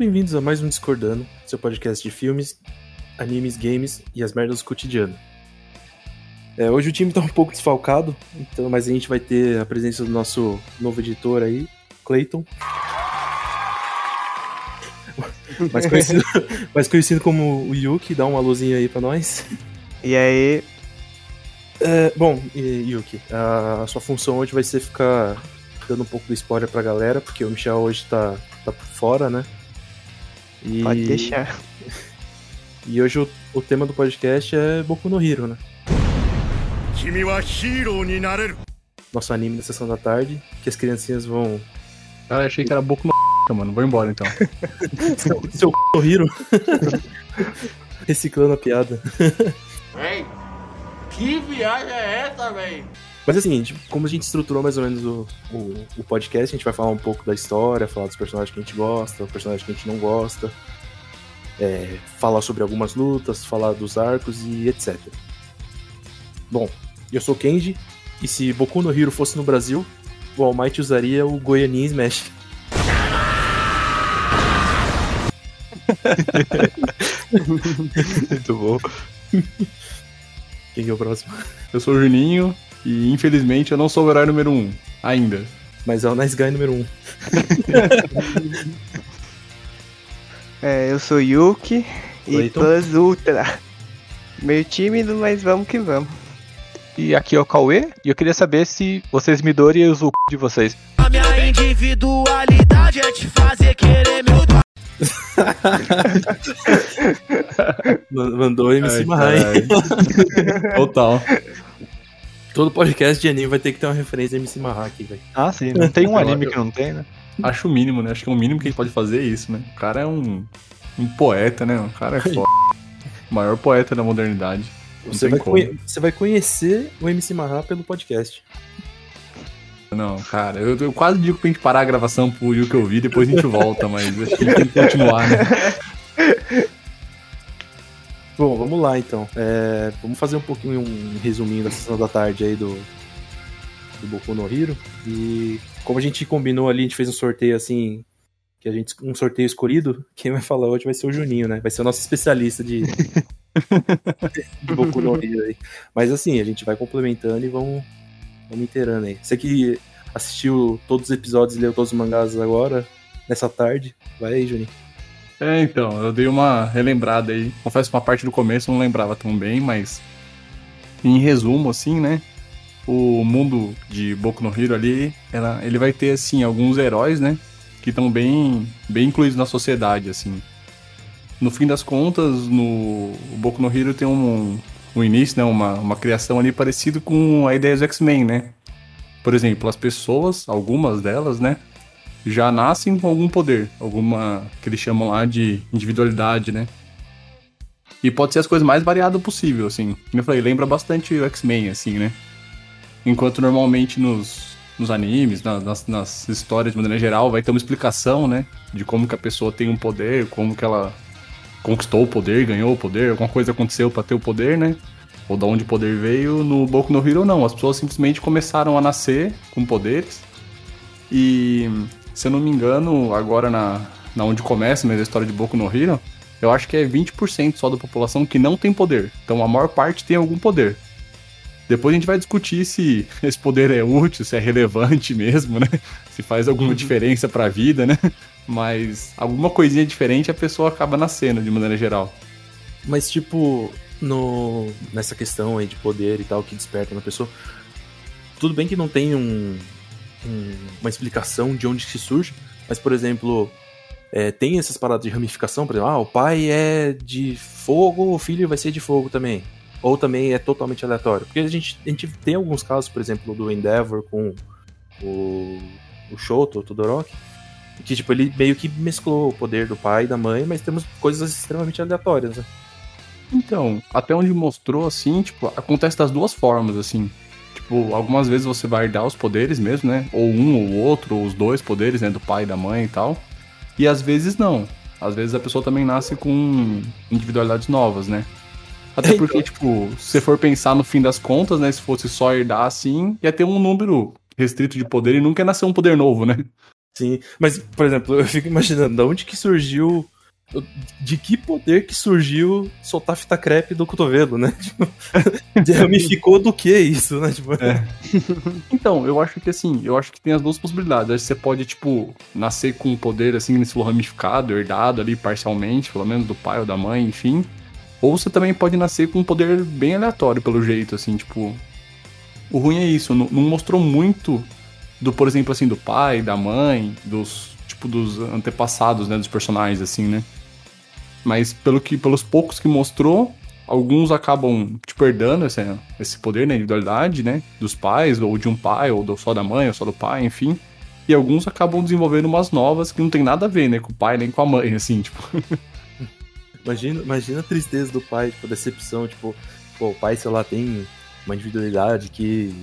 bem-vindos a mais um Discordando, seu podcast de filmes, animes, games e as merdas do cotidiano. É, hoje o time tá um pouco desfalcado, então, mas a gente vai ter a presença do nosso novo editor aí, Clayton. mais, conhecido, mais conhecido como o Yuki, dá uma luzinha aí pra nós. E aí? É, bom, Yuki, a sua função hoje vai ser ficar dando um pouco do spoiler pra galera, porque o Michel hoje tá, tá por fora, né? E... Pode deixar. E hoje o, o tema do podcast é Boku no Hero, né? Nosso anime da sessão da tarde, que as criancinhas vão. Ah, achei que era Boku no mano. Vou embora então. seu, seu no Hero. Reciclando a piada. Véi, que viagem é essa, véi? Mas é o seguinte, como a gente estruturou mais ou menos o, o, o, podcast, a gente vai falar um pouco da história, falar dos personagens que a gente gosta, personagens que a gente não gosta, é, falar sobre algumas lutas, falar dos arcos e etc. Bom, eu sou Kenji, e se Boku no Hero fosse no Brasil, o All Might usaria o Goianinha Smash. Muito bom. Quem é o próximo? Eu sou o Juninho, e infelizmente eu não sou o herói número 1, um, ainda. Mas é o Nice Guy número 1. Um. é, eu sou Yuki e Plus Ultra. Meio tímido, mas vamos que vamos. E aqui é o Cauê, e eu queria saber se vocês me doem o c... de vocês. A minha individualidade é te fazer querer meu Mandou MC Mahai. Total. Todo podcast de anime vai ter que ter uma referência a MC Mahá aqui, velho. Ah, sim. Não tem um anime que não tem, né? Acho o mínimo, né? Acho que é o mínimo que a gente pode fazer é isso, né? O cara é um, um poeta, né? O cara é foda. o maior poeta da modernidade. Você vai, você vai, conhecer o MC Mahá pelo podcast. Não, cara, eu, eu, quase digo pra gente parar a gravação pro Yuki ouvir, depois a gente volta, mas acho que a gente tem que continuar, né? Bom, vamos lá então. É, vamos fazer um pouquinho um resuminho da sessão da tarde aí do, do Boku no Hero. E como a gente combinou ali, a gente fez um sorteio assim, que a gente um sorteio escolhido, quem vai falar hoje vai ser o Juninho, né? Vai ser o nosso especialista de, de Boku no Hero aí. Mas assim, a gente vai complementando e vamos, vamos inteirando aí. Você que assistiu todos os episódios e leu todos os mangás agora, nessa tarde, vai aí, Juninho. É, então, eu dei uma relembrada aí. Confesso que uma parte do começo eu não lembrava tão bem, mas em resumo, assim, né? O mundo de Boku no Hero ali, ela, ele vai ter, assim, alguns heróis, né? Que estão bem, bem incluídos na sociedade, assim. No fim das contas, no Boku no Hero tem um, um início, né? Uma, uma criação ali parecido com a ideia dos X-Men, né? Por exemplo, as pessoas, algumas delas, né? Já nascem com algum poder, alguma que eles chamam lá de individualidade, né? E pode ser as coisas mais variadas possível, assim. Como eu falei, lembra bastante o X-Men, assim, né? Enquanto normalmente nos, nos animes, nas, nas histórias de maneira geral, vai ter uma explicação, né? De como que a pessoa tem um poder, como que ela conquistou o poder, ganhou o poder, alguma coisa aconteceu para ter o poder, né? Ou de onde o poder veio. No Boku no Hero, não. As pessoas simplesmente começaram a nascer com poderes. E se eu não me engano, agora na, na onde começa a história de Boku no Hero, eu acho que é 20% só da população que não tem poder. Então a maior parte tem algum poder. Depois a gente vai discutir se esse poder é útil, se é relevante mesmo, né? Se faz alguma uhum. diferença para a vida, né? Mas alguma coisinha diferente a pessoa acaba nascendo de maneira geral. Mas tipo, no nessa questão aí de poder e tal que desperta na pessoa, tudo bem que não tem um, um, uma explicação de onde se surge, mas, por exemplo, é, tem essas paradas de ramificação, por exemplo, ah, o pai é de fogo, o filho vai ser de fogo também. Ou também é totalmente aleatório. Porque a gente, a gente tem alguns casos, por exemplo, do Endeavor com o, o Shoto, o Todoroki, que tipo, ele meio que mesclou o poder do pai e da mãe, mas temos coisas extremamente aleatórias, né? Então, até onde mostrou, assim, tipo, acontece das duas formas, assim. Tipo, algumas vezes você vai dar os poderes mesmo, né? Ou um ou outro, ou os dois poderes, né? Do pai e da mãe e tal. E às vezes não. Às vezes a pessoa também nasce com individualidades novas, né? Até porque, então... tipo, se você for pensar no fim das contas, né? Se fosse só herdar assim, ia ter um número restrito de poder e nunca ia nascer um poder novo, né? Sim, mas, por exemplo, eu fico imaginando, de onde que surgiu. De que poder que surgiu soltar fita crepe do cotovelo, né? Tipo, ramificou do que isso, né? Tipo, É. Então, eu acho que assim, eu acho que tem as duas possibilidades. Você pode, tipo, nascer com um poder, assim, nesse ramificado, herdado ali parcialmente, pelo menos do pai ou da mãe, enfim. Ou você também pode nascer com um poder bem aleatório, pelo jeito, assim, tipo. O ruim é isso, não, não mostrou muito do, por exemplo, assim, do pai, da mãe, dos, tipo, dos antepassados, né, dos personagens, assim, né? Mas pelo que, pelos poucos que mostrou, alguns acabam, tipo, herdando esse, esse poder, né, individualidade, né, dos pais, ou de um pai, ou só da mãe, ou só do pai, enfim. E alguns acabam desenvolvendo umas novas que não tem nada a ver, né, com o pai nem com a mãe, assim, tipo. Imagina, imagina a tristeza do pai, tipo, a decepção, tipo, pô, o pai, sei lá, tem uma individualidade que,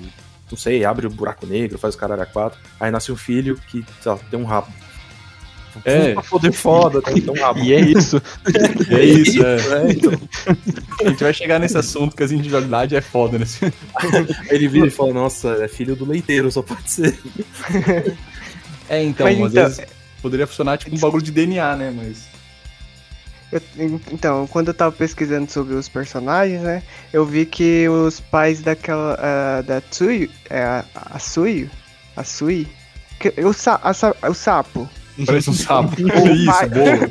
não sei, abre o buraco negro, faz o caralho a quatro, aí nasce um filho que, sei lá, tem um rabo. É. Puta poder foda, tem um rabo. E é isso. É isso, é. É, então. A gente vai chegar nesse assunto que as individualidade é foda, né? Ele vira e fala, nossa, é filho do leiteiro, só pode ser. É, então, Mas às então- vezes poderia funcionar tipo um bagulho de DNA, né? Mas. Eu- então, quando eu tava pesquisando sobre os personagens, né? Eu vi que os pais daquela. ah, da Tsui. É a, a Sui? A Sui? Que, o, sa, a o sapo. Parece um sapo. O Isso, pai- boa.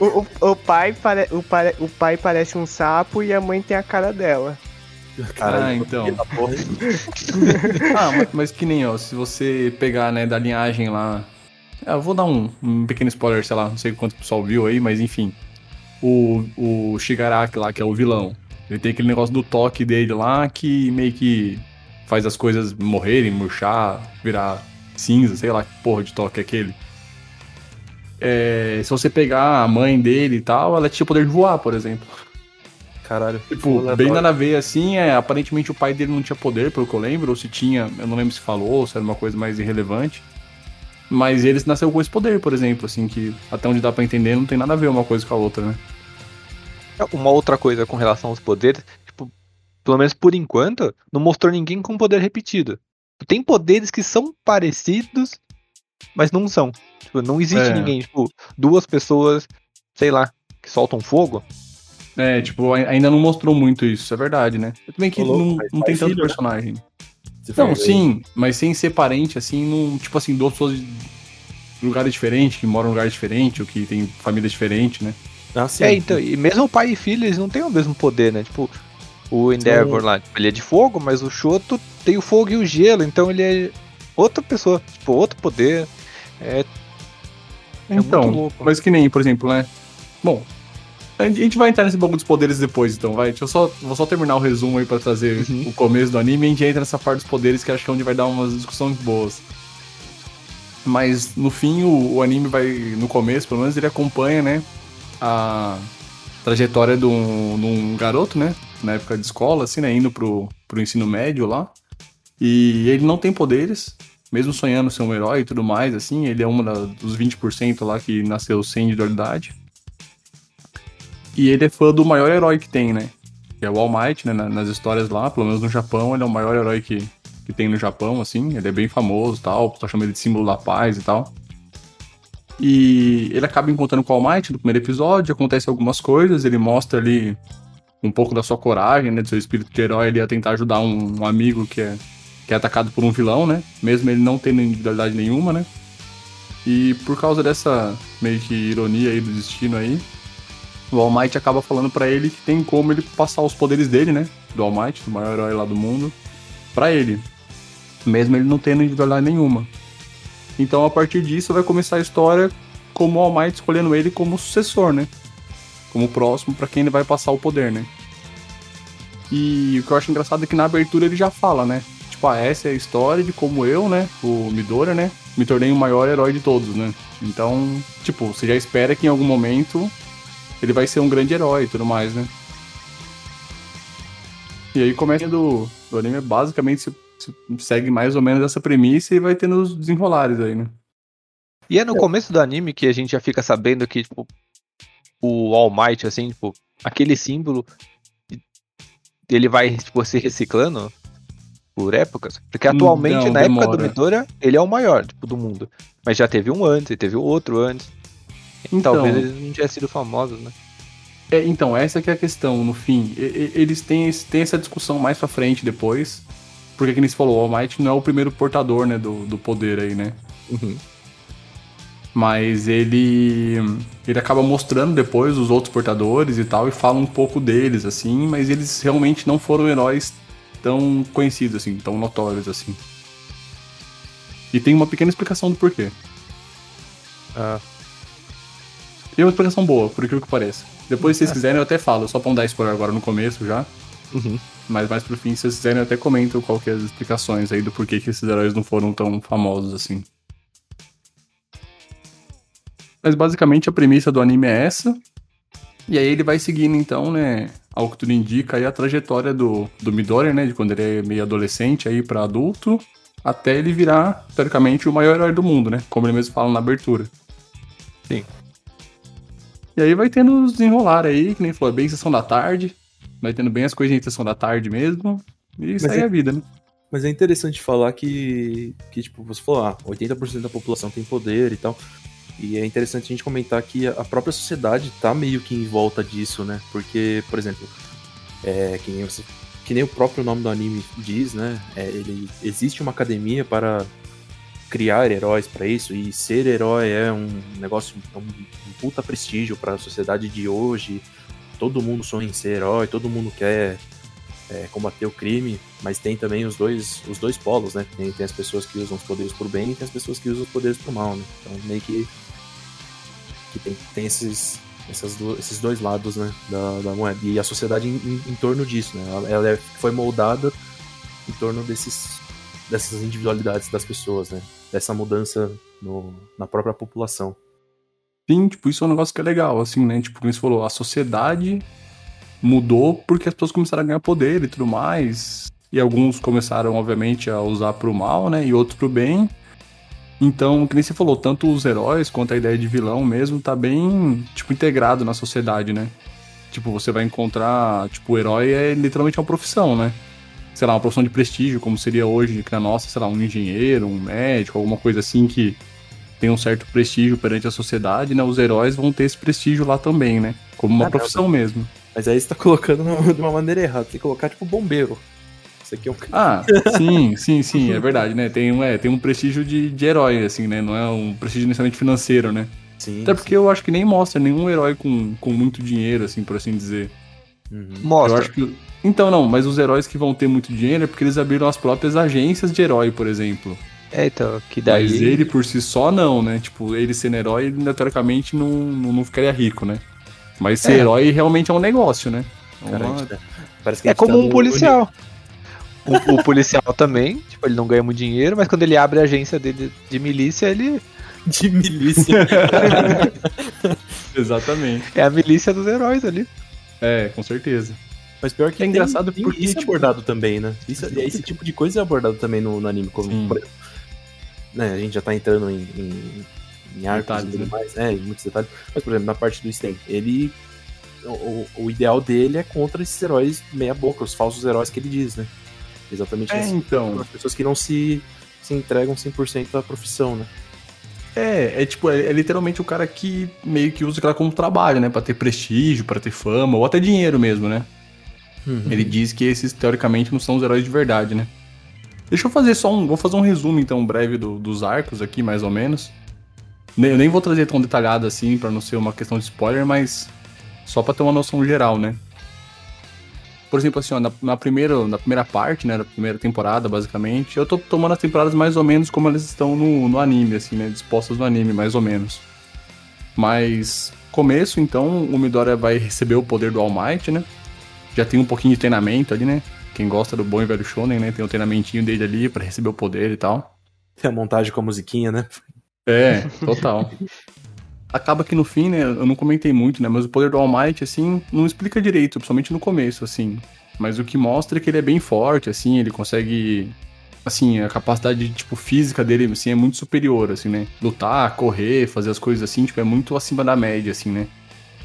O, o, o pai pare, o, pai, o pai parece um sapo e a mãe tem a cara dela. Ah, então. Ah, mas, mas que nem, ó, se você pegar, né, da linhagem lá. Ah, eu vou dar um, um pequeno spoiler, sei lá, não sei quanto o pessoal viu aí, mas enfim. O, o Shigaraki lá, que é o vilão, ele tem aquele negócio do toque dele lá que meio que faz as coisas morrerem, murchar, virar cinza, sei lá que porra de toque é aquele. É, se você pegar a mãe dele e tal, ela tinha o poder de voar, por exemplo. Caralho. Tipo, aleatório. bem nada a ver assim, é, aparentemente o pai dele não tinha poder, pelo que eu lembro, ou se tinha, eu não lembro se falou, ou se era uma coisa mais irrelevante. Mas ele nasceu com esse poder, por exemplo, assim, que até onde dá pra entender não tem nada a ver uma coisa com a outra, né? Uma outra coisa com relação aos poderes, tipo, pelo menos por enquanto, não mostrou ninguém com poder repetido. Tem poderes que são parecidos, mas não são. Tipo, não existe É. ninguém, tipo, duas pessoas, sei lá, que soltam fogo. É, tipo, ai- ainda não mostrou muito isso, é verdade, né? Eu também que Ô, louco, não, não pai tem tanto filho, né? personagem. For Não, sim, mas sem ser parente, assim, não, tipo assim, duas pessoas de lugares diferentes, que moram em lugares diferentes, ou que tem família diferente, né? Ah, sim. É, então, e mesmo pai e filho, eles não têm o mesmo poder, né? Tipo, o Endeavor lá, tipo, ele é de fogo, mas o Shoto tem o fogo e o gelo, então ele é outra pessoa, tipo, outro poder. É, é Então, louco. mas que nem, por exemplo, né? Bom, a gente vai entrar nesse bagulho dos poderes depois, então, vai. Deixa eu só, vou só terminar o resumo aí pra trazer Uhum. o começo do anime e a gente entra nessa parte dos poderes que acho que é onde vai dar umas discussões boas. Mas no fim, o, o anime vai, no começo, pelo menos, ele acompanha, né? A trajetória de um, de um garoto, né? Na época de escola, assim, né? Indo pro, pro ensino médio lá. E ele não tem poderes, mesmo sonhando ser um herói e tudo mais, assim, ele é da- dos 20% lá que nasceu sem individualidade. E ele é fã do maior herói que tem, né? Que é o All Might, né? na- Nas histórias lá, pelo menos no Japão, ele é o maior herói que, que tem no Japão, assim. Ele é bem famoso e tal, pessoal chama ele de símbolo da paz e tal. E ele acaba encontrando com o All Might no primeiro episódio, acontece algumas coisas, ele mostra ali um pouco da sua coragem, né? Do seu espírito de herói ali a tentar ajudar um, um amigo que é, que é atacado por um vilão, né? Mesmo ele não tendo individualidade nenhuma, né? E por causa dessa meio que ironia aí do destino aí, o All Might acaba falando pra ele que tem como ele passar os poderes dele, né? Do All Might, do maior herói lá do mundo, pra ele. Mesmo ele não tendo individualidade nenhuma. Então a partir disso vai começar a história como o All Might escolhendo ele como sucessor, né? Como próximo pra quem ele vai passar o poder, né? E o que eu acho engraçado é que na abertura ele já fala, né? Tipo, ah, essa é a história de como eu, né? O Midora, né? Me tornei o maior herói de todos, né? Então, tipo, você já espera que em algum momento ele vai ser um grande herói e tudo mais, né? E aí começa do, do anime, basicamente se, se segue mais ou menos essa premissa e vai tendo os desenrolares aí, né? E é no começo do anime que a gente já fica sabendo que, tipo, o All Might, assim, tipo, aquele símbolo, ele vai, tipo, se reciclando. Por épocas? Porque atualmente, Não, na época do demora. Midoriya, ele é o maior, tipo, do mundo. Mas já teve um antes, e teve outro antes. Então, Talvez eles não tivessem sido famosos, né? É, então, essa que é a questão, no fim. Eles têm, têm essa discussão mais pra frente depois. Porque, como você falou, o All Might não é o primeiro portador, né, do, do poder aí, né? Mas ele. Ele acaba mostrando depois os outros portadores e tal, e fala um pouco deles, assim, mas eles realmente não foram heróis tão conhecidos, assim, tão notórios, assim. E tem uma pequena explicação do porquê. Ah. E é uma explicação boa, por aquilo que parece. Depois, se vocês quiserem, eu até falo, só pra não dar spoiler agora no começo já. Uhum. Mas mais pro fim, se vocês quiserem, eu até comento qual que é as explicações aí do porquê que esses heróis não foram tão famosos assim. Mas basicamente a premissa do anime é essa. E aí ele vai seguindo então, né, ao que tudo indica aí a trajetória do, do Midoriya, né, de quando ele é meio adolescente aí pra adulto, até ele virar, teoricamente, o maior herói do mundo, né, como ele mesmo fala na abertura. Sim. E aí vai tendo os desenrolar aí, que nem falou, é bem sessão da tarde, vai tendo bem as coisas em sessão da tarde mesmo, e segue é- a vida, né. Mas é interessante falar que, que tipo, você falou, ah, 80% da população tem poder e tal. E é interessante a gente comentar que a própria sociedade tá meio que em volta disso, né? Porque, por exemplo, é, que, nem você- que nem o próprio nome do anime diz, né? É, ele, existe uma academia para criar heróis para isso, e ser herói é um negócio, é um, um puta prestígio para a sociedade de hoje. Todo mundo sonha em ser herói, todo mundo quer é, combater o crime, mas tem também os dois, os dois polos, né? Tem, tem as pessoas que usam os poderes pro bem e tem as pessoas que usam os poderes pro mal, né? Então meio que, que tem, tem esses, do- esses dois lados, né? Da, da moeda. E a sociedade em, em- em torno disso, né? Ela, ela é- foi moldada em torno desses, dessas individualidades das pessoas, né? Dessa mudança no, na própria população. Sim, tipo, isso é um negócio que é legal, assim, né? Tipo, como você falou, a sociedade mudou porque as pessoas começaram a ganhar poder e tudo mais. E alguns começaram, obviamente, a usar pro mal, né? E outros pro bem. Então, que nem você falou, tanto os heróis quanto a ideia de vilão mesmo tá bem, tipo, integrado na sociedade, né? Tipo, você vai encontrar, tipo, o herói é literalmente uma profissão, né? Sei lá, uma profissão de prestígio, como seria hoje que na nossa, sei lá, um engenheiro, um médico, alguma coisa assim que tem um certo prestígio perante a sociedade, né? Os heróis vão ter esse prestígio lá também, né? Como uma Ah, não, profissão mesmo. Mas aí você tá colocando de uma maneira errada. Tem que colocar, tipo, bombeiro. Isso aqui é um Ah, sim, sim, sim, é verdade, né? Tem um, é, tem um prestígio de, de herói, assim, né? Não é um prestígio necessariamente financeiro, né? Sim, Até porque eu acho que nem mostra nenhum herói com, com muito dinheiro, assim, por assim dizer. Uhum. Mostra. Eu acho que. Então, não, mas os heróis que vão ter muito dinheiro é porque eles abriram as próprias agências de herói, por exemplo. É, então, que daí. Mas ele por si só, não, né? Tipo, ele sendo herói, ele teoricamente não, não, não ficaria rico, né? Mas ser É. herói realmente é um negócio, né? É Cara, uma- tá- parece que É gente como tá um no- policial. O, o policial também, tipo, ele não ganha muito dinheiro, mas quando ele abre a agência dele de milícia, ele de milícia. Exatamente. é a milícia dos heróis ali. É, com certeza. Mas pior que É engraçado tem porque, isso é tipo- abordado também, né? Isso, esse tipo de coisa é abordado também no, no anime. Como, Sim. por exemplo, né, a gente já tá entrando em, em, em arcos Detalhes, e tudo né? mais, é, em muitos detalhes. Mas, por exemplo, na parte do Sten, ele. O, o- o ideal dele é contra esses heróis meia-boca, os falsos heróis que ele diz, né? Exatamente É, então. as pessoas que não se, se entregam 100% à profissão, né? É, é tipo, é, é literalmente o cara que meio que usa aquela como trabalho, né? Pra ter prestígio, pra ter fama, ou até dinheiro mesmo, né? Ele diz que esses, teoricamente, não são os heróis de verdade, né? Deixa eu fazer só um. Vou fazer um resumo, então, breve do- dos arcos aqui, mais ou menos. Nem- Eu nem vou trazer tão detalhado assim, pra não ser uma questão de spoiler, mas só pra ter uma noção geral, né? Por exemplo, assim, ó, na, na primeira, na primeira parte, né, da primeira temporada, basicamente, eu tô tomando as temporadas mais ou menos como elas estão no, no anime, assim, né, dispostas no anime, mais ou menos. Mas, começo, então, o Midoriya vai receber o poder do All Might, né? Já tem um pouquinho de treinamento ali, né? Quem gosta do bom e velho shonen, né, tem o treinamentinho dele ali pra receber o poder e tal. Tem a montagem com a musiquinha, né? É, total. Acaba que no fim, né, eu não comentei muito, né, mas o poder do All Might, assim, não explica direito, principalmente no começo, assim. Mas o que mostra é que ele é bem forte, assim, ele consegue... Assim, a capacidade, tipo, física dele, assim, é muito superior, assim, né? Lutar, correr, fazer as coisas assim, tipo, é muito acima da média, assim, né?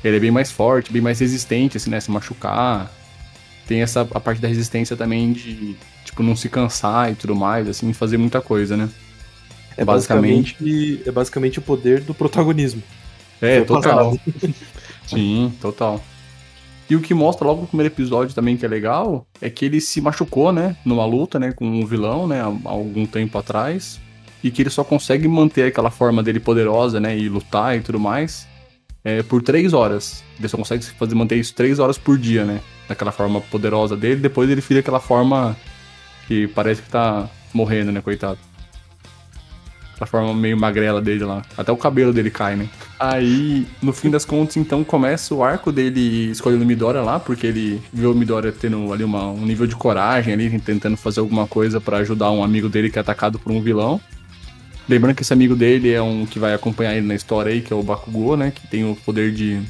Ele é bem mais forte, bem mais resistente, assim, né? Se machucar. tem essa a parte da resistência também de, tipo, não se cansar e tudo mais, assim, fazer muita coisa, né? É Basicamente- basicamente, é basicamente o poder do protagonismo. É, Foi total. Sim, total. E o que mostra logo no primeiro episódio também que é legal é que ele se machucou, né, numa luta, né, com um vilão, né, há há algum tempo atrás, e que ele só consegue manter aquela forma dele poderosa, né, e lutar e tudo mais, é, por três horas. Ele só consegue fazer manter isso três horas por dia, né, daquela forma poderosa dele. Depois ele fica aquela forma que parece que tá morrendo, né, coitado. Aquela forma meio magrela dele lá. Até o cabelo dele cai, né? Aí, no fim das contas, então, começa o arco dele escolhendo o Midora lá, porque ele vê o Midora tendo ali uma, um nível de coragem ali, tentando fazer alguma coisa pra ajudar um amigo dele que é atacado por um vilão. Lembrando que esse amigo dele é um que vai acompanhar ele na história aí, que é o Bakugou, né? Que tem o poder de.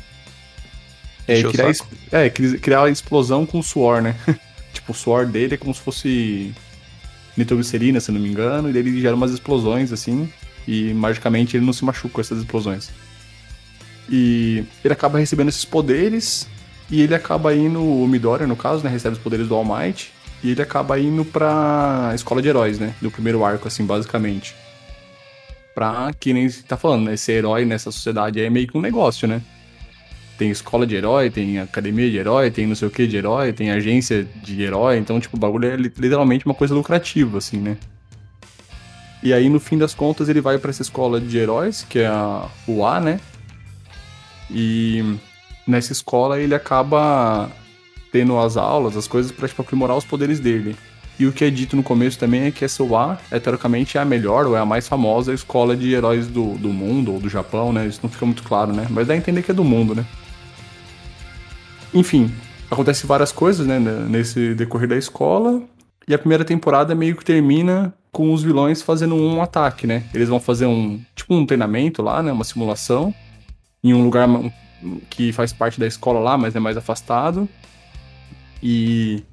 É, criar, é, cri- criar explosão com o suor, né? tipo, o suor dele é como se fosse nitroglicerina, se não me engano, e daí ele gera umas explosões, assim, e magicamente ele não se machuca com essas explosões. E ele acaba recebendo esses poderes, e ele acaba indo, o Midoriya no caso, né, recebe os poderes do All Might, e ele acaba indo pra escola de heróis, né, do primeiro arco, assim, basicamente. Pra, que nem você tá falando, né, herói nessa sociedade é meio que um negócio, né. Tem escola de herói, tem academia de herói, tem não sei o que de herói, tem agência de herói, então, tipo, o bagulho é li- literalmente uma coisa lucrativa, assim, né. E aí, no fim das contas, ele vai pra essa escola de heróis, que é a UA, né? E nessa escola ele acaba tendo as aulas, as coisas pra tipo, aprimorar os poderes dele. E o que é dito no começo também é que essa UA, é, teoricamente, é a melhor ou é a mais famosa escola de heróis do, do mundo ou do Japão, né? Isso não fica muito claro, né? Mas dá a entender que é do mundo, né? Enfim, acontece várias coisas, né? Nesse decorrer da escola. E a primeira temporada meio que termina com os vilões fazendo um ataque, né? Eles vão fazer um, tipo um treinamento lá, né? Uma simulação em um lugar que faz parte da escola lá, mas é mais afastado. E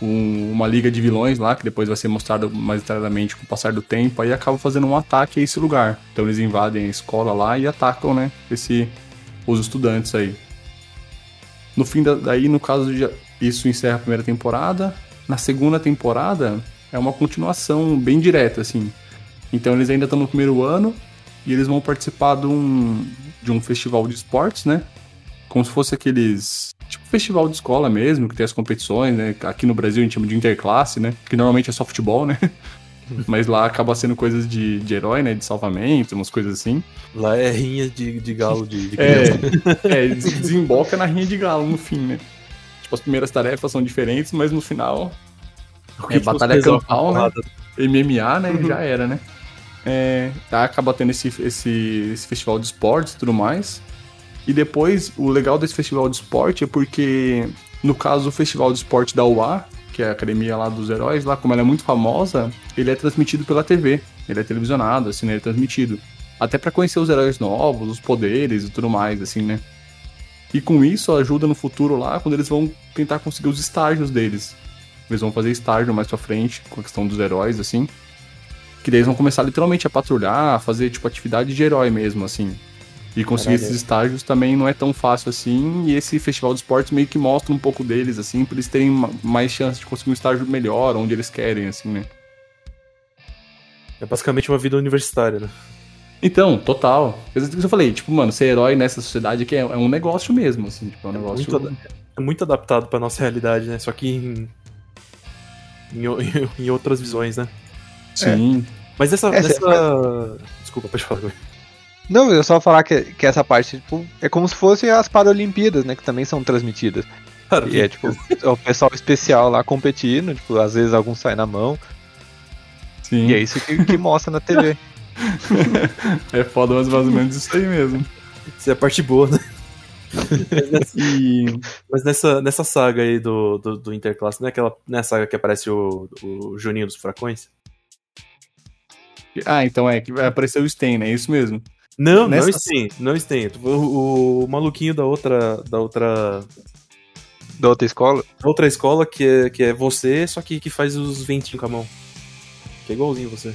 um- uma liga de vilões lá, que depois vai ser mostrado mais detalhadamente com o passar do tempo, aí acaba fazendo um ataque a esse lugar. Então eles invadem a escola lá e atacam, né, esse, os estudantes aí. No fim da, daí, no caso, já, isso encerra a primeira temporada. Na segunda temporada, é uma continuação bem direta, assim. Então eles ainda estão no primeiro ano e eles vão participar de um, de um festival de esportes, né? Como se fosse aqueles. Tipo festival de escola mesmo, que tem as competições, né? Aqui no Brasil a gente chama de interclasse, né? Que normalmente é só futebol, né? Mas lá acaba sendo coisas de, de herói, né? De salvamento, umas coisas assim. Lá é rinha de, de galo de, de É, é, des- desemboca na rinha de galo no fim, né? Tipo, as primeiras tarefas são diferentes, mas no final O É, que batalha campal, né? MMA, né? Já era, né? É, tá, acaba tendo esse, esse, esse festival de esportes e tudo mais. E depois, o legal desse festival de esporte é porque, no caso, o festival de esporte da UA, que é a academia lá dos heróis, lá como ela é muito famosa, ele é transmitido pela TV. Ele é televisionado, assim, né? Ele é transmitido. Até pra conhecer os heróis novos, os poderes e tudo mais, assim, né? E com isso ajuda no futuro lá, quando eles vão tentar conseguir os estágios deles. Eles vão fazer estágio mais pra frente, com a questão dos heróis, assim. Que daí eles vão começar literalmente a patrulhar, a fazer, tipo, atividade de herói mesmo, assim. E conseguir Caralho. esses estágios também não é tão fácil assim. E esse festival de esportes meio que mostra um pouco deles, assim, pra eles terem ma- mais chance de conseguir um estágio melhor, onde eles querem, assim, né? É basicamente uma vida universitária, né? Então, total. É o que eu falei, tipo, mano, ser herói nessa sociedade aqui é, é um negócio mesmo, assim, tipo, é um É negócio. muito, ad- é muito adaptado pra nossa realidade, né? Só que em, em, em outras visões, né? Sim. Mas essa. É, nessa... Desculpa, pode falar. Não, eu só falar que, que essa parte, tipo, é como se fossem as Paralimpíadas, né? Que também são transmitidas. E é tipo, é o pessoal especial lá competindo, tipo, às vezes alguns saem na mão. Sim. E é isso que, que mostra na TV. É foda, mas mais ou menos isso aí mesmo. isso é a parte boa, né? E. Mas nessa, nessa saga aí do, do, do Interclasse, não é aquela né, saga que aparece o, o Juninho dos Fracões? Ah, então é que vai aparecer o Sten, né? É isso mesmo. Não, Nessa- não Sten, não Sten. O, o, o maluquinho da outra, da outra, Da outra escola. da outra escola que é, que é você, só que, que faz os ventinhos com a mão. Que é igualzinho você.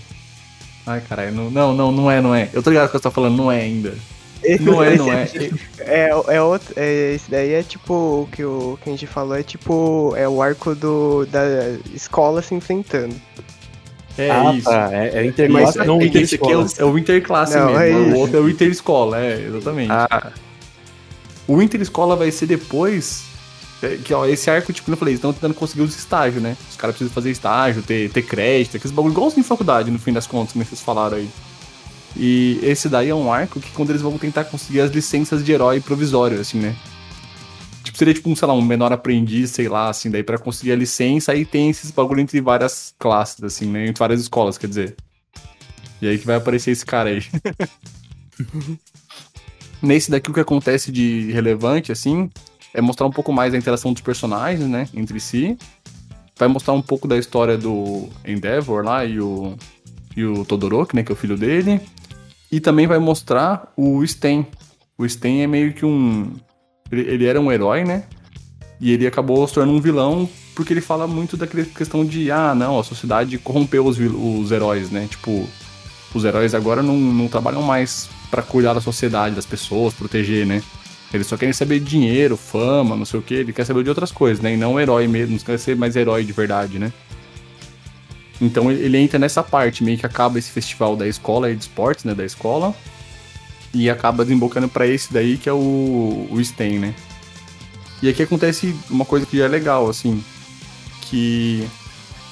Ai, caralho, não, não, não, não é, não é. Eu tô ligado que você tá falando, não é ainda. Não é, não é. É, é outro. É, esse daí é tipo o que o que a gente falou, é tipo. É o arco do, da escola se enfrentando. É ah, isso. tá. É, é interclasse, Mas não é, esse aqui é o, interescola. é o interclasse Não, mesmo. é o outro é o interescola, é, exatamente. Ah, O interescola vai ser depois. é, Que, ó, esse arco, tipo, como eu falei, eles estão tentando conseguir os estágios, né? Os caras precisam fazer estágio, ter, ter crédito, aqueles bagulho igualzinho em faculdade, no fim das contas, como vocês falaram aí. E esse daí é um arco que quando eles vão tentar conseguir as licenças de herói provisório, assim, né? Tipo, seria tipo um, sei lá, um menor aprendiz, sei lá, assim, daí pra conseguir a licença, aí tem esses bagulho entre várias classes, assim, né? Entre várias escolas, quer dizer. E aí que vai aparecer esse cara aí. Nesse daqui o que acontece de relevante, assim, é mostrar um pouco mais a interação dos personagens, né, entre si. Vai mostrar um pouco da história do Endeavor lá e o, e o Todoroki, né, que é o filho dele. E também vai mostrar o Sten. O Sten é meio que um... Ele, ele era um herói, né, e ele acabou se tornando um vilão porque ele fala muito daquela questão de, ah, não, a sociedade corrompeu os, os heróis, né, tipo... Os heróis agora não, não trabalham mais pra cuidar da sociedade, das pessoas, proteger, né? Eles só querem saber dinheiro, fama, não sei o que. Ele quer saber de outras coisas, né? E não herói mesmo, não quer ser mais herói de verdade, né? Então ele entra nessa parte, meio que acaba esse festival da escola aí de esportes, né? Da escola. E acaba desembocando pra esse daí que é o, o Sten, né? E aqui acontece uma coisa que é legal, assim. Que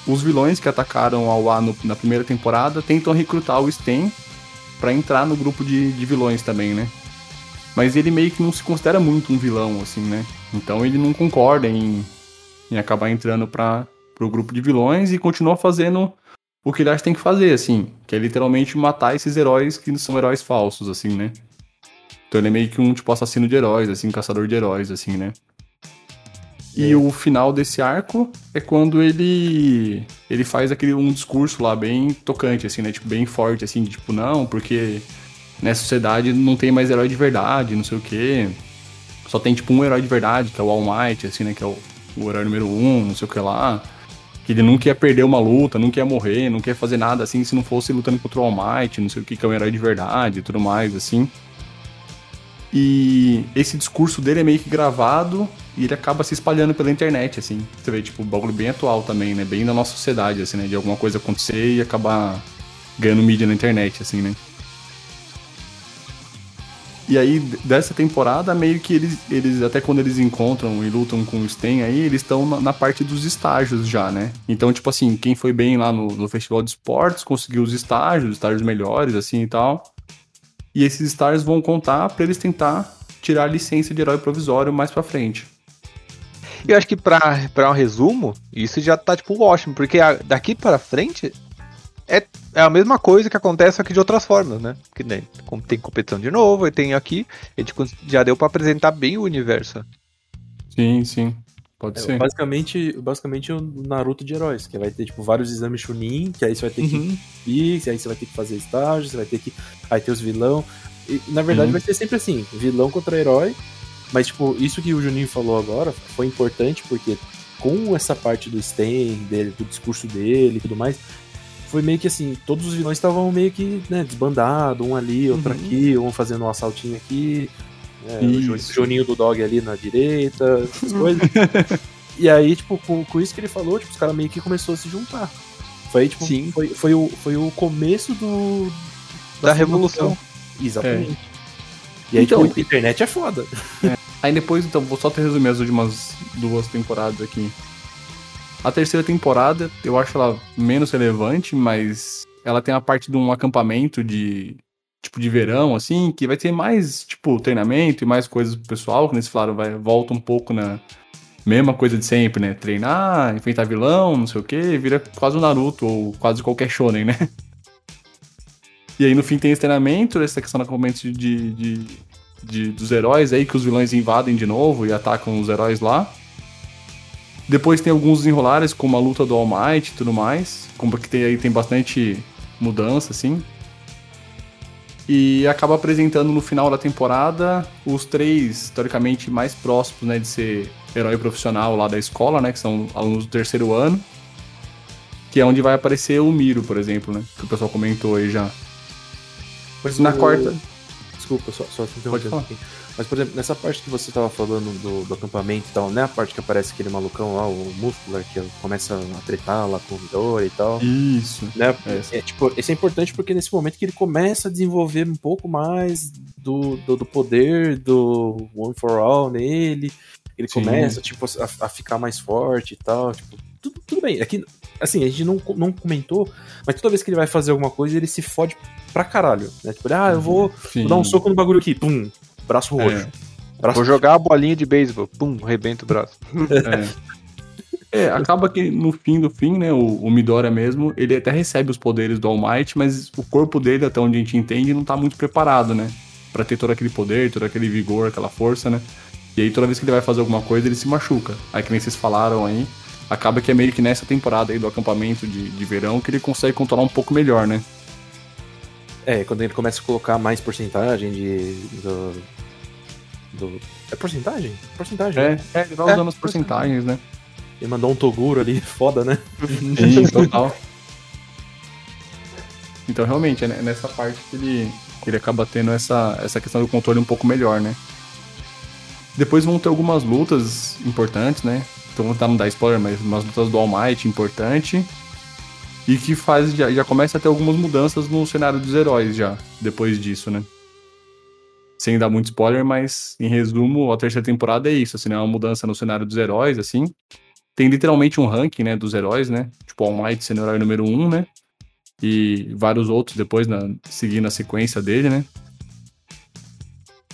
os vilões que atacaram ao A no- na primeira temporada tentam recrutar o Sten pra entrar no grupo de, de vilões também, né? Mas ele meio que não se considera muito um vilão, assim, né? Então ele não concorda em, em acabar entrando para pro grupo de vilões e continua fazendo o que ele acha que tem que fazer, assim. Que é literalmente matar esses heróis que são heróis falsos, assim, né? Então ele é meio que um, tipo, assassino de heróis, assim, caçador de heróis, assim, né? E o final desse arco é quando ele ele faz aquele um discurso lá bem tocante assim, né? Tipo bem forte assim, de, tipo não, porque nessa sociedade não tem mais herói de verdade, não sei o quê. Só tem tipo um herói de verdade, que é o All Might, assim, né, que é o, o herói número um, não sei o que lá. Que ele nunca ia perder uma luta, nunca ia morrer, nunca ia fazer nada assim se não fosse lutando contra o All Might, não sei o que, que é um herói de verdade e tudo mais, assim. E esse discurso dele é meio que gravado e ele acaba se espalhando pela internet, assim. Você vê, tipo, um bagulho bem atual também, né? Bem da nossa sociedade, assim, né? De alguma coisa acontecer e acabar ganhando mídia na internet, assim, né? E aí, dessa temporada, meio que eles, eles até quando eles encontram e lutam com o Sten aí, eles estão na, na parte dos estágios já, né? Então, tipo assim, quem foi bem lá no, no Festival de Esportes conseguiu os estágios, estágios melhores, assim e tal. E esses estágios vão contar pra eles tentar tirar a licença de herói provisório mais pra frente. eu acho que pra, um resumo, isso já tá, tipo, ótimo, porque a- daqui pra frente é, é a mesma coisa que acontece aqui de outras formas, né? Que nem tem competição de novo, e tem aqui, a gente já deu pra apresentar bem o universo. Sim, sim. Pode É, ser. basicamente, basicamente o Naruto de heróis, que vai ter tipo vários exames Chunin, que aí você vai ter Uhum. que ir, aí você vai ter que fazer estágio, você vai ter que aí ter os vilão. E, na verdade Uhum. vai ser sempre assim, vilão contra herói. Mas tipo, isso que o Juninho falou agora foi importante porque com essa parte do stand dele, do discurso dele e tudo mais, foi meio que assim, todos os vilões estavam meio que, né, desbandados, um ali, outro Uhum. aqui, um fazendo um assaltinho aqui, né, o. Juninho do Dog ali na direita, essas coisas. E aí, tipo, com, com isso que ele falou, tipo, os caras meio que começou a se juntar. Foi, tipo, Sim. Foi, foi, o, foi o começo do. Da revolução. Exatamente. E aí, Então- tipo, a internet é foda. Aí depois, então, vou só te resumir as últimas duas temporadas aqui. A terceira temporada, eu acho ela menos relevante, mas ela tem a parte de um acampamento de tipo de verão, assim, que vai ter mais, tipo, treinamento e mais coisas pro pessoal, que eles falaram, vai, volta um pouco na mesma coisa de sempre, né? Treinar, enfrentar vilão, não sei o que, vira quase o Naruto ou quase qualquer shonen, né? E aí no fim tem esse treinamento, essa questão do acampamento de, de, de- dos heróis aí, que os vilões invadem de novo e atacam os heróis lá. Depois tem alguns desenrolares, como a luta do All Might e tudo mais. Como que tem, aí tem bastante mudança, assim. E acaba apresentando no final da temporada os três, teoricamente, mais próximos, né, de ser herói profissional lá da escola, né, que são alunos do terceiro ano. Que é onde vai aparecer o Miro, por exemplo, né, que o pessoal comentou aí já. Mas Na o- quarta. Desculpa só, só te interrompendo pouquinho. Mas, por exemplo, nessa parte que você tava falando do, do acampamento e tal, né? A parte que aparece aquele malucão lá, o Muscular, que começa a tretar lá com o Midori e tal. Isso. Né? É. É, tipo, isso é importante porque nesse momento que ele começa a desenvolver um pouco mais do, do, do poder do One for All nele. Ele Sim. começa, tipo, a, a ficar mais forte e tal. Tipo, tudo, tudo bem. Aqui, assim, a gente não, não comentou, mas toda vez que ele vai fazer alguma coisa, ele se fode pra caralho. Né? Tipo, ah, eu vou, vou dar um soco no bagulho aqui. Pum, braço roxo. É. Braço Vou jogar a bolinha de beisebol. Pum, rebenta o braço. É. É, acaba que no fim do fim, né, o, o Midoriya mesmo, ele até recebe os poderes do All Might, mas o corpo dele, até onde a gente entende, não tá muito preparado, né? Pra ter todo aquele poder, todo aquele vigor, aquela força, né? E aí toda vez que ele vai fazer alguma coisa, ele se machuca. Aí que nem vocês falaram aí, acaba que é meio que nessa temporada aí do acampamento de, de verão que ele consegue controlar um pouco melhor, né? É, quando ele começa a colocar mais porcentagem de. do. do- é porcentagem? Porcentagem. né? É, é ele vai usando as porcentagens, né? Ele mandou um Toguro ali, foda, né? Sim, total. Então, realmente, é ne- nessa parte que ele, que ele acaba tendo essa, essa questão do controle um pouco melhor, né? Depois vão ter algumas lutas importantes, né? Então, vou tentar não dar spoiler, mas umas lutas do All Might importante. E que faz, já, já começa a ter algumas mudanças no cenário dos heróis já, depois disso, né? Sem dar muito spoiler, mas em resumo, a terceira temporada é isso, assim, né? Uma mudança no cenário dos heróis, assim tem literalmente um ranking, né, dos heróis, né? Tipo, All Might sendo o herói número 1, um, né? E vários outros depois, na, seguindo a sequência dele, né?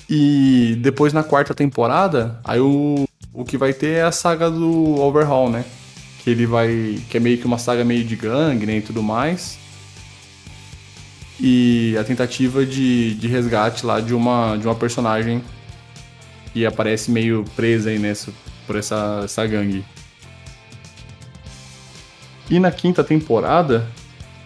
E depois na quarta temporada, aí o, o que vai ter é a saga do Overhaul, né? Que ele vai. Que é meio que uma saga meio de gangue, né? E tudo mais. E a tentativa de, de resgate lá de uma, de uma personagem que aparece meio presa aí nessa, por essa, essa gangue. E na quinta temporada,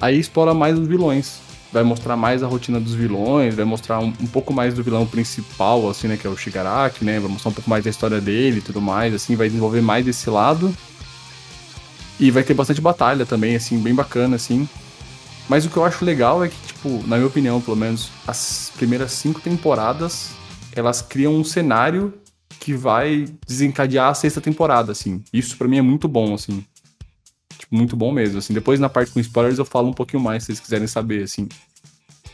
aí explora mais os vilões. Vai mostrar mais a rotina dos vilões, vai mostrar um, um pouco mais do vilão principal, assim, né, que é o Shigaraki, né? Vai mostrar um pouco mais da história dele e tudo mais, assim, vai desenvolver mais esse lado. E vai ter bastante batalha também, assim, bem bacana, assim. Mas o que eu acho legal é que, tipo, na minha opinião, pelo menos, as primeiras cinco temporadas, elas criam um cenário que vai desencadear a sexta temporada, assim. Isso pra mim é muito bom, assim tipo, muito bom mesmo, assim. Depois na parte com spoilers eu falo um pouquinho mais, se vocês quiserem saber, assim.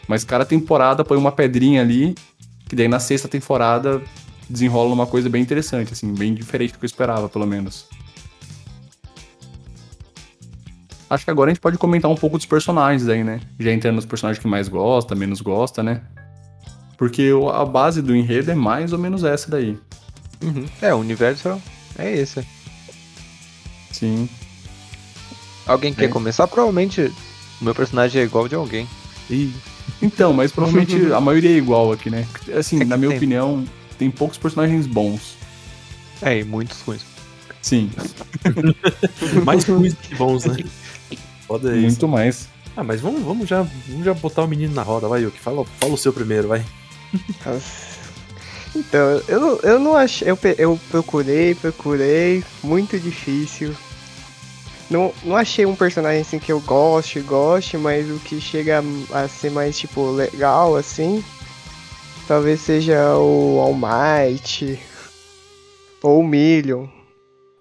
Mas cada temporada põe uma pedrinha ali, que daí na sexta temporada desenrola uma coisa bem interessante, assim, bem diferente do que eu esperava, pelo menos. Acho que agora a gente pode comentar um pouco dos personagens aí, né? Já entrando nos personagens que mais gosta, menos gosta, né? Porque a base do enredo é mais ou menos essa daí. É, o universo é esse. Sim. Alguém quer É. começar? Provavelmente o meu personagem é igual de alguém. Ih, Então, mas provavelmente a maioria é igual aqui, né? Assim, É na minha tem- opinião, tem poucos personagens bons. É, e muitos ruins. Sim, mais ruins que bons, né? Foda isso. muito mais. Ah, mas vamos, vamos, já, vamos já botar o menino na roda, vai, Yuki. Fala, fala o seu primeiro, vai. Então, eu, não- eu não achei. Eu, eu procurei, procurei, muito difícil. Não, não achei um personagem assim que eu goste, goste, mas o que chega a ser mais, tipo, legal, assim. Talvez seja o All Might. Ou o Million.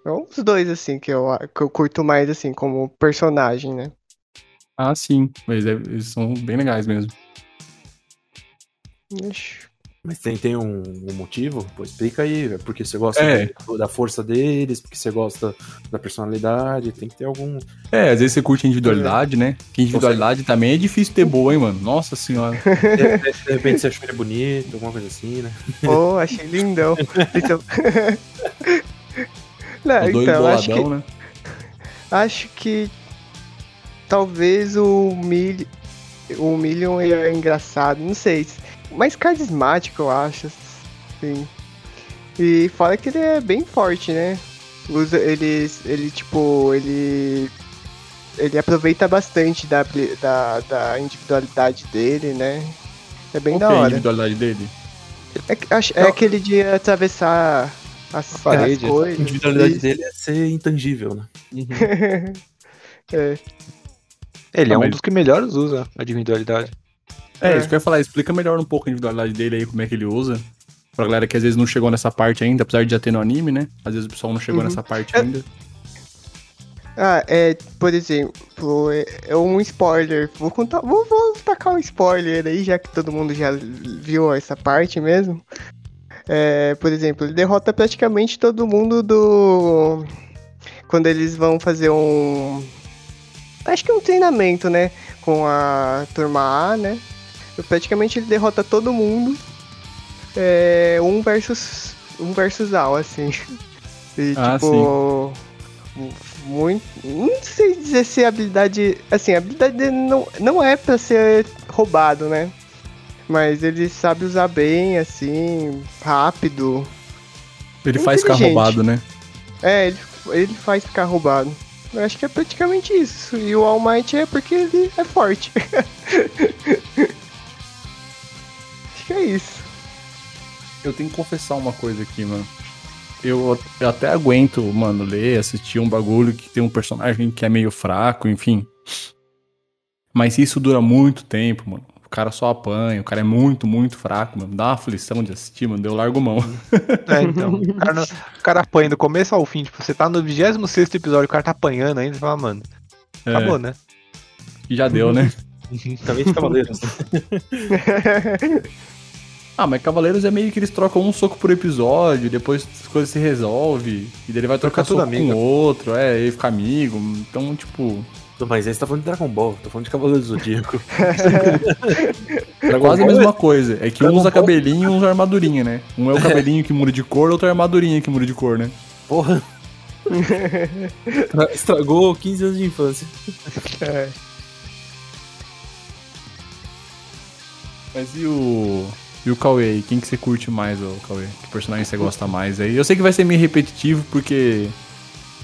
São os dois, assim, que eu, que eu curto mais, assim, como personagem, né? Ah, sim, mas é- eles são bem legais mesmo. Ixi. Mas tem, tem um, um motivo? Pô, explica aí. É porque você gosta É. da- força deles, porque você gosta da personalidade, tem que ter algum. É, às vezes você curte individualidade, né? Que individualidade também é difícil ter boa, hein, mano? Nossa senhora. De, de- de repente você achou ele bonito, alguma coisa assim, né? Pô, achei lindão. Então... Não, então, acho que, né? acho que talvez o Mil o Million é engraçado, não sei. Mais carismático, eu acho. Sim. E fora que ele é bem forte, né? Usa, ele, ele tipo, ele. Ele aproveita bastante da, da, da individualidade dele, né? É bem Qual da que é a hora. individualidade dele? É, é Não. aquele de atravessar as, A parede. as coisas. A individualidade Isso. dele é ser intangível, né? é. Ele Ah, é um mas- dos que melhores usa a individualidade. É, É. isso que eu ia falar. Explica melhor um pouco a individualidade dele aí, como é que ele usa. Pra galera que às vezes não chegou nessa parte ainda, apesar de já ter no anime, né? Às vezes o pessoal não chegou Uhum. nessa parte É- ainda. Ah, é, por exemplo, é, é um spoiler. Vou contar, vou, vou tacar um spoiler aí, já que todo mundo já viu essa parte mesmo. É, por exemplo, ele derrota praticamente todo mundo do. Quando eles vão fazer um. Acho que um treinamento, né? Com a turma A, né? Praticamente ele derrota todo mundo. É, um versus. Um versus A, assim. E, Ah, tipo. Muito. Não sei dizer se a habilidade. Assim, a habilidade dele não, não é pra ser roubado, né? Mas ele sabe usar bem, assim, rápido. Ele faz ficar roubado, né? É, ele, ele faz ficar roubado. Eu acho que é praticamente isso. E o All Might é porque ele é forte. acho que é isso. Eu tenho que confessar uma coisa aqui, mano. Eu, eu até aguento, mano, ler, assistir um bagulho que tem um personagem que é meio fraco, enfim. Mas isso dura muito tempo, mano. O cara só apanha, o cara é muito, muito fraco, mano. Dá uma aflição de assistir, mano. Eu largo mão. É, então. O cara, não- o cara apanha do começo ao fim. Tipo, você tá no 26 episódio, o cara tá apanhando ainda. Você fala, mano, É, acabou, né? e já deu, né? Também de Cavaleiros. Ah, mas Cavaleiros é meio que eles trocam um soco por episódio, depois as coisas se resolvem, e daí ele vai trocar tudo soco amigo. com o outro, é, ele fica amigo. Então, tipo, Mas aí você tá falando de Dragon Ball, tô falando de Cavaleiros do Zodíaco. é quase a mesma coisa. É que um Dragon usa Ball- cabelinho e um usa armadurinha, né? Um é o cabelinho que muda de cor, outro é a armadurinha que muda de cor, né? Porra. Estra- Estragou 15 anos de infância. É. Mas e o. E o Cauê aí? Quem que você curte mais, ô Cauê? Que personagem você gosta mais aí? Eu sei que vai ser meio repetitivo, porque.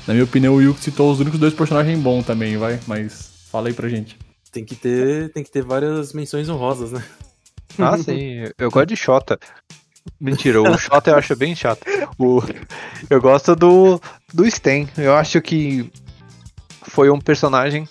Na minha opinião, o Yuki citou os únicos dois personagens bons também, vai? Mas fala aí pra gente. Tem que ter, tem que ter várias menções honrosas, né? Ah, sim. Eu gosto de Shota. Mentira, o Shota eu acho bem chato. O, eu gosto do, do Sten. Eu acho que foi um personagem,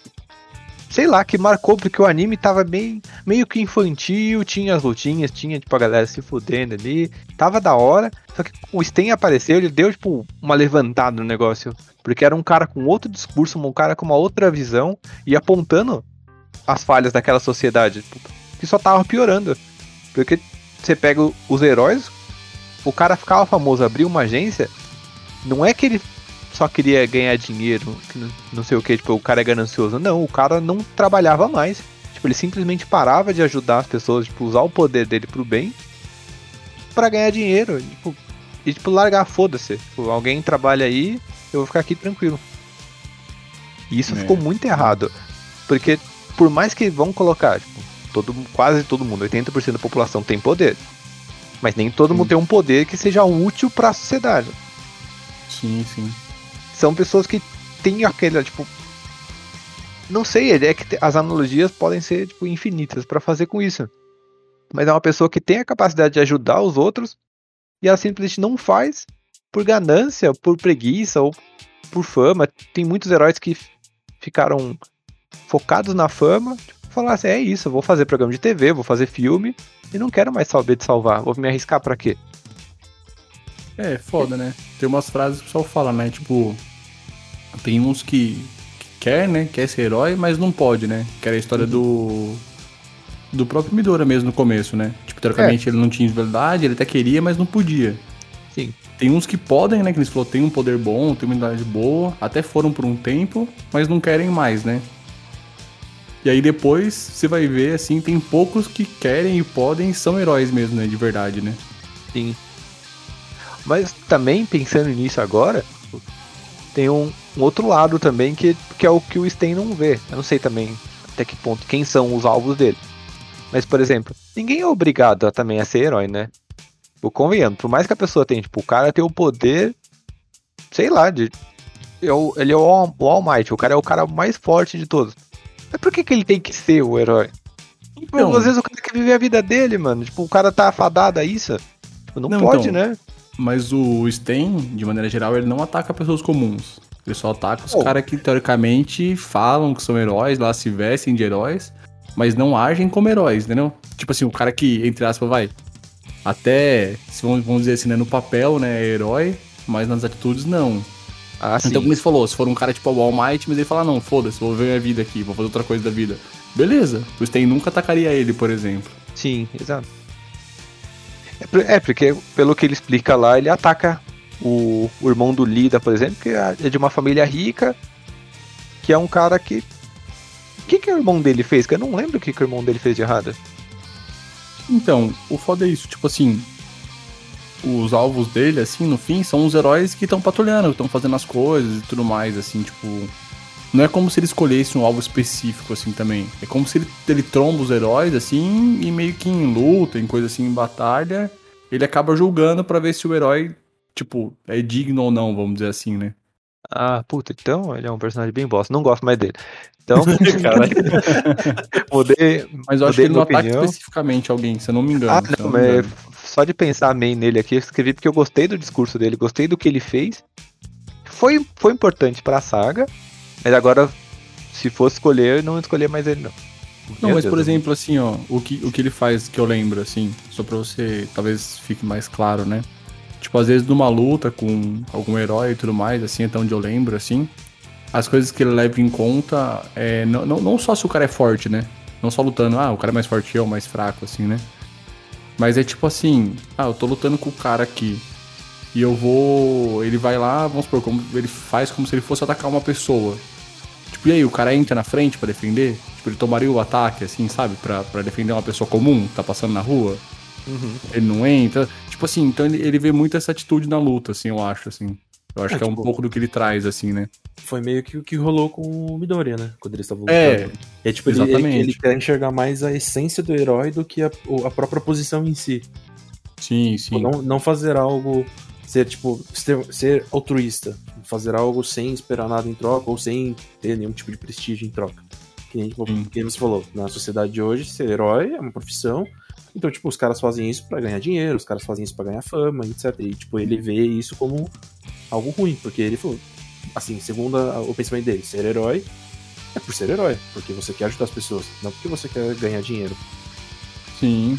sei lá, que marcou porque o anime tava bem, meio que infantil, tinha as lutinhas, tinha tipo a galera se fudendo ali, tava da hora. Só que o Sten apareceu, ele deu tipo uma levantada no negócio, porque era um cara com outro discurso, um cara com uma outra visão e apontando as falhas daquela sociedade, tipo, que só tava piorando. Porque você pega os heróis, o cara ficava famoso, abriu uma agência, não é que ele só queria ganhar dinheiro, não- sei o que, tipo, o cara é ganancioso. Não, o cara não trabalhava mais. Tipo, ele simplesmente parava de ajudar as pessoas, tipo, usar o poder dele pro bem pra ganhar dinheiro. Tipo, e tipo, largar, foda-se. Tipo, alguém trabalha aí, eu vou ficar aqui tranquilo. E isso É. ficou muito errado. Porque, por mais que vão colocar, tipo, todo, quase todo mundo, 80% da população tem poder. Mas nem todo mundo tem um poder que seja útil pra sociedade. Sim, sim. São pessoas que têm aquele, tipo. Não sei, é que as analogias podem ser, tipo, infinitas pra fazer com isso. Mas é uma pessoa que tem a capacidade de ajudar os outros e ela simplesmente não faz por ganância, por preguiça ou por fama. Tem muitos heróis que ficaram focados na fama, tipo, falar assim, é isso, eu vou fazer programa de TV, vou fazer filme e não quero mais saber de salvar, vou me arriscar pra quê? É, foda, né? Tem umas frases que o pessoal fala, né? Tipo, tem uns que, que quer, né? Quer ser herói, mas não pode, né? Que era a história do. Do próprio Midora mesmo no começo, né? Tipo, teoricamente ele não tinha individualidade, ele até queria, mas não podia. Sim. Tem uns que podem, né? Que eles falou, tem um poder bom, tem uma individualidade boa, até foram por um tempo, mas não querem mais, né? E aí depois você vai ver, assim, tem poucos que querem e podem e são heróis mesmo, né? De verdade, né? Sim. Mas também, pensando nisso agora, tem um, um outro lado também que, que é o que o Sten não vê. Eu não sei também até que ponto, quem são os alvos dele. Mas, por exemplo, ninguém é obrigado a, também a ser herói, né? Tipo, convenhando, por mais que a pessoa tenha, tipo, o cara tem o poder, sei lá, de. é o- Ele é o, All- o All Might, o cara é o cara mais forte de todos. Mas por que, que ele tem que ser o herói? Tipo, Então. às vezes o cara quer viver a vida dele, mano. Tipo, o cara tá afadado a isso. Tipo, não, Não, pode, então. né? Mas o Sten, de maneira geral, ele não ataca pessoas comuns. Ele só ataca os Oh. caras que teoricamente falam que são heróis, lá se vestem de heróis. mas não agem como heróis, entendeu? Tipo assim, o cara que, entre aspas, vai. Até, se vamos, dizer assim, né, no papel, né, é herói, mas nas atitudes não. Ah, sim. Então, como você falou, se for um cara tipo o All Might, mas ele fala, não, foda-se, vou ver minha vida aqui, vou fazer outra coisa da vida. Beleza, o Sten nunca atacaria ele, por exemplo. Sim, exato. É, é, porque pelo que ele explica lá, ele ataca o, o irmão do Lida, por exemplo, que é de uma família rica, que é um cara que. O que, que o irmão dele fez? Que eu não lembro o que, que o irmão dele fez de errado. Então, o foda é isso, tipo assim, os alvos dele, assim, no fim, são os heróis que estão patrulhando, estão fazendo as coisas e tudo mais, assim, tipo. Não é como se ele escolhesse um alvo específico, assim, também. É como se ele, ele tromba os heróis, assim, e meio que em luta, em coisa assim, em batalha, ele acaba julgando pra ver se o herói, tipo, é digno ou não, vamos dizer assim, né? Ah, puta, então ele é um personagem bem bosta. Não gosto mais dele. Então, mudei. Mas eu acho que ele não ataca especificamente alguém, se eu não me engano. Ah, não, me mas engano. só de pensar amém nele aqui, eu escrevi porque eu gostei do discurso dele, gostei do que ele fez. Foi, foi importante pra saga, mas agora, se fosse escolher, eu não escolher mais ele, não. Não, Meu mas Deus, por eu- exemplo, assim, ó, o que, o que ele faz que eu lembro, assim, só pra você talvez fique mais claro, né? Tipo, às vezes numa luta com algum herói e tudo mais, assim, até onde eu lembro, assim, as coisas que ele leva em conta é não, não, não só se o cara é forte, né? Não só lutando, ah, o cara é mais forte eu, mais fraco, assim, né? Mas é tipo assim, ah, eu tô lutando com o cara aqui. E eu vou. Ele vai lá, vamos supor, como, ele faz como se ele fosse atacar uma pessoa. Tipo, e aí, o cara entra na frente pra defender? Tipo, ele tomaria o ataque, assim, sabe? Pra, pra defender uma pessoa comum que tá passando na rua? Uhum. Ele não entra. Tipo assim, então ele, ele vê muito essa atitude na luta, assim, eu acho, assim. Eu acho É, que é um tipo- pouco do que ele traz, assim, né? Foi meio que o que rolou com o Midoriya, né? Quando eles estavam lutando. É, É tipo, ele, ele, exatamente. ele quer enxergar mais a essência do herói do que a, a própria posição em si. sim, Tipo, sim. Não, não fazer algo. Ser, tipo, ser, ser altruísta. Fazer algo sem esperar nada em troca ou sem ter nenhum tipo de prestígio em troca. Que nem, tipo, que você falou, na sociedade de hoje, ser herói é uma profissão. Então, tipo, os caras fazem isso pra ganhar dinheiro, os caras fazem isso pra ganhar fama, etc. E, tipo, ele vê isso como algo ruim, porque ele falou, assim, segundo a- o pensamento dele, ser herói é por ser herói, porque você quer ajudar as pessoas, não porque você quer ganhar dinheiro. Sim.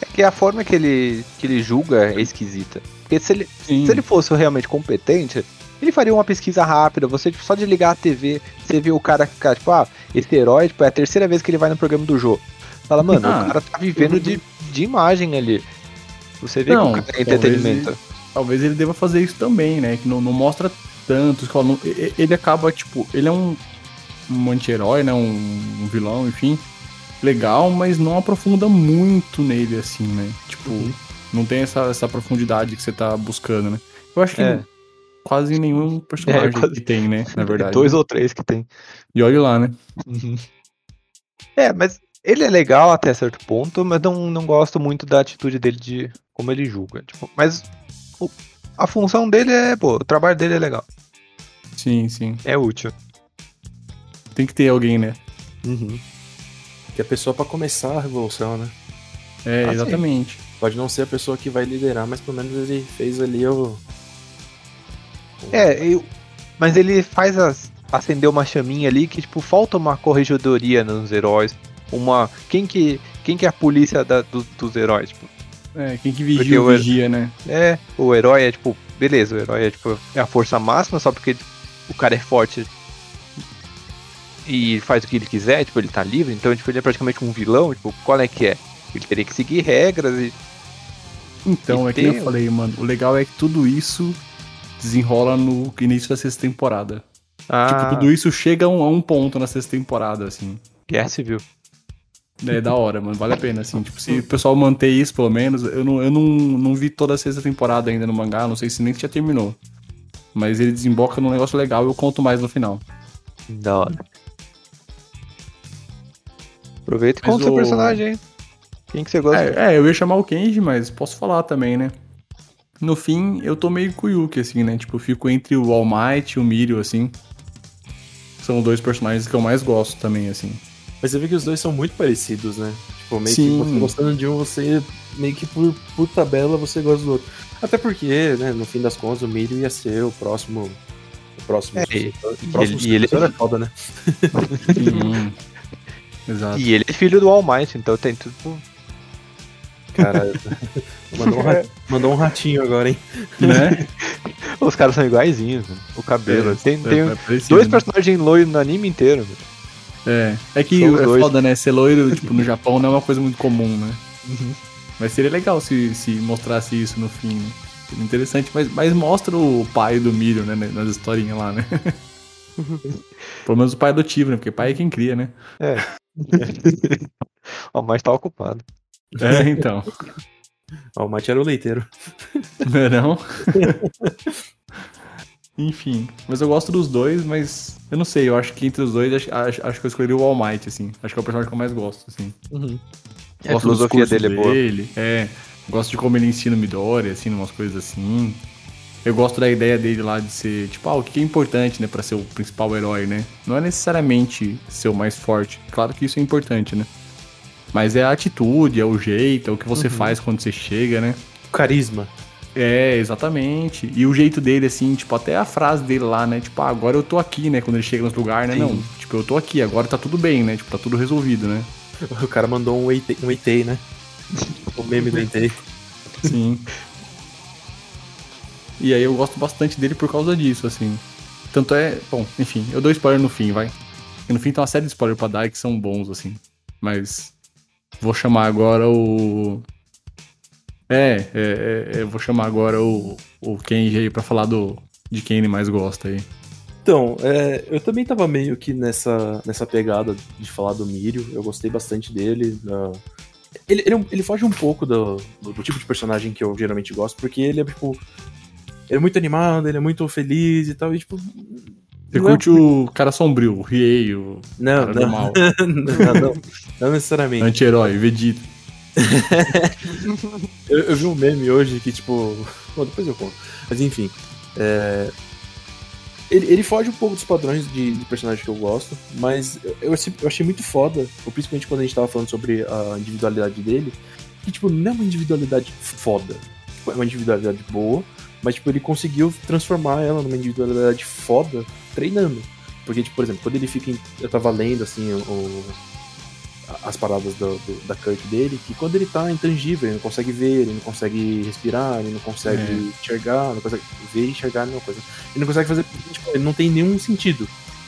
É que a forma que ele, que ele julga é esquisita. Porque se ele, sim. se ele fosse realmente competente, ele faria uma pesquisa rápida. Você tipo, só de ligar a TV, você vê o cara ficar, tipo, ah, esse herói tipo, é a terceira vez que ele vai no programa do jogo. Fala, mano, Ah. o cara tá vivendo de, de imagem ali. Você vê Não, que o cara é talvez entretenimento. Talvez ele deva fazer isso também, né? Que não, não mostra tanto. não- ele acaba, tipo, ele é um, um anti-herói, né? Um, um vilão, enfim. Legal, mas não aprofunda muito nele, assim, né? Tipo, Uhum. não tem essa, essa profundidade que você tá buscando, né? Eu acho que É. quase nenhum personagem É, quase- que tem, né? Na verdade. Dois ou três que tem. E olha lá, né? É, mas ele é legal até certo ponto, mas não, não gosto muito da atitude dele de como ele julga. Tipo, mas o- a função dele é, pô, o trabalho dele é legal. Sim, sim. É útil. Tem que ter alguém, né? Que é a pessoa pra começar a revolução, né? É, Ah, sim. exatamente. Pode não ser a pessoa que vai liderar, mas pelo menos ele fez ali o. É, eu, mas ele faz as, acender uma chaminha ali que, tipo, falta uma corregedoria nos heróis. Uma. Quem que, quem que é a polícia da- do- dos heróis? Tipo, É, quem que vigia, o- vigia, né? é, o herói é tipo, beleza, o herói é tipo, é a força máxima só porque o cara é forte e faz o que ele quiser, tipo, ele tá livre, então tipo, ele é praticamente um vilão, tipo, qual é que é? Ele teria que seguir regras e. Então, E é que nem tem- eu falei, mano. O legal é que tudo isso desenrola no início da sexta temporada. Ah, Tipo, tudo isso chega a um, a um ponto na sexta temporada, assim. Guerra Civil. É da hora, mano. Vale a pena, assim. Tipo, se o pessoal manter isso, pelo menos. Eu não, eu não, não vi toda a sexta temporada ainda no mangá. Não sei se nem já terminou. Mas ele desemboca num negócio legal e eu conto mais no final. Da hora. Aproveita e Mas conta seu o- personagem, hein? Quem que você gosta? É, é, eu ia chamar o Kenji, mas posso falar também, né? No fim, eu tô meio com o Yuki, assim, né? Tipo, eu fico entre o All Might e o Mirio, assim. São dois personagens que eu mais gosto também, assim. Mas você vê que os dois são muito parecidos, né? Tipo, meio Sim. que você gostando de um, você meio que por, por tabela você gosta do outro. Até porque, né, no fim das contas, o Mirio ia ser o próximo. O próximo É, sucessor. e o próximo ele- e ele- é foda, né? Exato. E ele é filho do All Might, então tem tudo. Cara, mandou, um ra- mandou um ratinho agora, hein? Né? Os caras são iguaizinhos, mano. o cabelo. É, tem tem é dois né? personagens loiros no anime inteiro. mano. É, é que São os é dois. foda, né? Ser loiro, tipo, no Japão não é uma coisa muito comum, né? Uhum. Mas seria legal se, se mostrasse isso no fim, né? Seria interessante, mas, mas mostra o pai do milho, né? Nas historinhas lá, né? Pelo menos o pai adotivo, né? Porque pai é quem cria, né? O All Might tá ocupado. É, então. Ó, o Mate era o leiteiro. Não é não? Enfim, mas eu gosto dos dois, mas eu não sei, eu acho que entre os dois, acho, acho, acho que eu escolheria o All Might, assim. Acho que é o personagem que eu mais gosto, assim. A Gosto dos filosofia cursos dele é boa. dele, É, gosto de como ele ensina o Midori, assim, umas coisas assim. Eu gosto da ideia dele lá de ser, tipo, ah, o que é importante, né, pra ser o principal herói, né? Não é necessariamente ser o mais forte. Claro que isso é importante, né? Mas é a atitude, é o jeito, é o que você faz quando você chega, né? Carisma. É, exatamente. E o jeito dele, assim, tipo, até a frase dele lá, né? Tipo, ah, agora eu tô aqui, né? Quando ele chega nos lugares, né? Sim. Não, tipo, eu tô aqui, agora tá tudo bem, né? Tipo, tá tudo resolvido, né? O cara mandou um Eitei, um Eitei né? O meme do Eitei. Sim. E aí eu gosto bastante dele por causa disso, assim. Tanto é. Bom, enfim, eu dou spoiler no fim, vai. E no fim tem uma série de spoilers pra dar que são bons, assim. Mas. Vou chamar agora o. É, é, é, é, vou chamar agora o, o Kenji aí pra falar do, de quem ele mais gosta aí. Então, é, eu também tava meio que nessa, nessa pegada de falar do Mirio. Eu gostei bastante dele. Ele, ele, é ele foge um pouco do, do, do tipo de personagem que eu geralmente gosto, porque ele é, tipo. Ele é muito animado, ele é muito feliz e tal, e tipo. Você não é- curte o cara sombrio, o Riei, o Não, não, mal, não, não, não necessariamente. anti-herói, Vegeta. Eu, eu vi um meme hoje que, tipo. Bom, depois eu conto. Mas enfim. é, Ele, ele foge um pouco dos padrões de, de personagem que eu gosto, mas eu, eu achei- muito foda, principalmente quando a gente tava falando sobre a individualidade dele, que, tipo, não é uma individualidade foda. Tipo, é uma individualidade boa, mas, tipo, ele conseguiu transformar ela numa individualidade foda treinando. Porque, tipo, por exemplo, quando ele fica. em- Eu tava lendo, assim, o, as paradas do, do- da Kurt dele, que quando ele tá intangível, ele não consegue ver, ele não consegue respirar, ele não consegue É. enxergar, não consegue ver e enxergar a mesma coisa. Ele não consegue fazer. Tipo, ele não tem nenhum sentido.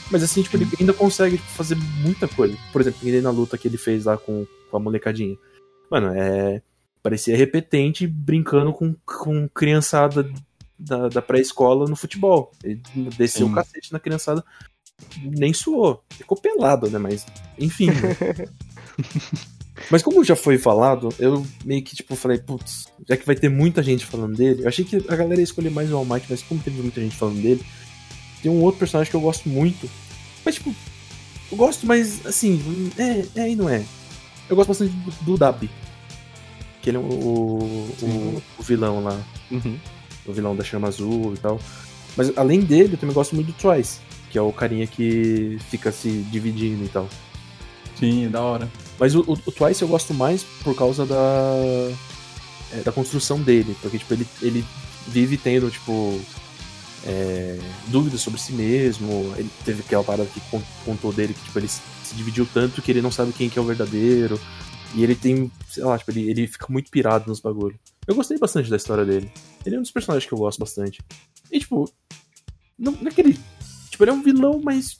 Mas assim, tipo, ele ainda consegue tipo, fazer muita coisa. Por exemplo, nem na luta que ele fez lá com, com a molecadinha. Mano, é. Parecia repetente brincando com, com criançada da, da pré-escola no futebol. Ele desceu o cacete na criançada, nem suou. Ficou pelado, né? Mas, enfim. Mas como já foi falado, eu meio que, tipo, falei, putz, já que vai ter muita gente falando dele, eu achei que a galera ia escolher mais o All Might, mas como teve muita gente falando dele, tem um outro personagem que eu gosto muito. Mas, tipo, eu gosto, mas, assim, é, é e não é. Eu gosto bastante do, do Dabi. Que ele é o, o, o, o vilão lá, Uhum. o vilão da chama azul e tal. Mas além dele, eu também gosto muito do Twice, que é o carinha que fica se dividindo e tal. Sim, é da hora. Mas o, o, Twice eu gosto mais por causa da. é, da construção dele. Porque, tipo, ele, ele vive tendo, tipo. é, dúvidas sobre si mesmo. Ele teve aquela parada que con- contou dele que, tipo, ele se dividiu tanto que ele não sabe quem que é o verdadeiro. E ele tem, sei lá, tipo, ele, ele fica muito pirado nos bagulhos. Eu gostei bastante da história dele. Ele é um dos personagens que eu gosto bastante. E, tipo, não, não é que ele. Tipo, ele é um vilão, mas.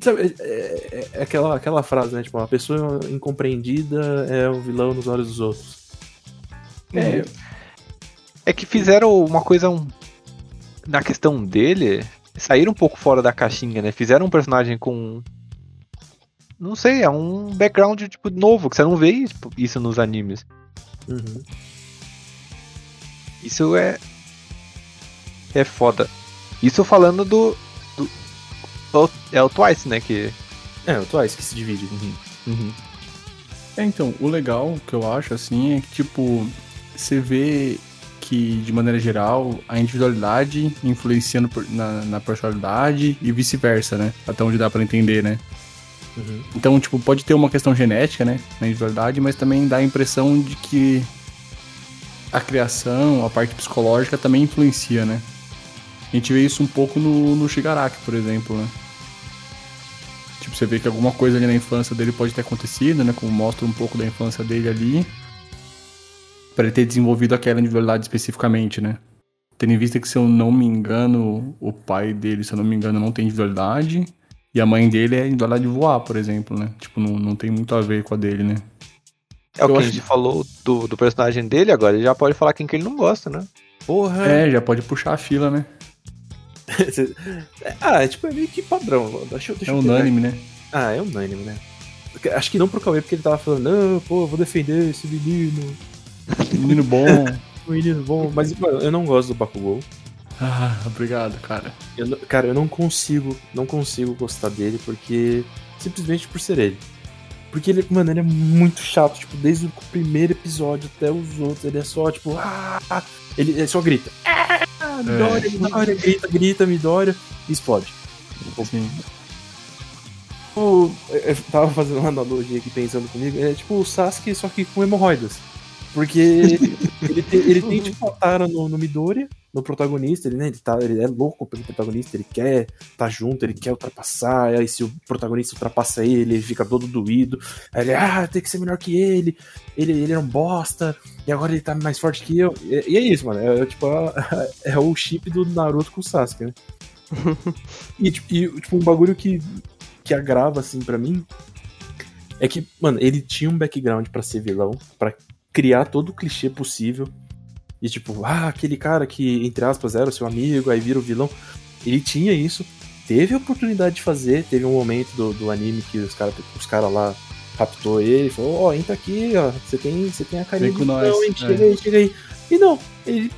Sabe, é, é- é aquela, aquela frase, né? Tipo, uma pessoa incompreendida é o vilão nos olhos dos outros. É, é que fizeram uma coisa um, na questão dele, saíram um pouco fora da caixinha, né? Fizeram um personagem com não sei, é um background tipo novo que você não vê isso nos animes. Uhum. Isso é é foda. Isso falando do, é o Twice, né, que É, o Twice que se divide. É, então, o legal que eu acho, assim, é que, tipo, você vê que, de maneira geral, a individualidade influenciando na, na personalidade e vice-versa, né? Até onde dá pra entender, né? Uhum. Então, tipo, pode ter uma questão genética, né? Na individualidade, mas também dá a impressão de que a criação, a parte psicológica também influencia, né? A gente vê isso um pouco no, no Shigaraki, por exemplo, né? Tipo, você vê que alguma coisa ali na infância dele pode ter acontecido, né? Como mostra um pouco da infância dele ali. Pra ele ter desenvolvido aquela individualidade especificamente, né? Tendo em vista que, se eu não me engano, o pai dele, se eu não me engano, não tem individualidade. E a mãe dele é individualidade de voar, por exemplo, né? Tipo, não, não tem muito a ver com a dele, né? É o Eu que a acho- gente falou do, do personagem dele agora, ele já pode falar quem que ele não gosta, né? Porra. É, já pode puxar a fila, né? ah, é tipo, é meio que padrão. Deixa, deixa É unânime, né? Ah, é unânime, né? Acho que não pro Cauê, porque ele tava falando, não, pô, vou defender esse menino, Menino bom. menino bom. Mas, mano, eu não gosto do Bakugou. ah, obrigado, cara. Eu cara, eu não consigo, não consigo gostar dele, porque. Simplesmente por ser ele. Porque ele, mano, ele é muito chato, tipo, desde o primeiro episódio até os outros, ele é só, tipo, ah, ele, ele só grita. Ah, Midoriya, Midoriya, grita, grita, Midoriya, e explode. Sim. Eu eu tava fazendo uma analogia aqui pensando comigo, é tipo o Sasuke, só que com hemorroidas. Porque ele tem, ele tem tipo a tara no, no Midoriya, no protagonista, ele, né, ele, tá, ele é louco pelo protagonista, ele quer tá junto, ele quer ultrapassar, aí se o protagonista ultrapassa ele, ele fica todo doído, aí ele, ah, tem que ser melhor que ele, ele, ele é um bosta, e agora ele tá mais forte que eu. E, e é isso, mano, é, é, tipo, a- é o chip do Naruto com o Sasuke, né? e, tipo, e, tipo, um bagulho que, que agrava, assim, pra mim, é que, mano, ele tinha um background pra ser vilão, pra criar todo o clichê possível. E tipo, ah, aquele cara que, entre aspas, era o seu amigo, aí vira o vilão. Ele tinha isso, teve a oportunidade de fazer, teve um momento do, do anime que os caras os cara lá raptou ele, falou, ó, entra aqui, ó, você tem, você tem a carinha de nós, vilão, hein, é. chega aí, chega aí. E não, ele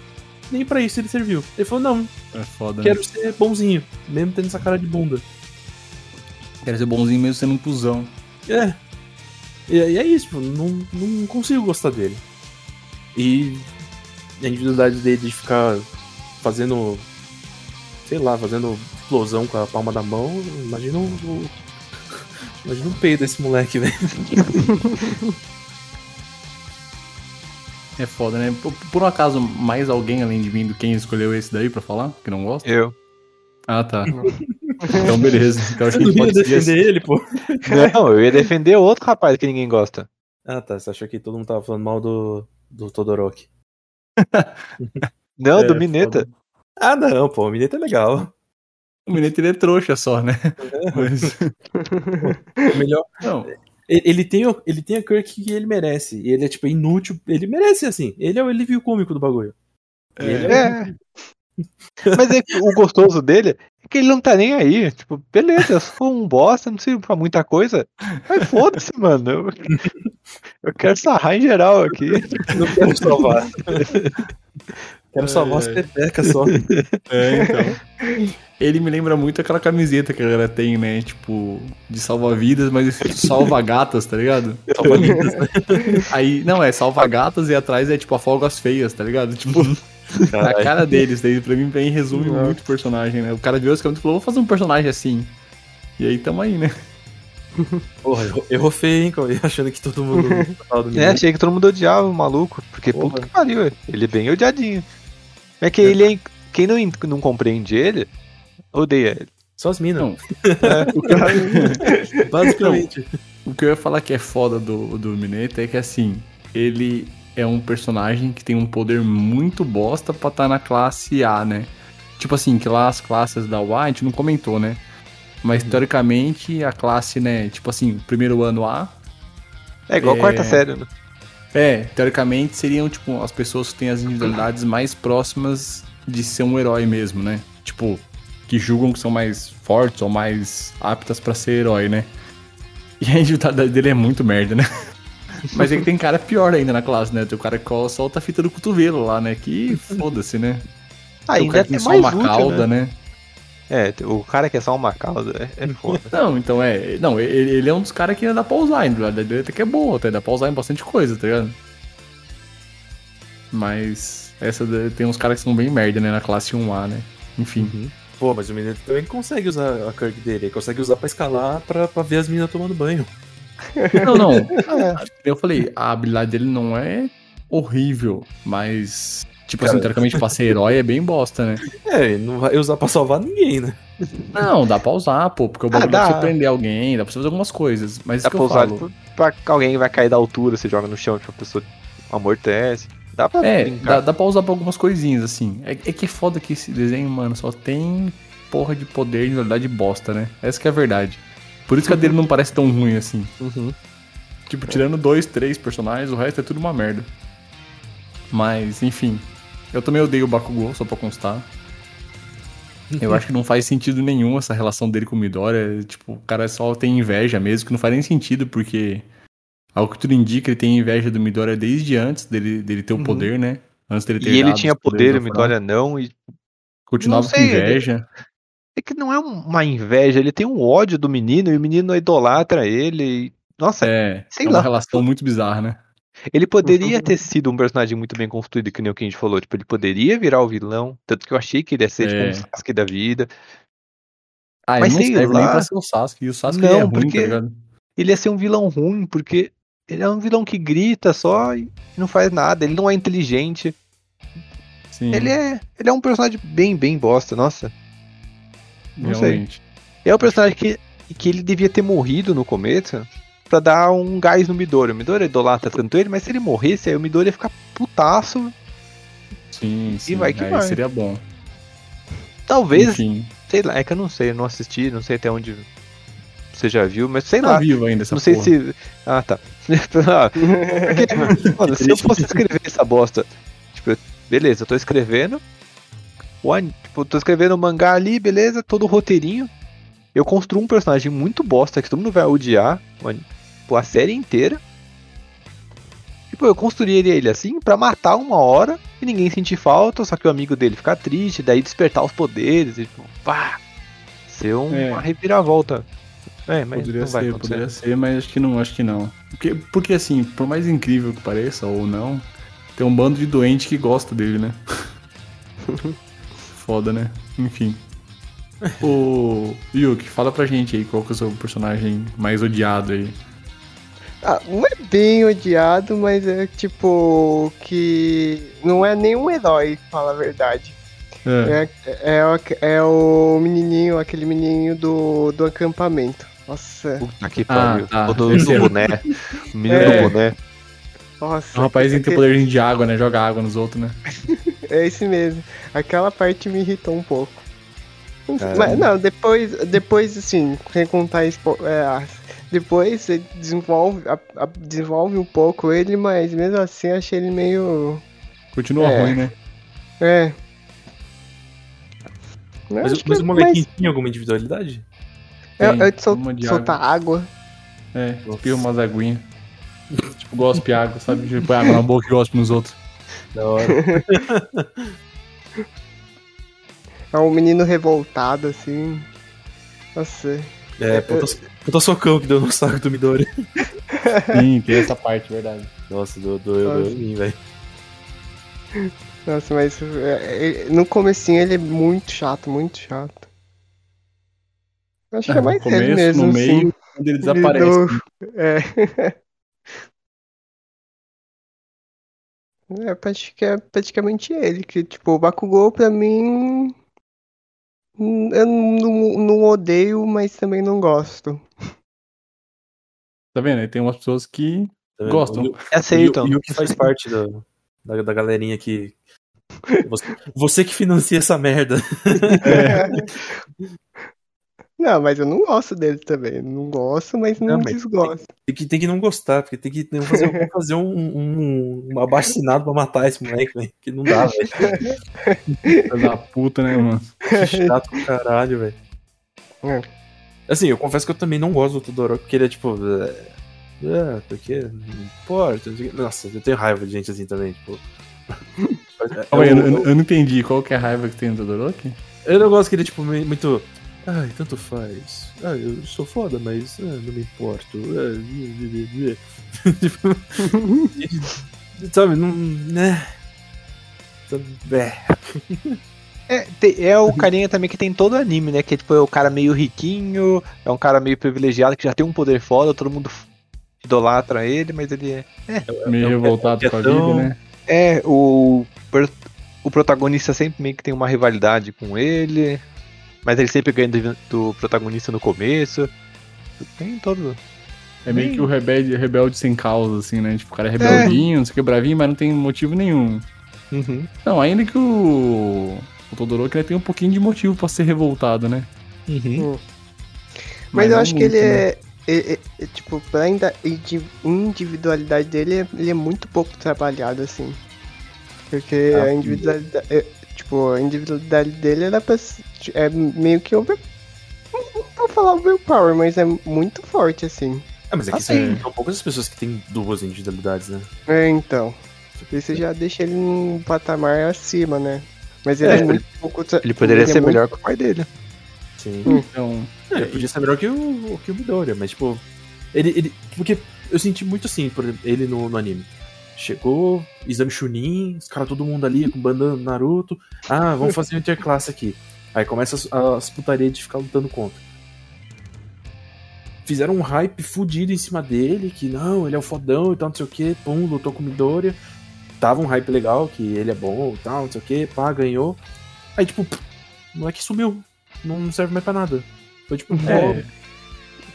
nem pra isso ele serviu. Ele falou, não, É foda, quero né? ser bonzinho, mesmo tendo essa cara de bunda. Quero ser bonzinho mesmo sendo um cuzão. É. E, e é isso, tipo, não, não consigo gostar dele. E a individualidade dele de ficar fazendo. Sei lá, fazendo explosão com a palma da mão. Imagina o. o- Imagina o peito desse moleque, velho. É foda, né? Por, por um acaso, mais alguém além de mim do quem escolheu esse daí pra falar? Que não gosta? Eu. Ah, tá. então, beleza. Então acho Você que a não gente ia pode defender ele, pô. Não, eu ia defender outro rapaz que ninguém gosta. Ah, tá. Você achou que todo mundo tava falando mal do, do Todoroki. Não, É, do Mineta. foda. Ah, não, pô. O Mineta é legal. O menino ele é trouxa só, né? Mas, O melhor. não, Ele, tem, ele tem a Kirk que ele merece. E ele é, tipo, inútil. Ele merece, assim. Ele é o alívio cômico do bagulho. Ele É. Mas é que o gostoso dele é que ele não tá nem aí. Tipo, beleza, eu sou um bosta, não sirvo pra muita coisa. Mas foda-se, mano. Eu, eu quero sarrar em geral aqui. Não quero salvar. quero salvar as pepecas só. É, então. Ele me lembra muito aquela camiseta que a galera tem, né? Tipo, de salva-vidas, mas salva gatas, tá ligado? Salva-vidas, né? Aí, não, é salva gatas e atrás é tipo afoga as feias, tá ligado? Tipo, na cara deles, daí pra mim bem resume muito o personagem, né? O cara viu esse canto e falou, vou fazer um personagem assim. E aí tamo aí, né? Porra, errou- errou feio, hein? Achando que todo mundo É, achei que todo mundo odiava o maluco. Porque Porra. puta que pariu, ele é bem odiadinho. É que ele é. Quem não, não compreende ele, odeia ele. Só as minas. Não. Basicamente. O que eu ia falar que é foda do, do Mineta é que assim, ele é um personagem que tem um poder muito bosta pra estar na classe A, né? Tipo assim, que lá as classes da UA a gente não comentou, né? Mas teoricamente a classe, né? Tipo assim, primeiro ano A. É igual É. quarta série, né? É, teoricamente seriam, tipo, as pessoas que têm as individualidades mais próximas de ser um herói mesmo, né? Tipo, que julgam que são mais fortes ou mais aptas pra ser herói, né? E a individualidade dele é muito merda, né? Mas é que tem cara pior ainda na classe, né? Tem o cara que solta a fita do cotovelo lá, né? Que foda-se, né? Ah, o ainda cara é que tem até só mais uma útil, cauda, né? né? É, o cara que é só uma cauda é, é foda. Não, então é. Não, ele, ele é um dos caras que ainda dá pra usar, a individualidade dele até que é boa, até dá pra usar em bastante coisa, tá ligado? Mas essa tem uns caras que são bem merda, né? Na classe 1A, né? Enfim. Pô, mas o menino também consegue usar a Kirk dele. Ele consegue usar pra escalar pra, pra ver as minas tomando banho. Não, não. Eu falei, a habilidade dele não é horrível, mas. Tipo assim, teoricamente pra ser herói é bem bosta, né? É, ele não vai usar pra salvar ninguém, né? Não, dá pra usar, pô, porque o bagulho Ah, dá pra você prender alguém, dá pra você fazer algumas coisas. Mas Dá isso que pra eu usar falo. pra pra alguém vai cair da altura, você joga no chão, tipo, a pessoa amortece. Dá pra É, brincar. dá, dá pra usar pra algumas coisinhas, assim. É, é que é foda que esse desenho, mano, só tem porra de poder de verdade bosta, né? Essa que é a verdade. Por isso que a dele não parece tão ruim assim. Uhum. Tipo, tirando dois, três personagens, o resto é tudo uma merda. Mas, enfim. Eu também odeio o Bakugou, só pra constar. Eu acho que não faz sentido nenhum essa relação dele com o Midoriya. Tipo, o cara só tem inveja mesmo, que não faz nem sentido, porque... Ao que tudo indica, ele tem inveja do Midoriya desde antes dele, dele ter o Uhum. poder, né? Antes dele ter E ele tinha poder, o. Midoriya não, e Continuava com inveja. É que não é uma inveja, ele tem um ódio do menino, e o menino idolatra ele. e- Nossa, É, sei é uma lá. relação muito bizarra, né? ele poderia ter sido um personagem muito bem construído, que nem o que a gente falou. Tipo, ele poderia virar o vilão, tanto que eu achei que ele ia ser tipo É. um Sasuke da vida. Ah, Mas ele não serve lá. nem pra ser o Sasuke. E o Sasuke Não, é ruim, porque- tá? Ele ia ser um vilão ruim, porque ele é um vilão que grita só e não faz nada. Ele não é inteligente. Sim, Ele é, ele é um personagem bem, bem bosta, nossa. Não sei. realmente. É o personagem que, que ele devia ter morrido no começo pra dar um gás no Midori. O Midori idolatra tanto ele, mas se ele morresse, aí o Midori ia ficar putaço. Sim, sim. vai que aí vai. seria bom. Talvez, Enfim, sei lá, é que eu não sei, eu não assisti, não sei até onde você já viu, mas sei tá lá. vivo ainda essa Não sei porra. se. Ah, tá. Ah, porque, mano, se eu fosse escrever essa bosta, tipo, beleza, eu tô escrevendo. O an- tipo, tô escrevendo o mangá ali, beleza, todo o roteirinho. Eu construo um personagem muito bosta que todo mundo vai odiar, mano, tipo, a série inteira. Tipo, eu construiria ele assim pra matar uma hora e ninguém sentir falta, só que o amigo dele ficar triste, daí despertar os poderes e tipo, pá, ser uma É. reviravolta. É, mas Poderia ser, acontecer. poderia ser, mas acho que não, acho que não. Porque, porque assim, por mais incrível que pareça ou não, tem um bando de doente que gosta dele, né? Foda, né? Enfim. O Yuki, fala pra gente aí qual que é o seu personagem mais odiado aí. Ah, não é bem odiado, mas é tipo que não é nenhum herói, fala a verdade. É, É, é, o- é o menininho, aquele menininho do, do acampamento. Nossa, Puta que Ah, pariu. tá. O do, do é- boné. O menino É. do boné. nossa. o rapazinho tem aquele- poder de água, né? Joga água nos outros, né? É esse mesmo. Aquela parte me irritou um pouco. Caramba. Mas não, depois, depois assim, sem contar é, depois você desenvolve, a- a- desenvolve um pouco ele, mas mesmo assim achei ele meio. Continua É. ruim, né? É. Eu Mas, mas que o é molequinho tinha alguma individualidade? é de sol- uma de soltar água. É, espirra umas aguinhas. tipo, gospe água, sabe? Tipo, põe água na boca e gospe nos outros. Da hora. É um menino revoltado, assim. Nossa. É, puta, puta socão que deu no saco do Midori. Sim, tem essa parte, verdade. Nossa, doeu, doeu, doeu em mim, velho. Nossa, mas é, é, no comecinho ele é muito chato, muito chato. Acho que é no mais ele começo, mesmo, no assim. meio, quando ele desaparece. Do- É. É, acho que é praticamente ele, que tipo, o Bakugou pra mim. Eu não, não odeio, mas também não gosto. Tá vendo? Aí tem umas pessoas que Tá gostam. O Aceitam. Yu- o Yuki faz parte da, da, da galerinha que. Você, você que financia essa merda. Não, mas eu não gosto dele também. Não gosto, mas não, Não, mas desgosto. Tem que, tem que não gostar, porque tem que tem que fazer, um- fazer um, um, um pra matar esse moleque, velho. Que não dá, velho. Da puta, né, mano? Que chato do caralho, velho. É. Assim, eu confesso que eu também não gosto do Todoroki, porque ele é tipo. É, é, porque. Não importa. Nossa, eu tenho raiva de gente assim também, tipo. Eu, eu, eu- eu, eu não entendi qual que é a raiva que tem no Todoroki. eu não gosto que ele é tipo muito. Ai, tanto faz. Ah, eu sou foda, mas ah, não me importo. Ah, tipo, sabe, não. Né? Sabe, É. É, é o carinha também que tem todo o anime, né? Que tipo, é o cara meio riquinho, é um cara meio privilegiado que já tem um poder foda, todo mundo idolatra ele, mas ele é. Meio revoltado com a vida, né? É, o, o protagonista sempre meio que tem uma rivalidade com ele. Mas ele sempre ganha do, do protagonista no começo. Tem todo. É meio que o rebelde, rebelde sem causa, assim, né? Tipo, o cara é rebeldinho, não sei o que, bravinho, mas não tem motivo nenhum. Uhum. Não, ainda que o. O Todoroki ele tem um pouquinho de motivo pra ser revoltado, né? Uhum. Mas, eu não acho que muito, ele né? é, é- é- é, Tipo, pra individualidade dele, ele é muito pouco trabalhado, assim. Porque Ah, a individualidade. É, tipo, a individualidade dele era pra. s- É meio que over. Não vou falar overpower, mas é muito forte, assim. Ah, mas é que Assim. são poucas as pessoas que têm duas individualidades, né? É, então. Isso já deixa ele num patamar acima, né? Mas ele é, É, muito pouco. tra- Ele poderia é ser muito- melhor que o pai dele. Sim. Então. É, ele podia ser melhor que o, que o Midoriya, mas tipo. Ele, ele. Porque eu senti muito assim, por exemplo, ele no, no anime. Chegou, exame Chunin, os caras, todo mundo ali com bandana Naruto. Ah, vamos fazer um interclasse aqui. Aí começa as, as putarias de ficar lutando contra. Fizeram um hype fudido em cima dele, que não, ele é o fodão e tal, não sei o que. Pum, lutou com o Midoriya. Tava um hype legal, que ele é bom e tal, não sei o que. Pá, ganhou. Aí, tipo, pff, o moleque sumiu. Não serve mais pra nada. Foi tipo, É.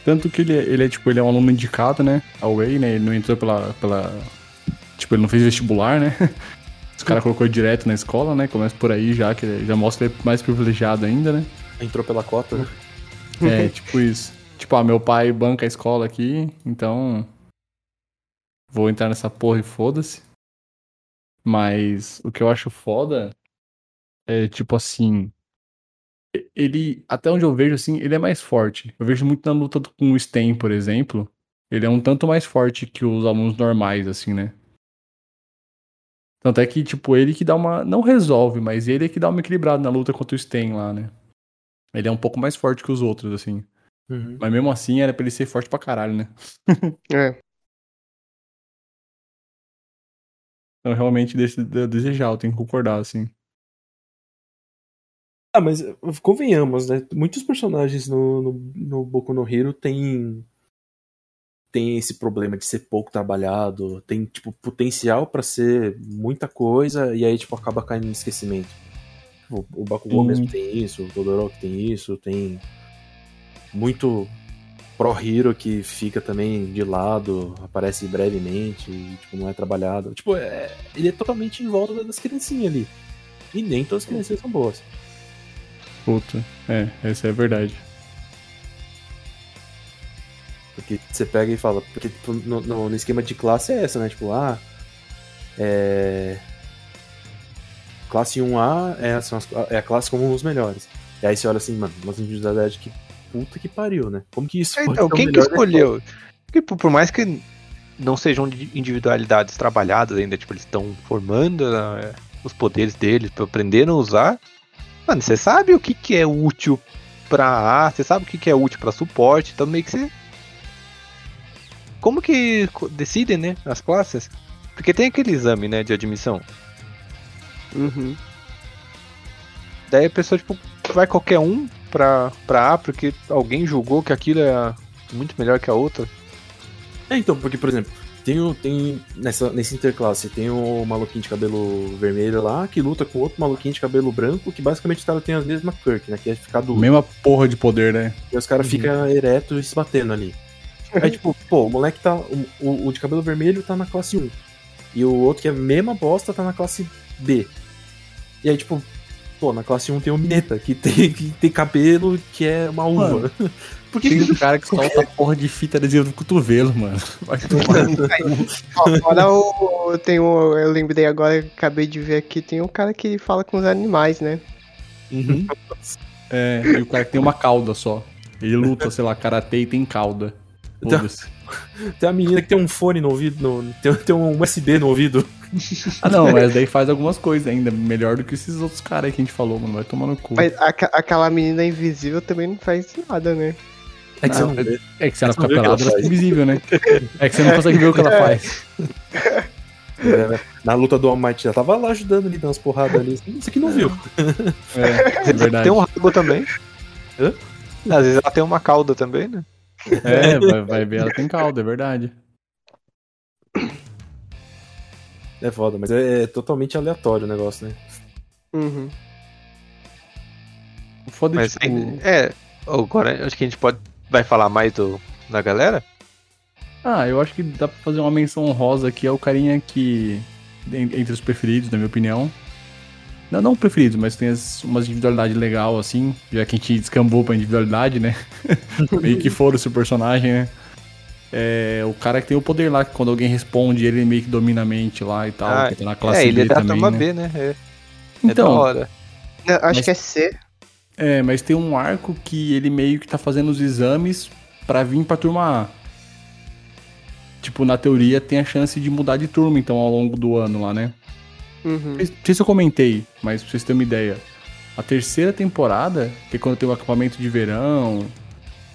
Tanto que ele, é- ele é, tipo, ele é um aluno indicado, né? A Way, né? Ele não entrou pela. pela tipo, ele não fez vestibular, né? Os caras colocou direto na escola, né? Começa por aí já, que ele já mostra ele mais privilegiado ainda, né? entrou pela cota, né? É, tipo isso. Tipo, ah, meu pai banca a escola aqui, então. Vou entrar nessa porra e foda-se. Mas o que eu acho foda é, tipo assim. Ele, até onde eu vejo, assim, ele é mais forte. Eu vejo muito na luta com o Sten, por exemplo. Ele é um tanto mais forte que os alunos normais, assim, né? Tanto é que, tipo, ele que dá uma. Não resolve, mas ele é que dá uma equilibrada na luta contra o Sten lá, né? Ele é um pouco mais forte que os outros, assim. Uhum. Mas mesmo assim era pra ele ser forte pra caralho, né? É. Então realmente deixa de desejar, eu tenho que concordar, assim. Ah, mas convenhamos, né? Muitos personagens no, no, no Boku no Hero tem tem esse problema de ser pouco trabalhado, tem tipo potencial pra ser muita coisa e aí tipo acaba caindo no esquecimento. O, o Bakugou Sim. mesmo tem isso, o Todoroki tem isso, tem muito Pro Hero que fica também de lado, aparece brevemente e tipo, não é trabalhado. Tipo, é, ele é totalmente em volta das criancinhas ali. E nem todas as criancinhas são boas. Puta. É, essa é a verdade. Porque você pega e fala, porque tipo, no, no- no esquema de classe é essa, né? Tipo, ah, é. Classe 1A é, as- é a classe como os melhores. E aí você olha assim, mano, umas individualidades que puta que pariu, né? Como que isso pode Então, quem que escolheu? Porque, por por mais que não sejam de- individualidades trabalhadas ainda, tipo, eles estão formando né, os poderes deles, aprendendo a usar. Mano, você sabe o que, que é útil pra A, você sabe o que, que é útil pra suporte, então meio que você. Como que decidem, né, as classes? Porque tem aquele exame, né, de admissão. Uhum. Daí a pessoa, tipo, vai qualquer um pra, pra A, porque alguém julgou que aquilo é muito melhor que a outra. É, então, porque, por exemplo, tem, o, tem nessa, nesse interclasse, tem o maluquinho de cabelo vermelho lá, que luta com outro maluquinho de cabelo branco, que basicamente o cara tem as mesmas Kirk, né? Que é ficar duro. Mesma porra de poder, né? E os caras ficam eretos e se batendo ali. Aí, tipo, pô, o moleque tá. O, o- o de cabelo vermelho tá na classe 1. E o outro, que é a mesma bosta, tá na classe B. E aí, tipo, pô, na classe 1 tem o Mineta, que tem, que tem cabelo que é uma uva. Por que Tem um cara que solta porra de fita adesiva no cotovelo, mano. Vai tomar. Ó, Fora o. Tem o. Eu lembrei agora, acabei de ver aqui, tem um cara que fala com os animais, né? É, e o cara que tem uma cauda só. Ele luta, sei lá, karatê e tem cauda. Foda-se. Tem a menina que tem um fone no ouvido, no- tem, tem um USB no ouvido. Ah, não, mas daí faz algumas coisas ainda. Melhor do que esses outros caras aí que a gente falou, mano. Vai tomar no cu. Mas aca- aquela menina invisível também não faz nada, né? É que Não, você não. É que se ela Você não que ela ela fica invisível, né? É que você não consegue ver o que ela faz. É, Na luta do All Might já tava lá ajudando ali, dando umas porradas ali. Isso aqui não viu. É, é verdade. Tem um rabo também. Hã? Às vezes ela tem uma cauda também, né? É, vai, vai ver, ela tem cauda, é verdade. É foda, mas é, é totalmente aleatório o negócio, né? Uhum. O Foda é, Mas tipo, é, agora acho que a gente pode. Vai falar mais do, da galera? Ah, eu acho que dá pra fazer uma menção honrosa aqui ao carinha que. en- Entre os preferidos, na minha opinião. Não, não preferidos, mas tem as, umas individualidades legal, assim. Já que a gente descambou pra individualidade, né? meio que foram-se o personagem, né? É, o cara que tem o poder lá, que quando alguém responde, ele meio que domina a mente lá e tal. Ah, que tá na classe é, ele B é da também, turma né? B, né? É, é da Então, hora. Não, acho Mas- que é C. É, mas tem um arco que ele meio que tá fazendo os exames pra vir pra turma A. Tipo, na teoria tem a chance de mudar de turma, então, ao longo do ano lá, né? Uhum. Não sei se eu comentei, mas pra vocês terem uma ideia. A terceira temporada, que é quando tem o acampamento de verão,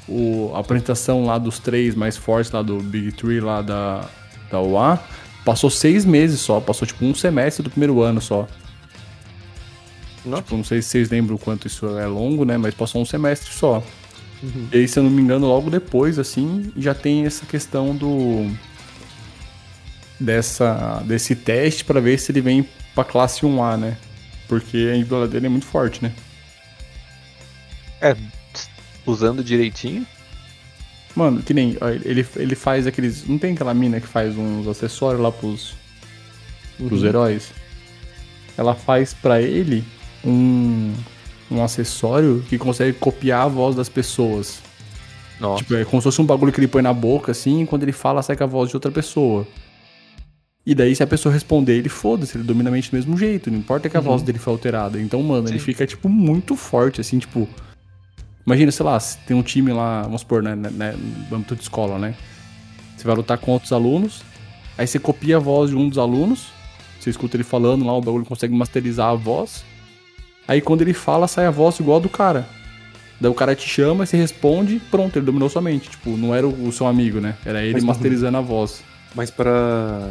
o, a apresentação lá dos três mais fortes lá do Big Three lá da, da UA, passou seis meses só, passou tipo um semestre do primeiro ano só. Nossa. Tipo, não sei se vocês lembram o quanto isso é longo, né? Mas passou um semestre só. E aí, se eu não me engano, logo depois, assim, já tem essa questão do. Dessa, desse teste pra ver se ele vem pra classe 1A, né? Porque a individualidade dele é muito forte, né? É, usando direitinho. Mano, que nem. ó, Ele, ele faz aqueles. Não tem aquela mina que faz uns acessórios lá pros. pros heróis? Ela faz pra ele um. um acessório que consegue copiar a voz das pessoas. Nossa. Tipo, é como se fosse um bagulho que ele põe na boca, assim, e quando ele fala, sai com a voz de outra pessoa. E daí, se a pessoa responder, ele foda-se, ele domina a mente do mesmo jeito, não importa que a voz dele foi alterada. Então, mano, ele Sim. fica, tipo, muito forte, assim, tipo. Imagina, sei lá, se tem um time lá, vamos supor, né, né, né, no âmbito de escola, né? Você vai lutar com outros alunos, aí você copia a voz de um dos alunos, você escuta ele falando lá, o bagulho consegue masterizar a voz. Aí quando ele fala, sai a voz igual a do cara. Daí o cara te chama, você responde, pronto, ele dominou sua mente. Tipo, não era o, seu amigo, né? Era ele Mas- masterizando a voz. Mas pra.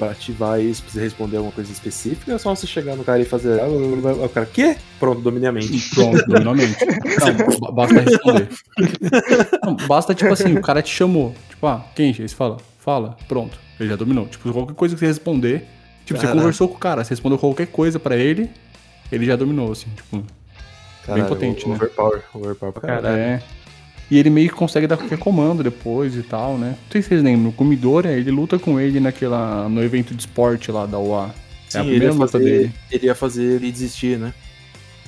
Pra ativar isso, precisa responder alguma coisa específica, é só você chegar no cara e fazer. ah, O cara, quê? Pronto, dominei a mente. Pronto, dominou a mente. Não, ba- basta responder. Não, basta, tipo assim, o cara te chamou. Tipo, ah, quem? Você fala, fala, pronto. Ele já dominou. Tipo, qualquer coisa que você responder. Tipo, você Caraca. conversou com o cara, você respondeu qualquer coisa pra ele, ele já dominou, assim, tipo. Caralho, potente, né? Overpower, overpower pra caralho. É. E ele meio que consegue dar qualquer comando depois e tal, né? Não sei se vocês lembram, o Comidora, ele luta com ele naquela, no evento de esporte lá da UA. é Sim, a ele primeira luta fazer, dele. ele ia fazer ele desistir, né?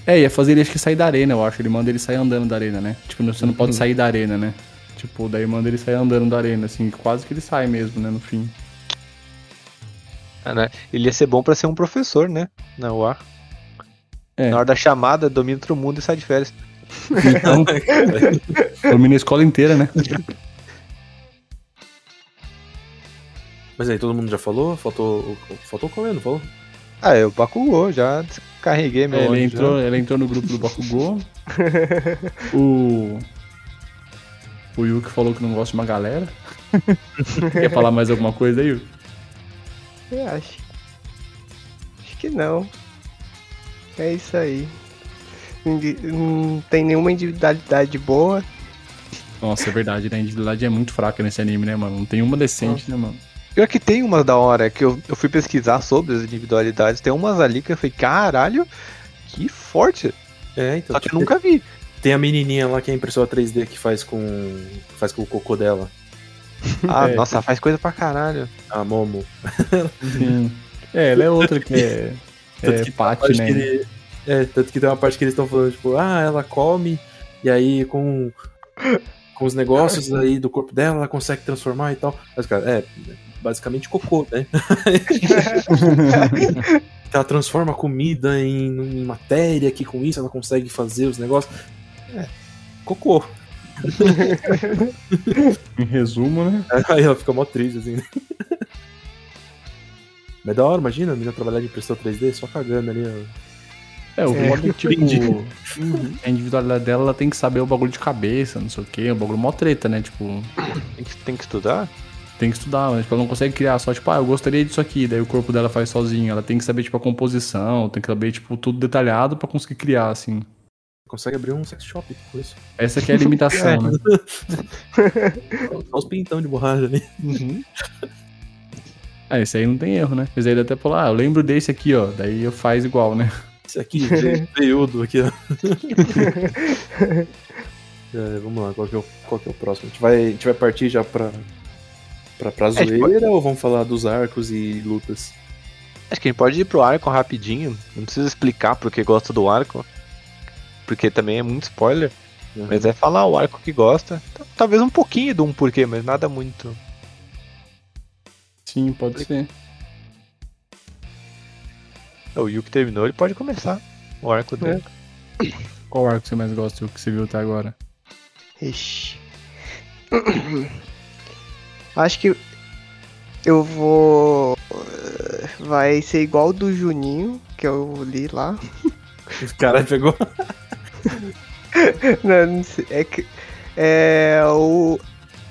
É, ia fazer ele acho que sair da arena, eu acho. Ele manda ele sair andando da arena, né? Tipo, você não pode sair da arena, né? Tipo, daí manda ele sair andando da arena, assim, quase que ele sai mesmo, né, no fim. Ah, né? Ele ia ser bom pra ser um professor, né? Na UA. É. Na hora da chamada, domina todo mundo e sai de férias. Então, domina a escola inteira, né? Mas aí, todo mundo já falou? Faltou, faltou o Cauê, não falou? Ah, eu Bakugou, já descarreguei meu É, ele, entrou, ele entrou no grupo do Bakugou. o. O Yuki falou que não gosta de uma galera. Quer falar mais alguma coisa aí, Yuki? Eu acho. Acho que não. É isso aí. Não tem nenhuma individualidade boa. Nossa, é verdade, né? A individualidade é muito fraca nesse anime, né, mano? Não tem uma decente, né, mano? Pior que tem umas da hora que eu, eu fui pesquisar sobre as individualidades. Tem umas ali que eu falei, caralho, que forte. É, então. Só que eu tipo, nunca vi. Tem a menininha lá que é a impressora 3D que faz com. faz com o cocô dela. Ah, É, nossa, faz coisa pra caralho. A Momo. Sim. É, ela é outra que é. É Paty, né? que ele- É, tanto que tem uma parte que eles estão falando, tipo, ah, ela come, e aí com, com os negócios aí do corpo dela, ela consegue transformar e tal. Mas, cara, é basicamente cocô, né? ela transforma a comida em, em matéria, que com isso ela consegue fazer os negócios. É, cocô. Em resumo, né? Aí ela fica mó triste, assim. Mas é da hora, imagina a menina trabalhar de impressão 3D só cagando ali, ó. É, o É. foda é que, tipo, Entendi. a individualidade dela, ela tem que saber o bagulho de cabeça, não sei o quê, o bagulho mó treta, né? Tipo, Tem que, tem que estudar? tem que estudar, mas tipo, ela não consegue criar só, tipo, ah, eu gostaria disso aqui, daí o corpo dela faz sozinho. Ela tem que saber, tipo, a composição, tem que saber, tipo, tudo detalhado pra conseguir criar, assim. Consegue abrir um sex shop com isso. Essa que é a limitação, né? Só os pintão de borracha ali. É, esse aí não tem erro, né? Mas aí ele até falou, ah, eu lembro desse aqui, ó, daí eu faz igual, né? Esse aqui, veiudo aqui, ó. É, vamos lá, qual que, é o, qual que é o próximo? A gente vai, a gente vai partir já pra, pra, pra tipo, zoeira ou vamos falar dos arcos e lutas? Acho que a gente pode ir pro arco rapidinho. Não precisa explicar porque gosta do arco. Porque também é muito spoiler. Uhum. Mas é falar o arco que gosta. Talvez um pouquinho do um porquê, mas nada muito. Sim, pode ser. O Yuki terminou, ele pode começar o arco dele. Qual arco você mais gosta, o que você viu até agora? Ixi. Acho que eu vou. Vai ser igual o do Juninho, que eu li lá. O cara pegou. Não, não sei. É que. É o.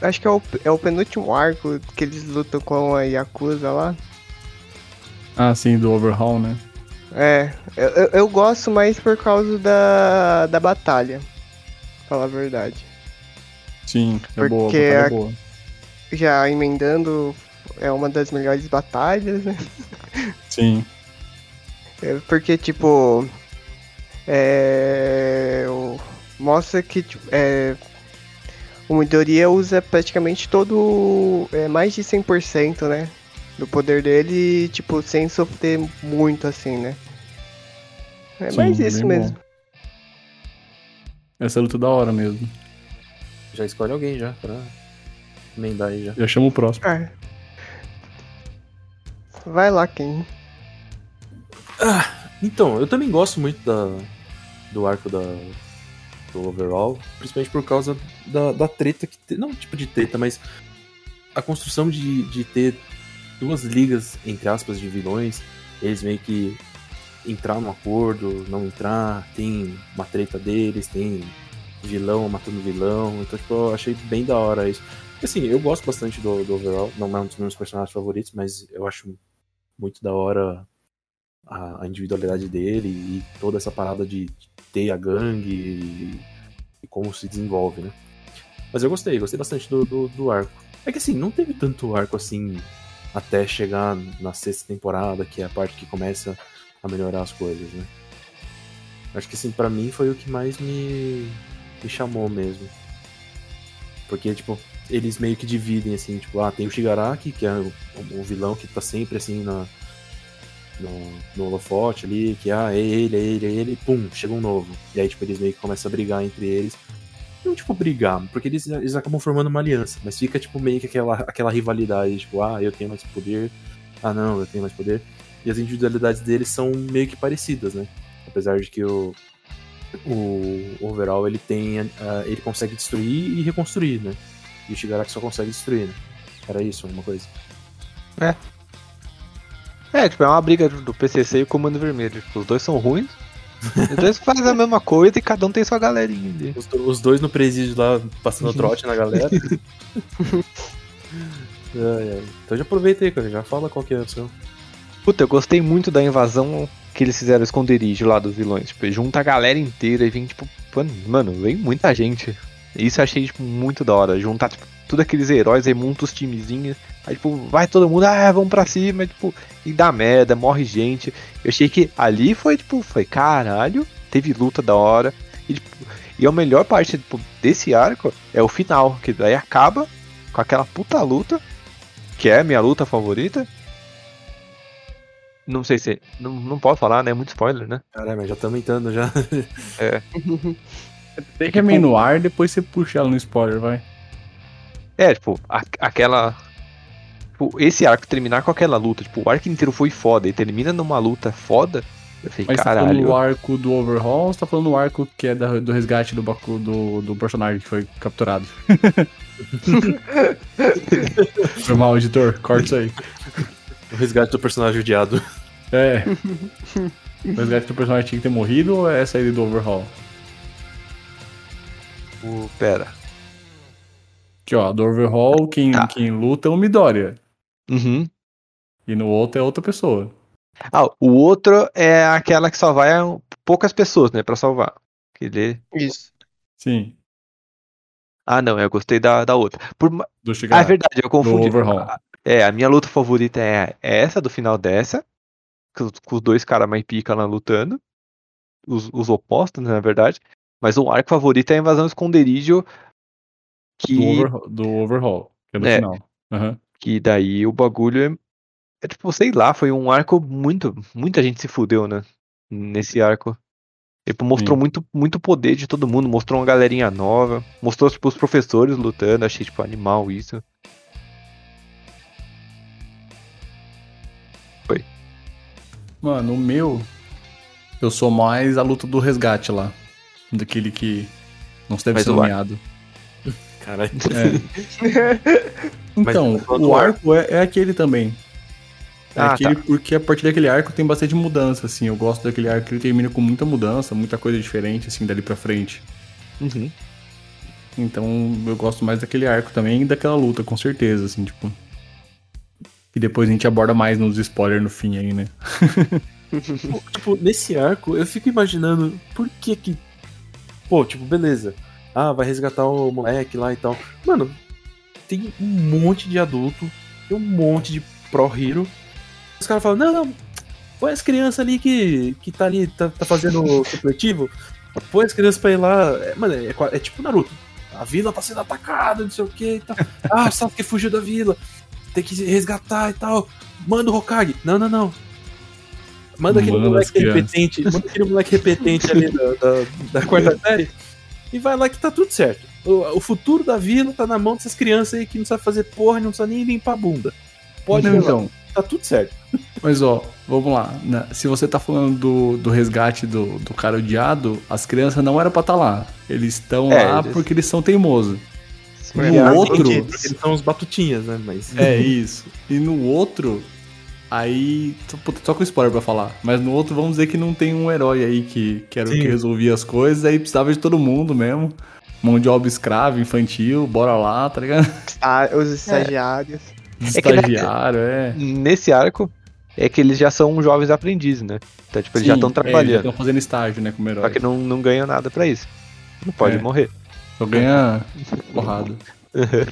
Acho que é o, é o penúltimo arco que eles lutam com a Yakuza lá. Ah, sim, do Overhaul, né? É, eu, eu, gosto mais por causa da, da batalha. pra Falar a verdade. Sim, é boa, a Porque batalha é a- boa. Já emendando, é uma das melhores batalhas, né? Sim, É, Porque, tipo. É. Mostra que tipo, é, o Midoriya usa praticamente todo. É, mais de 100%, né? Do poder dele, tipo, sem sofrer muito assim, né? É Sim, mais isso bem mesmo. bom. essa luta é da hora mesmo. Já escolhe alguém já, pra emendar aí já. Já chama o próximo. Ah. Vai lá, quem? Então, eu também gosto muito da, do arco da, do overall, principalmente por causa da, da treta que te- não tipo de treta, mas a construção de, de ter duas ligas, entre aspas, de vilões, eles meio que entrar num acordo, não entrar, tem uma treta deles, tem vilão matando vilão, então tipo, eu achei bem da hora isso. Assim, eu gosto bastante do, do overall, não é um dos meus personagens favoritos, mas eu acho muito da hora a, a individualidade dele e toda essa parada de ter a gangue e, e como se desenvolve, né? Mas eu gostei, gostei bastante do, do, do arco. É que assim, não teve tanto arco assim até chegar na sexta temporada, que é a parte que começa a melhorar as coisas, né? Acho que assim, pra mim foi o que mais me, me chamou mesmo. Porque, tipo, eles meio que dividem, assim, tipo, ah, tem o Shigaraki, que é o, o vilão que tá sempre assim na, no, no holofote ali, que ah, é ele, é ele, é ele, pum, chega um novo. E aí, tipo, eles meio que começam a brigar entre eles. Não, tipo, brigar, porque eles, eles acabam formando uma aliança, mas fica, tipo, meio que aquela, aquela rivalidade, tipo, ah, eu tenho mais poder, ah, não, eu tenho mais poder. E as individualidades deles são meio que parecidas, né? Apesar de que o, o overall, ele tem, ah, ele consegue destruir e reconstruir, né? E o Shigaraki só consegue destruir, né? Era isso, alguma coisa. É, tipo, é uma briga do PCC e o Comando Vermelho. Os dois são ruins. Os dois fazem a mesma coisa e cada um tem sua galerinha ali. Os, os dois no presídio lá, passando trote na galera. Ai, ai. Então já aproveita aí, cara. Já fala qual que é o seu. Puta, eu gostei muito da invasão que eles fizeram o esconderijo lá dos vilões. Tipo, junta a galera inteira e vem, tipo, mano, vem muita gente. Isso eu achei, tipo, muito da hora. Juntar, tipo, tudo aqueles heróis aí, monta os timezinhos. Aí, tipo, vai todo mundo, ah, vamos pra cima, tipo, e dá merda, morre gente. Eu achei que ali foi, tipo, foi caralho, teve luta da hora. E, tipo, e a melhor parte tipo, desse arco é o final, que daí acaba com aquela puta luta, que é a minha luta favorita. Não sei se. Não, não pode falar, né? É muito spoiler, né? Caralho, mas já estamos entrando já. Deixa é meio no ar, depois você puxa ela no spoiler, vai. É, tipo, a- aquela. Tipo, esse arco terminar com aquela luta, tipo, o arco inteiro foi foda e termina numa luta foda. Eu falei, Mas você tá falando caralho. do arco do Overhaul ou você tá falando do arco que é da- do resgate do, Baku, do, do personagem que foi capturado? Foi mal, editor, corta isso aí. o resgate do personagem odiado. É. O resgate do personagem tinha que ter morrido ou é essa aí do Overhaul? O- pera. Aqui, ó, do Overhaul, quem, Tá. quem luta é o Midoriya. Uhum. E no outro é outra pessoa. Ah, o outro é aquela que só vai a poucas pessoas, né, pra salvar. Que ele... Isso. Sim. Ah, não, eu gostei da, da outra. Por... Do Ah, é Shigaraki. verdade, eu confundi. Do Overhaul. Ah, É, a minha luta favorita é é essa do final dessa. Com, com os dois caras mais pica lá lutando. os, os opostos, né, na verdade. Mas o arco favorito é a invasão esconderijo. Que, Do, overhaul, do overhaul, que é no É. final. Aham. que daí o bagulho é, é tipo, sei lá, foi um arco muito. Muita gente se fudeu, né? Nesse arco. Tipo, mostrou Sim. muito, muito poder de todo mundo, mostrou uma galerinha nova, mostrou tipo, os professores lutando, achei tipo animal isso. Mano, o meu. Eu sou mais a luta do resgate lá. Daquele que não deve Mas ser nomeado. Caralho. É. Então, o arco é, é aquele também. É Ah, aquele porque a partir daquele arco tem bastante mudança, assim. Eu gosto daquele arco que ele termina com muita mudança, muita coisa diferente, assim, dali pra frente. Uhum. Então eu gosto mais daquele arco também e daquela luta, com certeza, assim, tipo. E depois a gente aborda mais nos spoilers no fim aí, né? tipo, nesse arco, eu fico imaginando por que que. Pô, tipo, beleza. Ah, vai resgatar o moleque lá e tal. Mano, tem um monte de adulto, tem um monte de pro-hero. Os caras falam, não, não, põe as crianças ali que, que tá ali, tá, tá fazendo o supletivo. Põe as crianças pra ir lá. É, mano, é, é tipo Naruto. A vila tá sendo atacada, não sei o que e tal. Ah, o Sasuke fugiu da vila. Tem que resgatar e tal. Manda o Hokage. Não, não, não. Manda aquele moleque repetente. Manda aquele moleque repetente ali da, da, da quarta série. E vai lá que tá tudo certo. O, o futuro da vila tá na mão dessas crianças aí que não sabe fazer porra, não sabe nem limpar a bunda. Pode Não, então. Tá tudo certo. Mas ó, vamos lá. né? Se você tá falando do, do resgate do, do cara odiado, as crianças não eram pra estar lá. Eles estão É, lá eles- porque eles são teimosos. Sim, No é, outro-. Eles são os batutinhas, né? Mas. É isso. E no outro, aí. puta, Só com spoiler pra falar. Mas no outro, vamos dizer que não tem um herói aí que, que era o que resolvia as coisas, aí precisava de todo mundo mesmo. Mão de obra escrava, infantil, bora lá, tá ligado? Ah, os estagiários. É que na- Estagiário, é. Nesse arco, é que eles já são jovens aprendizes, né? Então, tipo, eles já Sim, estão é, eles trabalhando. estão fazendo estágio, né, como herói. Só que não, não ganham nada pra isso. Não pode É. morrer. Só ganha porrada.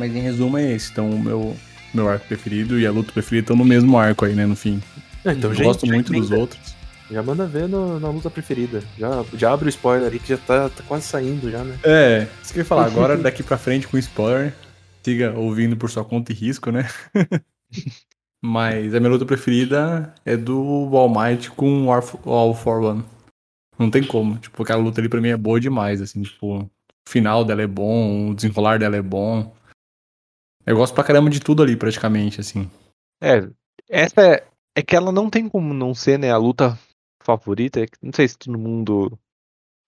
Mas em resumo é esse. Então, o meu, meu arco preferido e a luta preferida estão no mesmo arco aí, né, no fim. Ah, então, Eu gente, gosto muito dos outros. Já manda ver no- na luta preferida. Já, já abre o spoiler ali que já tá, tá quase saindo já, né? É, isso que eu ia falar. Agora, daqui pra frente, com spoiler, siga ouvindo por sua conta e risco, né? Mas a minha luta preferida é do All Might com All for One. Não tem como. Tipo, aquela luta ali pra mim é boa demais, assim, tipo, o final dela é bom, o desenrolar dela é bom. Eu gosto pra caramba de tudo ali, praticamente, assim. É, essa é, é que ela não tem como não ser, né, a luta favorita. É Não sei se todo mundo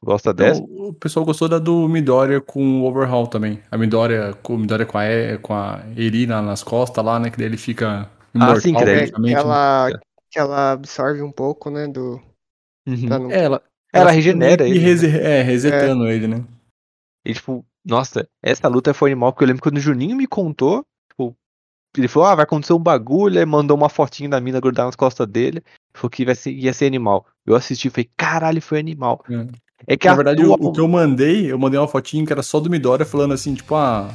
gosta dessa. Então, o pessoal gostou da do Midoriya com o Overhaul também. A Midoriya com, Midoriya com, a, e, com a Eri na- nas costas lá, né? Que daí ele fica Ah, sim, que daí- É, praticamente, que, né? ela, que ela absorve um pouco, né, do... Uhum. pra não- É, ela, Ela fica regenera ele, né? É, resetando ele, né? E, tipo, nossa, essa luta foi animal, porque eu lembro quando o Juninho me contou, tipo, ele falou, ah, vai acontecer um bagulho, aí mandou uma fotinha da mina grudar nas costas dele, falou que vai ser, ia ser animal. Eu assisti e falei, caralho, foi animal. É, que Na verdade, tua- o, que eu mandei, eu mandei uma fotinho que era só do Midoriya falando assim, tipo, ah,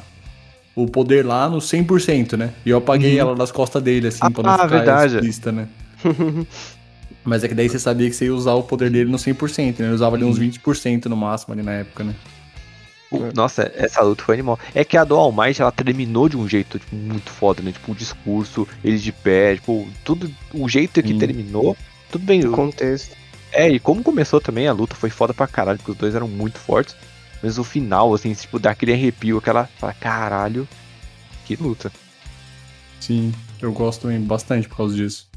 o poder lá no 100%, né? E eu apaguei Uhum. ela das costas dele, assim, Ah, pra não ficar verdade. explícita, né? Mas é que daí você sabia que você ia usar o poder dele no 100%, né? Ele usava ali Uhum. uns 20% no máximo ali na época, né? O- Nossa, essa luta foi animal. É que a do All Might, ela terminou de um jeito, tipo, muito foda, né? Tipo, o discurso, eles de pé, tipo, tudo, o jeito que Sim. terminou, tudo bem. do contexto. É, e como começou também, a luta foi foda pra caralho, porque os dois eram muito fortes. Mas o final, assim, tipo, dá aquele arrepio, aquela. Fala, caralho, que luta. Sim, eu gosto também bastante por causa disso.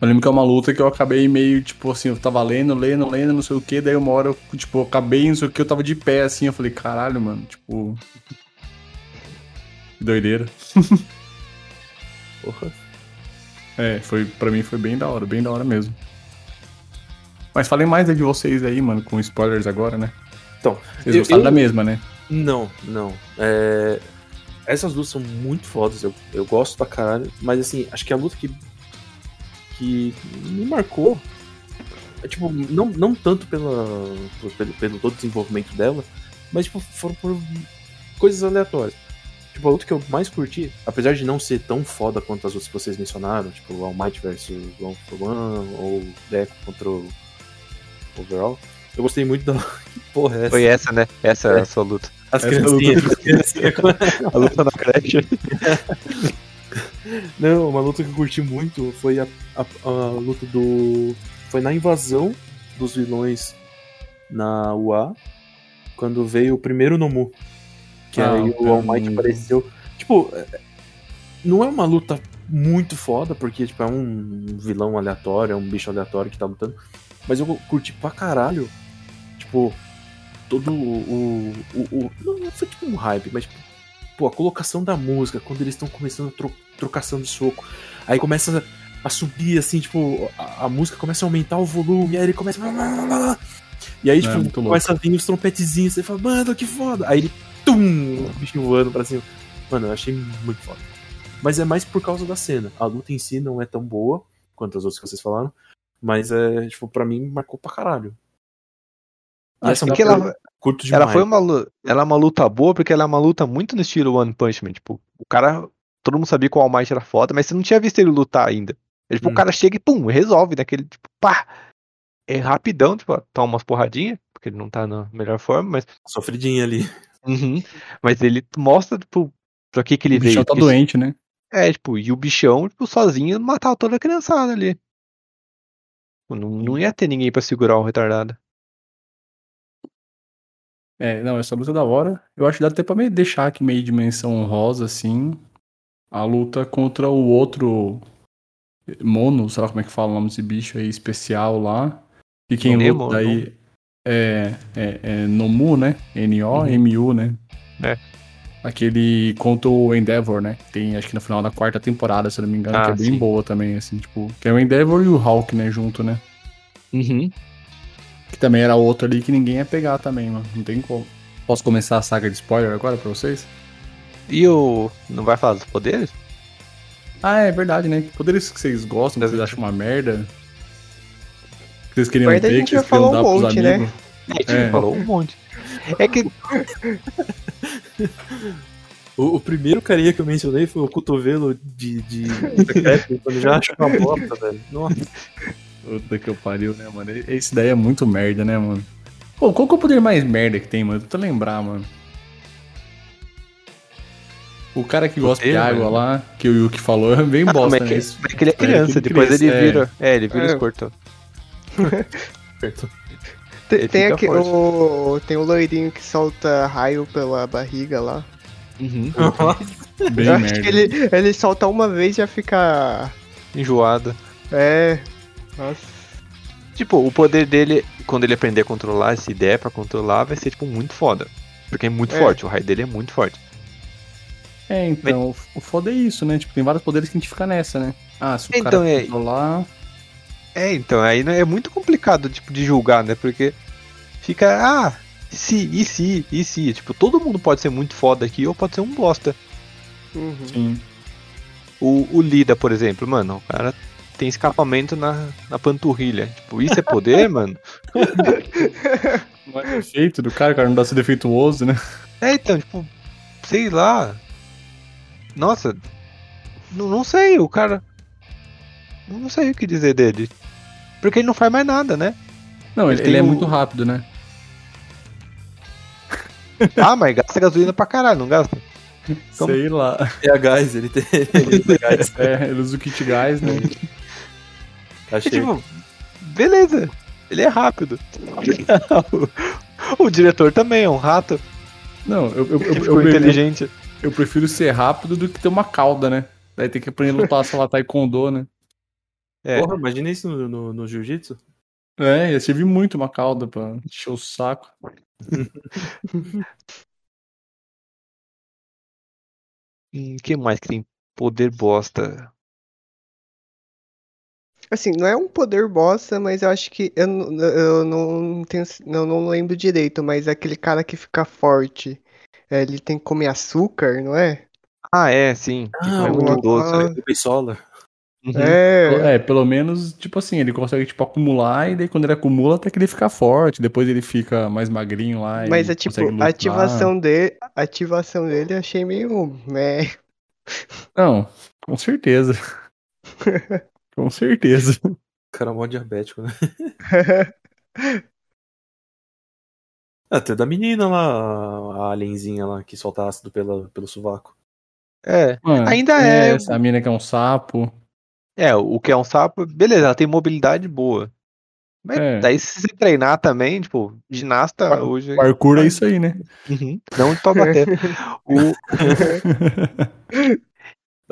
Eu lembro que é uma luta que eu acabei meio, tipo assim, eu tava lendo, lendo, lendo, não sei o que, daí uma hora eu, tipo, eu acabei, não sei o que, eu tava de pé assim, eu falei, caralho, mano, tipo. Doideira. Porra. É, foi, pra mim foi bem da hora, bem da hora mesmo. Mas falei mais de vocês aí, mano, com spoilers agora, né? Então, Vocês eu- gostaram eu- da mesma, né? Não, não. É, Essas lutas são muito fodas, eu, eu gosto pra caralho, mas assim, acho que a luta que, que me marcou é tipo, não, não tanto pela, pelo, pelo todo o desenvolvimento dela, mas tipo, foram por coisas aleatórias. Tipo, a luta que eu mais curti, apesar de não ser tão foda quanto as outras que vocês mencionaram, tipo o All Might vs One for One, ou Deco contra o Overall, eu gostei muito da. Que porra é essa? Foi essa, né? Essa é a sua luta. As essa criancinhas. as criancinhas. A luta na creche. Não, uma luta que eu curti muito foi a, a, a luta do. Foi na invasão dos vilões na UA, quando veio o primeiro Nomu. Que Ah, aí o All Might primeiro. apareceu. Tipo, é- não é uma luta muito foda, porque tipo, é um vilão aleatório, é um bicho aleatório que tá lutando. Mas eu curti pra caralho. Tipo, todo o. o, o, não foi tipo um hype, mas tipo, pô, a colocação da música, quando eles estão começando a tro trocação de soco. Aí começa a subir, assim, tipo, a, a música começa a aumentar o volume, aí ele começa. E aí, É, tipo, louco. começa a vir os trompetezinhos, você fala, mano, que foda! Aí ele, tum, o bichinho voando pra cima. Mano, eu achei muito foda. Mas é mais por causa da cena. A luta em si não é tão boa quanto as outras que vocês falaram, mas é, tipo, pra mim marcou pra caralho. E Acho essa que ela, eu curto demais. ela foi uma luta, ela é uma luta boa porque ela é uma luta muito no estilo One Punch Man. Tipo, o cara, todo mundo sabia que o All Might era foda, mas você não tinha visto ele lutar ainda. É, tipo, Hum. o cara chega e pum, resolve daquele, tipo, pá. É rapidão, tipo, toma umas porradinhas, porque ele não tá na melhor forma, mas Sofridinha ali. Uhum. Mas ele mostra, tipo, pra que que ele O bichão veio. tá Porque- doente, né? É, tipo, e o bichão, tipo, sozinho matava toda a criançada ali. Tipo, Não, não ia ter ninguém pra segurar o retardado. É, não, essa luta é da hora. Eu acho que dá até pra meio deixar aqui meio dimensão honrosa, assim. A luta contra o outro mono, sei lá como é que fala o nome desse bicho aí, especial lá. E quem Nemo, luta aí é, é, é Nomu, né? N-O-M-U, né? É. Aquele contra o Endeavor, né? Tem acho que no final da quarta temporada, se eu não me engano, Ah, que é bem sim. boa também, assim, tipo. Que é o Endeavor e o Hulk, né, junto, né? Uhum. Que também era outro ali que ninguém ia pegar também, mano. Não tem como. Posso começar a saga de spoiler agora pra vocês? E o. Não vai falar dos poderes? Ah, é verdade, né? Que poderes que vocês gostam, que vocês acham uma merda? Que vocês queriam a gente que vocês queriam dar um pros monte, né? amigos. A gente É. falou um monte. É que. O, o primeiro carinha que eu mencionei foi o cotovelo de, de secreto, quando já acho uma bosta, velho. Nossa. Puta que eu pariu, né, mano? Esse daí é muito merda, né, mano? Pô, qual que é o poder mais merda que tem, mano? Tenta lembrar, mano. O cara que gosta de água mano? lá, que o Yuki falou, é bem Ah, bosta, mas é né? mas é que ele é É, criança, ele depois cresce, ele é. vira. É, ele vira É. escortão. Tem, tem, aqui, o, tem o loirinho que solta raio pela barriga lá. Uhum. Bem eu acho merda. que ele, ele solta uma vez e já fica. Enjoada. É. Nossa. Tipo, o poder dele, quando ele aprender a controlar, se der pra controlar, vai ser, tipo, muito foda. Porque é muito É. forte, o raio dele é muito forte. É, então, o- o foda é isso, né? Tipo, tem vários poderes que a gente fica nessa, né? Ah, se o Então, cara é- controlar... É, então, aí é muito complicado, tipo, de julgar, né? Porque fica, ah, se, e se, e se. Tipo, todo mundo pode ser muito foda aqui ou pode ser um bosta. Uhum. Sim. O, o Lida, por exemplo, mano, o cara tem escapamento na, na panturrilha. Tipo, isso é poder, mano? Não é defeito do cara, o cara não dá ser defeituoso, né? É, então, tipo, sei lá. Nossa, não, não sei, o cara. Não sei o que dizer dele. Porque ele não faz mais nada, né? Não, Ele ele, é o- muito rápido, né? Ah, mas gasta gasolina pra caralho, não gasta? Como? Sei lá. É a gás, ele tem. Ele tem gás. É, ele usa o kit gás, né? É Achei. tipo, beleza, ele é rápido. o, o diretor também é um rato, Não, eu, eu, eu, eu, inteligente. eu prefiro ser rápido do que ter uma cauda, né? Daí tem que aprender a lutar, sei lá, taekwondo, né? É. Porra, imagina isso no, no, no jiu-jitsu. É, ia servir muito uma cauda pra encher o saco. Hum, que mais que tem poder bosta? Assim, não é um poder bosta, mas eu acho que. Eu, eu não tenho. Eu não lembro direito, mas é aquele cara que fica forte. é, ele tem que comer açúcar, não é? Ah, é, sim. Ah, é muito doce. ah, né? O Beisola. É, É, pelo menos, tipo assim, ele consegue, tipo, acumular, e daí quando ele acumula, até que ele fica forte, depois ele fica mais magrinho lá. mas e é tipo, a ativação dele, a ativação dele eu achei meio. meh. Não, com certeza. com certeza. O cara é mó diabético, né? Até da menina lá, a alienzinha lá, que solta ácido pela, pelo sovaco. É. Mano, Ainda é- Essa mina que é um sapo. É, o que é um sapo, beleza, ela tem mobilidade boa. Mas É. daí se você treinar também, tipo, ginasta Par- hoje. Parkour é isso aí, né? Uhum, não de bater. o,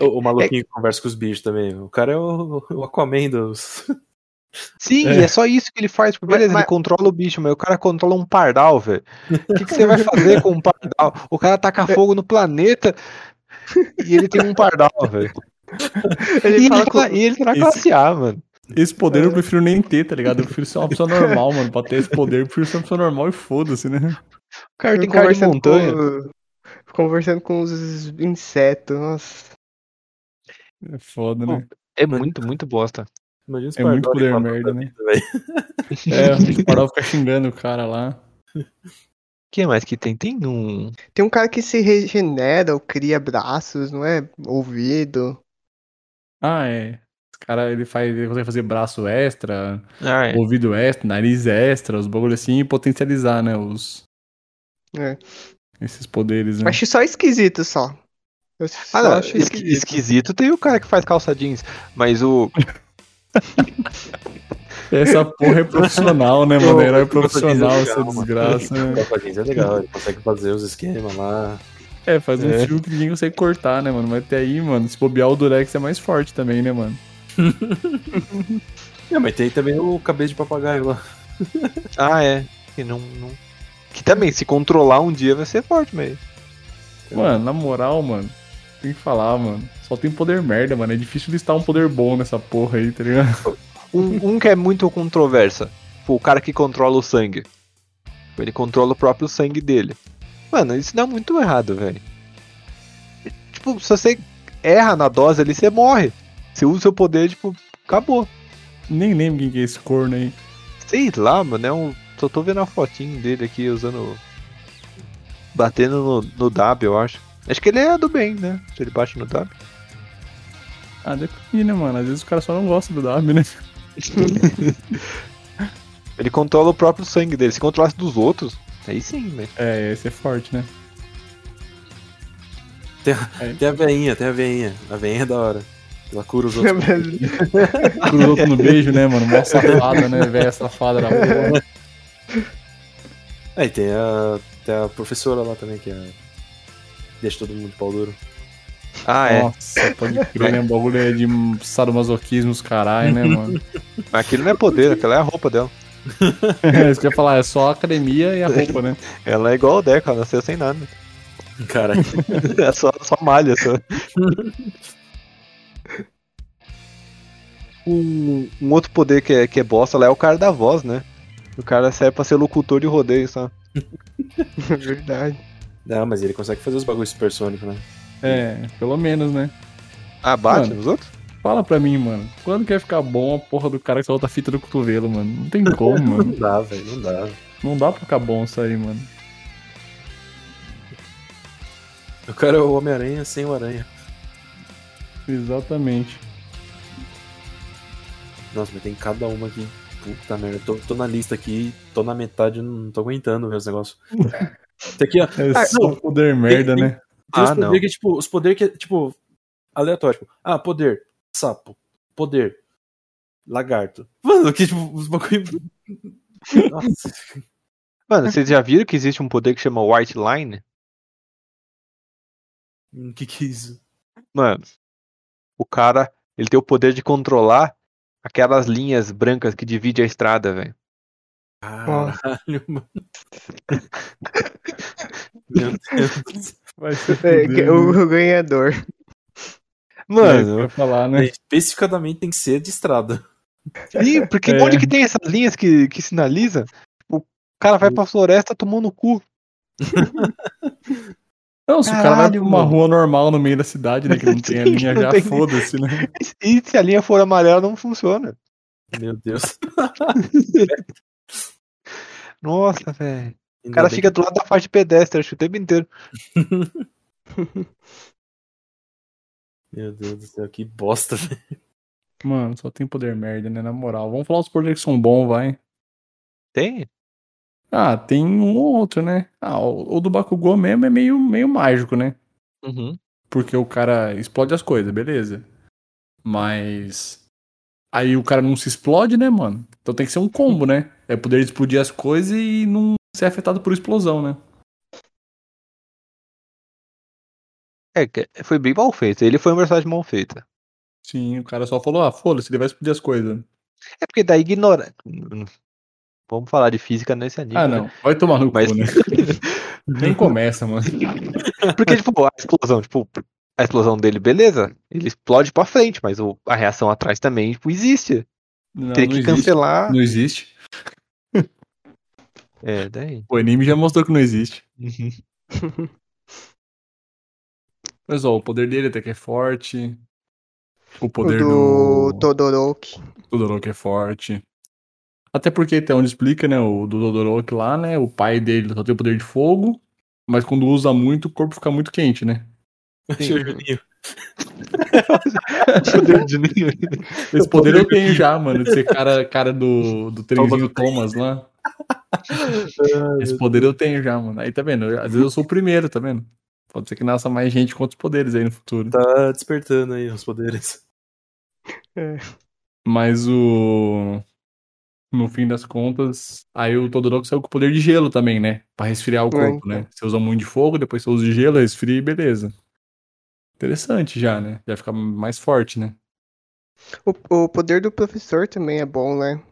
O, o maluquinho que conversa com os bichos também. O cara é o, o Aquaman dos. sim, É. é. só isso que ele faz. Tipo, beleza, mas- ele controla o bicho, mas o cara controla um pardal, velho. O que, que você vai fazer com um pardal? O cara taca fogo no planeta e ele tem um pardal, velho. Ele E com- tá- e ele tá classe A, mano. Esse poder eu prefiro nem ter, tá ligado? Eu prefiro ser uma pessoa normal, mano. Pra ter esse poder, eu prefiro ser uma pessoa normal e foda-se, né? O cara tem cara de conversando montanha. com- conversando com os insetos, nossa. É foda, né? É muito, muito bosta. Imagina É muito poder merda, da né? vida. É, o Pardal fica xingando o cara lá. O que mais que tem? Tem um. Tem um cara que se regenera ou cria braços, não é? Ouvido. Ah, é. Esse cara, ele faz, ele consegue fazer braço extra, Ah, é. ouvido extra, nariz extra, os bagulho assim, e potencializar, né, os... É. Esses poderes, né? Acho só esquisito só. Eu Ah, não, acho esqui- esquisito tem o cara que faz calça jeans, mas o. Essa porra é profissional, né, mano? Herói Calça profissional, é essa legal, desgraça, né? Calça Jeans é legal, ele consegue fazer os esquemas lá. É, faz um É. fio que ninguém consegue cortar, né, mano? Mas até aí, mano, se bobear o Durex é mais forte também, né, mano? É, mas tem também o cabeça de papagaio lá. Ah, é. Que não, não- Que também, se controlar um dia vai ser forte, mas. Mano, na moral, mano, tem que falar, mano. Só tem poder merda, mano. É difícil listar um poder bom nessa porra aí, tá ligado? Um, um que é muito controversa. Tipo, o cara que controla o sangue. Ele controla o próprio sangue dele. Mano, isso dá muito errado, velho. Tipo, se você erra na dose ali, você morre. Você usa o seu poder, tipo, acabou. Nem lembro quem que é esse corno aí. Sei lá, mano, é um. Só tô vendo a fotinho dele aqui usando. Batendo no, no W, eu acho. Acho que ele é do bem, né? Se ele bate no W. Ah, depende, né, mano? Às vezes o cara só não gosta do W, né? Ele controla o próprio sangue dele. Se controlasse dos outros, aí sim, velho. É, esse é forte, né? Tem a veinha, tem a veinha. A veinha é da hora. Ela cura os outros. Cruza outro no beijo, né, mano? Mó safada, né? Velha safada da porra. E tem a, tem a professora lá também, que é. Deixa todo mundo de pau duro. Ah, é. Nossa, pode crer, né? O bagulho é de sadomasoquismo, os caralho, né, mano? Mas aquilo não é poder, aquela é a roupa dela. É isso que eu ia falar, é só a academia e a roupa, né? Ela é igual o Deco, ela nasceu sem nada. Caralho. É só, só malha, só. Um, um outro poder que é, que é bosta lá é o cara da voz, né? O cara serve pra ser locutor de rodeio, só. Verdade. Não, mas ele consegue fazer os bagulhos supersônicos, né? É, pelo menos, né? Ah, bate Mano. nos outros? Fala pra mim, mano. Quando que vai ficar bom a porra do cara que solta a fita do cotovelo, mano? Não tem como, Não mano. dá, velho, não dá. Não dá pra ficar bom isso aí, mano. O cara é o Homem-Aranha sem o Aranha. Exatamente. Nossa, mas tem cada uma aqui. Puta merda, tô, tô na lista aqui, tô na metade, não tô aguentando ver os negócios. Tem aqui, ó. É Ah, só não, poder merda, tem- né? Tem os Ah, não. poderes que, tipo, os poderes que é, tipo, aleatório. Tipo, ah, poder, sapo, poder, lagarto. Mano, que, tipo, os bagulho. Nossa. Mano, vocês já viram que existe um poder que chama White Line? O que que é isso? Mano, o cara, ele tem o poder de controlar aquelas linhas brancas que dividem a estrada, velho. Caralho, mano. Meu Deus. Vai ser É, o, o ganhador. Mano, vai falar, né? Especificadamente tem que ser de estrada. Ih, porque É. onde que tem essas linhas que, que sinaliza? O cara vai pra floresta tomando no cu. Não, se o cara vai Caralho, pra uma mano. rua normal no meio da cidade, né? Que não tem a linha já, tem- foda-se, né? E se a linha for amarela, não funciona. Meu Deus. Nossa, velho. O cara fica do lado da faixa de pedestre, acho o tempo inteiro. Meu Deus do céu, que bosta, velho. Mano, só tem poder merda, né? Na moral. Vamos falar os poderes que são bons, vai. Tem? Ah, tem um ou outro, né? Ah, o, o do Bakugou mesmo é meio, meio mágico, né? Uhum. Porque o cara explode as coisas, beleza. Mas. Aí o cara não se explode, né, mano? Então tem que ser um combo, né? É poder explodir as coisas e não ser afetado por explosão, né? É, foi bem mal feito. Ele foi uma personagem mal feita. Sim, o cara só falou, ah, foda-se, ele vai explodir as coisas. É porque daí ignora. Vamos falar de física nesse anime. Ah, né? não. Vai tomar no Mas- cu, né? Nem começa, mano. Porque, tipo, a explosão, tipo, a explosão dele, beleza. Ele explode pra frente, mas o- a reação atrás também, tipo, existe. Não, Teria não que existe. cancelar. Não existe. É, daí. O anime já mostrou que não existe. Uhum. Mas ó, o poder dele até que é forte. O O poder do do Todoroki. Todoroki é forte. Até porque até onde explica, né? O do Todoroki lá, né? O pai dele só tem o poder de fogo. Mas quando usa muito, o corpo fica muito quente, né? Achei o Juninho. Poder de ninguém. Esse poder eu tenho já, mano. De ser cara, cara do, do trenzinho Thomas lá. Esse poder eu tenho já, mano. Aí tá vendo? Eu- Às vezes eu sou o primeiro, tá vendo? Pode ser que nasça mais gente com outros poderes aí no futuro. Tá despertando aí os poderes. Mas o. No fim das contas, aí o Todoroki saiu com o poder de gelo também, né? Pra resfriar o É, corpo, né? Você usa muito de fogo, depois você usa de gelo, resfria e beleza. Interessante já, né? Já fica mais forte, né? O, o poder do professor também é bom, né?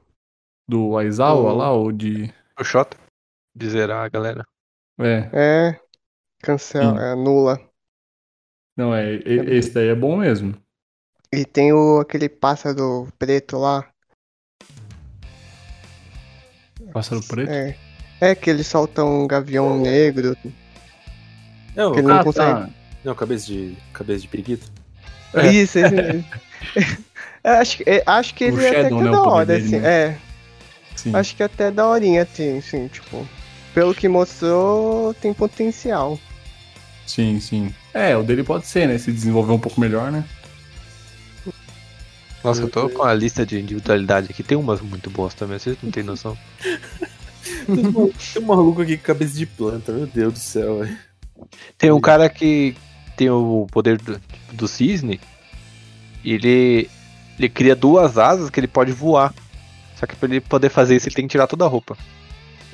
Do Aizawa O- lá, ou de. O Shota. De zerar a galera. É. É. Cancela, é, anula. Não, é. e- Esse daí é bom mesmo. E tem o aquele pássaro preto lá. Pássaro preto. É. É que ele solta um gavião negro. Não, Que ele não Ah, consegue. tá. Não, cabeça de, cabeça de periquito. É. Isso, esse mesmo. É, acho, que- é, acho que O ele é até Shadow, que né, é o da hora, dele, assim. né? É, Sim. acho que até daorinha tem, assim, tipo. Pelo que mostrou, tem potencial. Sim, sim. É, o dele pode ser, né? Se desenvolver um pouco melhor, né? Nossa, eu tô com a lista de individualidade aqui. Tem umas muito boas também, vocês não têm noção. Tem um maluco aqui com cabeça de planta, meu Deus do céu, velho. Tem um cara que tem o poder do, do cisne. Ele, ele cria duas asas que ele pode voar. Só que pra ele poder fazer isso, ele tem que tirar toda a roupa.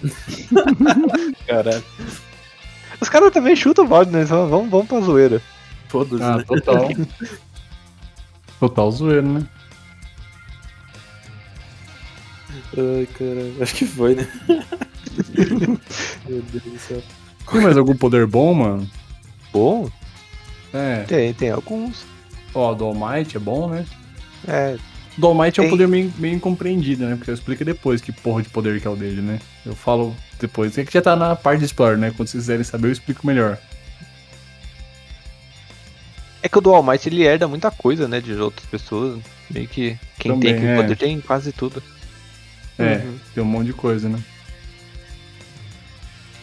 Caralho. Os caras também chutam o balde, né? Eles falam, Vamos, vamos pra zoeira. Todos, Ah, né? total. total zoeiro, né? Ai, caralho. Acho que foi, né? meu Deus do céu. Tem mais algum poder bom, mano? Bom, É. tem, tem alguns. Ó, Might é bom, né? É, Do All Might é um poder meio, meio incompreendido, né? Porque eu explico depois que porra de poder que é o dele, né? Eu falo depois. É que já tá na parte de spoiler, né? Quando vocês quiserem saber, eu explico melhor. é que o do All Might ele herda muita coisa, né? De outras pessoas. Meio que quem Também, tem aquele é. poder tem quase tudo. É, Uhum. tem um monte de coisa, né?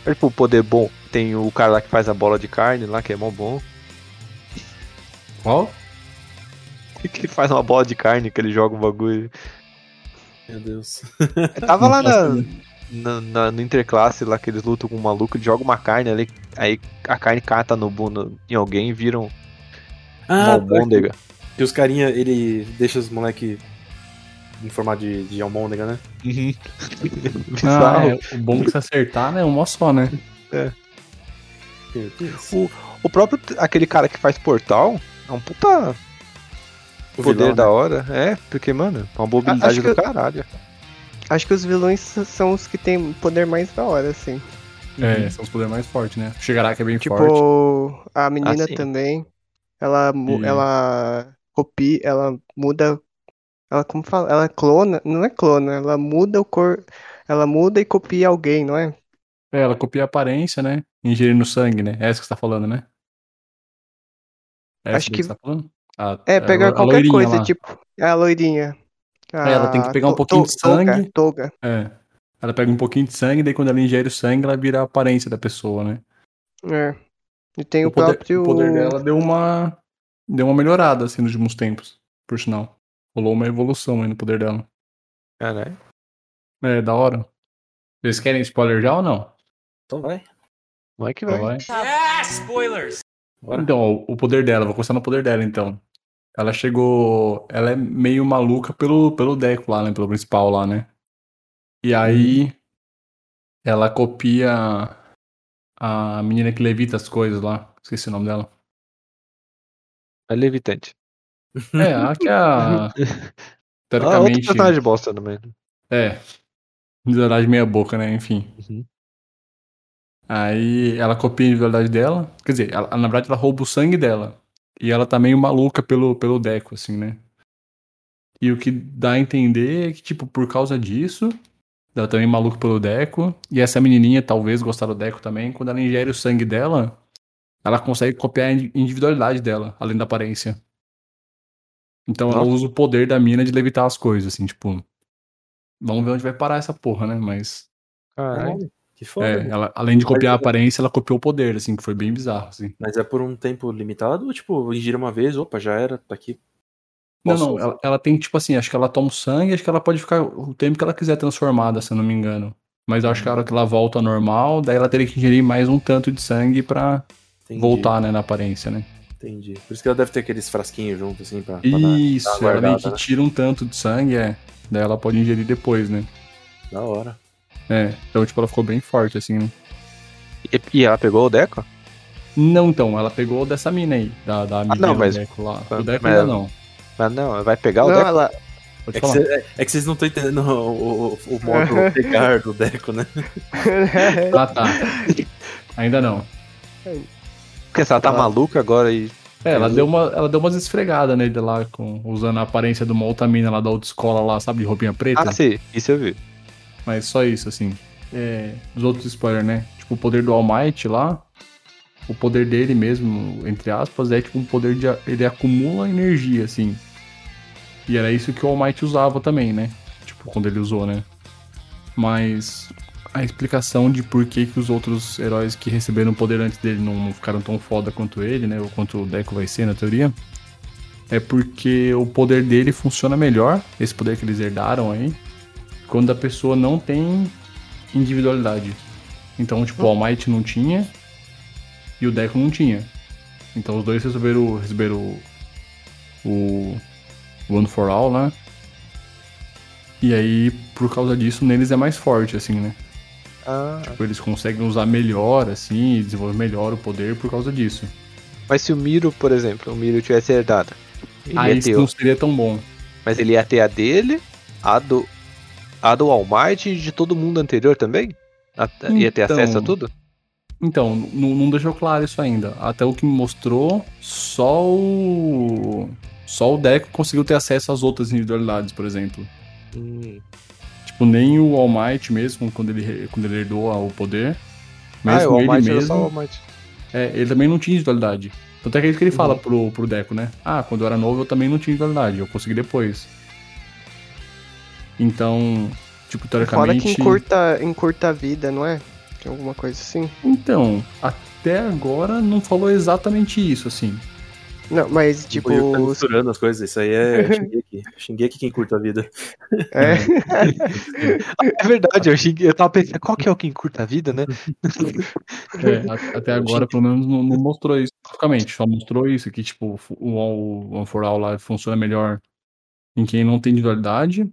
Mas, tipo, o poder bom. Tem o cara lá que faz a bola de carne lá, que é mó bom. Qual? Que ele faz uma bola de carne, que ele joga um bagulho. Meu Deus. Eu tava lá na, na, na- no interclasse lá que eles lutam com um maluco, ele joga uma carne ali, aí a carne cata no, no- em alguém e vira um, uma Ah, albôndega. que os carinha, ele deixa os moleque em formato de, de almôndega, né? Uhum. Ah, Bizarro. é, o bom é que se acertar, né? Uma só, né? Meu Deus. O próprio, aquele cara que faz portal, é um puta O poder vilão, da né? hora. É, porque, mano, é uma mobilidade do caralho. Acho que os vilões são os que tem poder mais da hora, assim. É, são os poderes mais fortes, né? Chegará que é bem Tipo, forte. a menina sim. também. Ela, E- ela copia, ela muda. Ela como fala? Ela clona, não é clona, ela muda o cor. Ela muda e copia alguém, não é? É, ela copia a aparência, né? Ingerindo sangue, né? É essa que você tá falando, né? É Acho que- você tá? A- É, a pegar a qualquer coisa, lá. tipo, a loirinha. É, ela tem que A pegar um to- pouquinho to- de sangue. Toga, toga. É. Ela pega um pouquinho de sangue, daí quando ela ingere o sangue, ela vira a aparência da pessoa, né? É. E tem o, o, poder, próprio. o poder dela deu uma. Deu uma melhorada, assim, nos últimos tempos, por sinal. Rolou uma evolução aí no poder dela. Caralho. É, da hora. Vocês querem spoiler já ou não? Então vai. Vai que Então vai. vai. spoilers! Bora. Então, o poder dela, vou começar no poder dela, então. Ela chegou. Ela é meio maluca pelo, pelo Deco lá, né? Pelo principal lá, né? E aí. Ela copia a menina que levita as coisas lá. Esqueci o nome dela. É levitante. É, a que é a. Ah, outro Teoricamente. personagem bosta também. É. Individualidade meia boca, né? Enfim. Uhum. Aí ela copia a individualidade dela. Quer dizer, ela- na verdade ela rouba o sangue dela. E ela tá meio maluca pelo, pelo Deco, assim, né? E o que dá a entender é que, tipo, por causa disso, ela também é maluca pelo Deco. E essa menininha talvez gostar do Deco também. Quando ela ingere o sangue dela, ela consegue copiar a indi- individualidade dela, além da aparência. Então ela usa o poder da mina de levitar as coisas, assim, tipo. Vamos ver onde vai parar essa porra, né? Mas. Caralho. Que foda. É, mano. ela, além de copiar a aparência, ela copiou o poder, assim, que foi bem bizarro, assim. Mas é por um tempo limitado ou, tipo, ingira uma vez, opa, já era, tá aqui. Não, Posso- não, ela, ela tem, tipo assim, acho que ela toma o sangue, acho que ela pode ficar o tempo que ela quiser transformada, se eu não me engano. Mas eu acho que a hora que ela volta ao normal, daí ela teria que ingerir mais um tanto de sangue pra Entendi, voltar, né, na aparência, né? Entendi. Por isso que ela deve ter aqueles frasquinhos junto, assim, pra, pra dar, Isso, dar uma ela meio que né? tira um tanto de sangue, é. Daí ela pode ingerir depois, né? Da hora. É, então, tipo, ela ficou bem forte, assim, né? E, e ela pegou o Deco? Não, então, ela pegou dessa mina aí, da, da amiguinha não, mas- do Deco lá. O Deco mas- ainda não. Mas não, vai pegar o Não, Deco? ela. Pode É que, falar. cê- é- é que vocês não estão entendendo o, o, o modo pegar do Deco, né? Ah, tá. Ainda não. Porque se ela tá Ela- maluca agora e. É, ela deu, uma, ela deu umas esfregadas nele lá, com, usando a aparência de uma outra mina lá da outra escola lá, sabe, de roupinha preta. Ah, sim, isso eu vi. Mas só isso, assim. É, os outros spoilers, né? Tipo, o poder do All Might lá, o poder dele mesmo, entre aspas, é tipo um poder de. Ele acumula energia, assim. E era isso que o All Might usava também, né? Tipo, quando ele usou, né? Mas a explicação de por que, que os outros heróis que receberam o poder antes dele não, ficaram tão foda quanto ele, né? Ou quanto o Deco vai ser, na teoria. É porque o poder dele funciona melhor, esse poder que eles herdaram aí, quando a pessoa não tem individualidade. Então, tipo, o All Might não tinha e o Deco não tinha. Então os dois receberam, receberam o, o One for All, né? E aí, por causa disso, neles é mais forte, assim, né? Ah, Tipo, eles conseguem usar melhor, assim, desenvolver melhor o poder por causa disso. mas se o Miro, por exemplo, o Miro tivesse herdado. Ele Aí ia isso não seria tão bom. Mas ele ia ter a dele, a do. A do All Might e de todo mundo anterior também? A- ia ter Então, acesso a tudo? Então, não, não deixou claro isso ainda. Até o que me mostrou, só o. Só o Deco conseguiu ter acesso às outras individualidades, por exemplo. Hum. Tipo, nem o All Might mesmo, quando ele, quando ele herdou o poder. Ah, Mesmo o All ele mesmo. All Might. É, ele também não tinha individualidade. Tanto é que é isso que ele fala Uhum. pro, pro Deco, né? Ah, quando eu era novo eu também não tinha individualidade, eu consegui depois. Então, tipo, Fora teoricamente. que encurta, encurta a vida, não é? Tem alguma coisa assim? Então, até agora não falou exatamente isso, assim. Não, mas tipo. Tipo, tá misturando as coisas, isso aí é Shingeki. Shingeki quem curta a vida. É, É verdade, eu, cheguei, eu tava pensando, qual que é o que encurta a vida, né? É, até agora, pelo menos, não, não mostrou isso especificamente. Só mostrou isso, que, tipo, o One for All lá funciona melhor em quem não tem individualidade.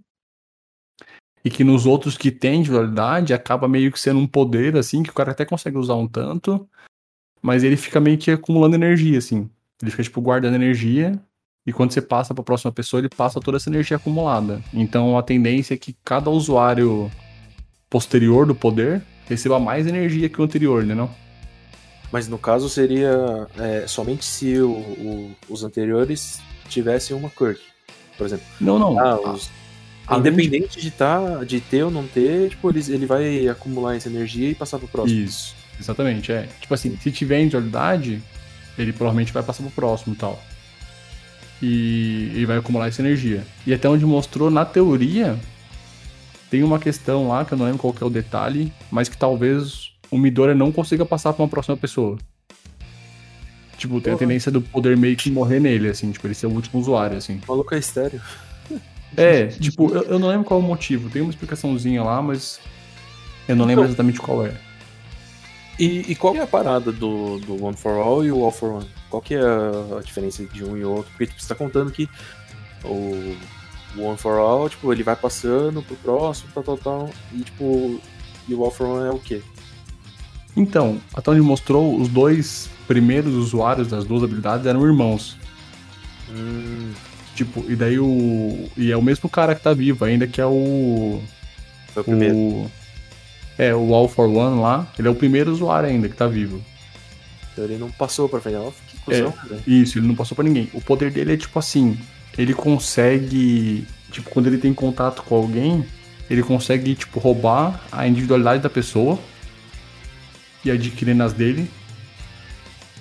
E que nos outros que tem individualidade, acaba meio que sendo um poder, assim, que o cara até consegue usar um tanto, mas ele fica meio que acumulando energia, assim. Ele fica, tipo, guardando energia, e quando você passa pra próxima pessoa, ele passa toda essa energia acumulada. Então a tendência é que cada usuário posterior do poder receba mais energia que o anterior, né? Não? Mas no caso seria é, somente se o- o- os anteriores tivessem uma quirk. Por exemplo, Não, não. ah, os, além de- Independente de, tá, de ter ou não ter, tipo, ele, ele vai acumular essa energia e passar pro próximo. Isso, exatamente, é. Tipo assim, se tiver individualidade, ele provavelmente vai passar pro próximo e tal. E ele vai acumular essa energia. E até onde mostrou, na teoria, tem uma questão lá, que eu não lembro qual que é o detalhe, mas que talvez o Midoriya não consiga passar pra uma próxima pessoa. Tipo, tem a Porra. tendência do poder meio que morrer nele, assim, tipo, ele ser o último usuário, assim. O maluco é estéreo. É, tipo, eu, eu não lembro qual é o motivo, tem uma explicaçãozinha lá, mas eu não lembro Então- exatamente qual é. E, e qual que é a parada do, do One for All e o All for One? Qual que é a, a diferença de um e outro? Porque tipo, você tá contando que o, o One for All, tipo, ele vai passando pro próximo, tal, tal, tal. E tipo, e o All for One é o quê? Então, até onde mostrou, os dois primeiros usuários das duas habilidades eram irmãos. Hum, Tipo, e daí o. E é o mesmo cara que tá vivo ainda, que é o. foi o primeiro. o é, o All for One lá. Ele é o primeiro usuário ainda que tá vivo. Então ele não passou pra frente. Ó, que cuzão, velho. Isso, ele não passou pra ninguém. O poder dele é tipo assim: ele consegue. Tipo, quando ele tem contato com alguém, ele consegue, tipo, roubar a individualidade da pessoa e adquirir nas dele.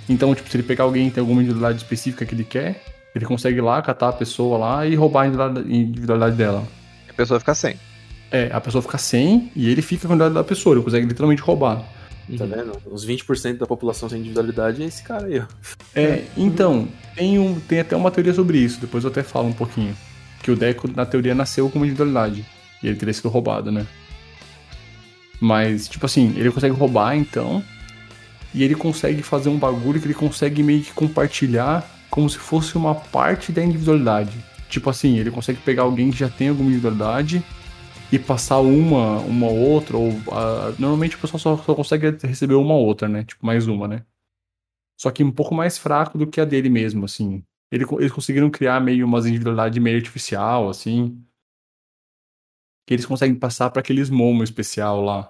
Então, tipo, se ele pegar alguém e tem alguma individualidade específica que ele quer, ele consegue ir lá, catar a pessoa lá e roubar a individualidade- dela. A pessoa fica sem. É, a pessoa fica sem e ele fica com a individualidade da pessoa, ele consegue literalmente roubar. Tá vendo? Os 20% da população sem individualidade é esse cara aí, ó. É, então, tem, um, tem até uma teoria sobre isso, depois eu até falo um pouquinho. Que o Deco, na teoria, nasceu com uma individualidade. E ele teria sido roubado, né? Mas, tipo assim, ele consegue roubar, então. E ele consegue fazer um bagulho que ele consegue meio que compartilhar como se fosse uma parte da individualidade. Tipo assim, ele consegue pegar alguém que já tem alguma individualidade e passar uma, uma outra, ou. ah, normalmente o pessoal só, só consegue receber uma outra, né? Tipo, mais uma, né? só que um pouco mais fraco do que a dele mesmo, assim. Ele- eles conseguiram criar meio umas individualidade meio artificial, assim. Que eles conseguem passar para aqueles momo especial lá.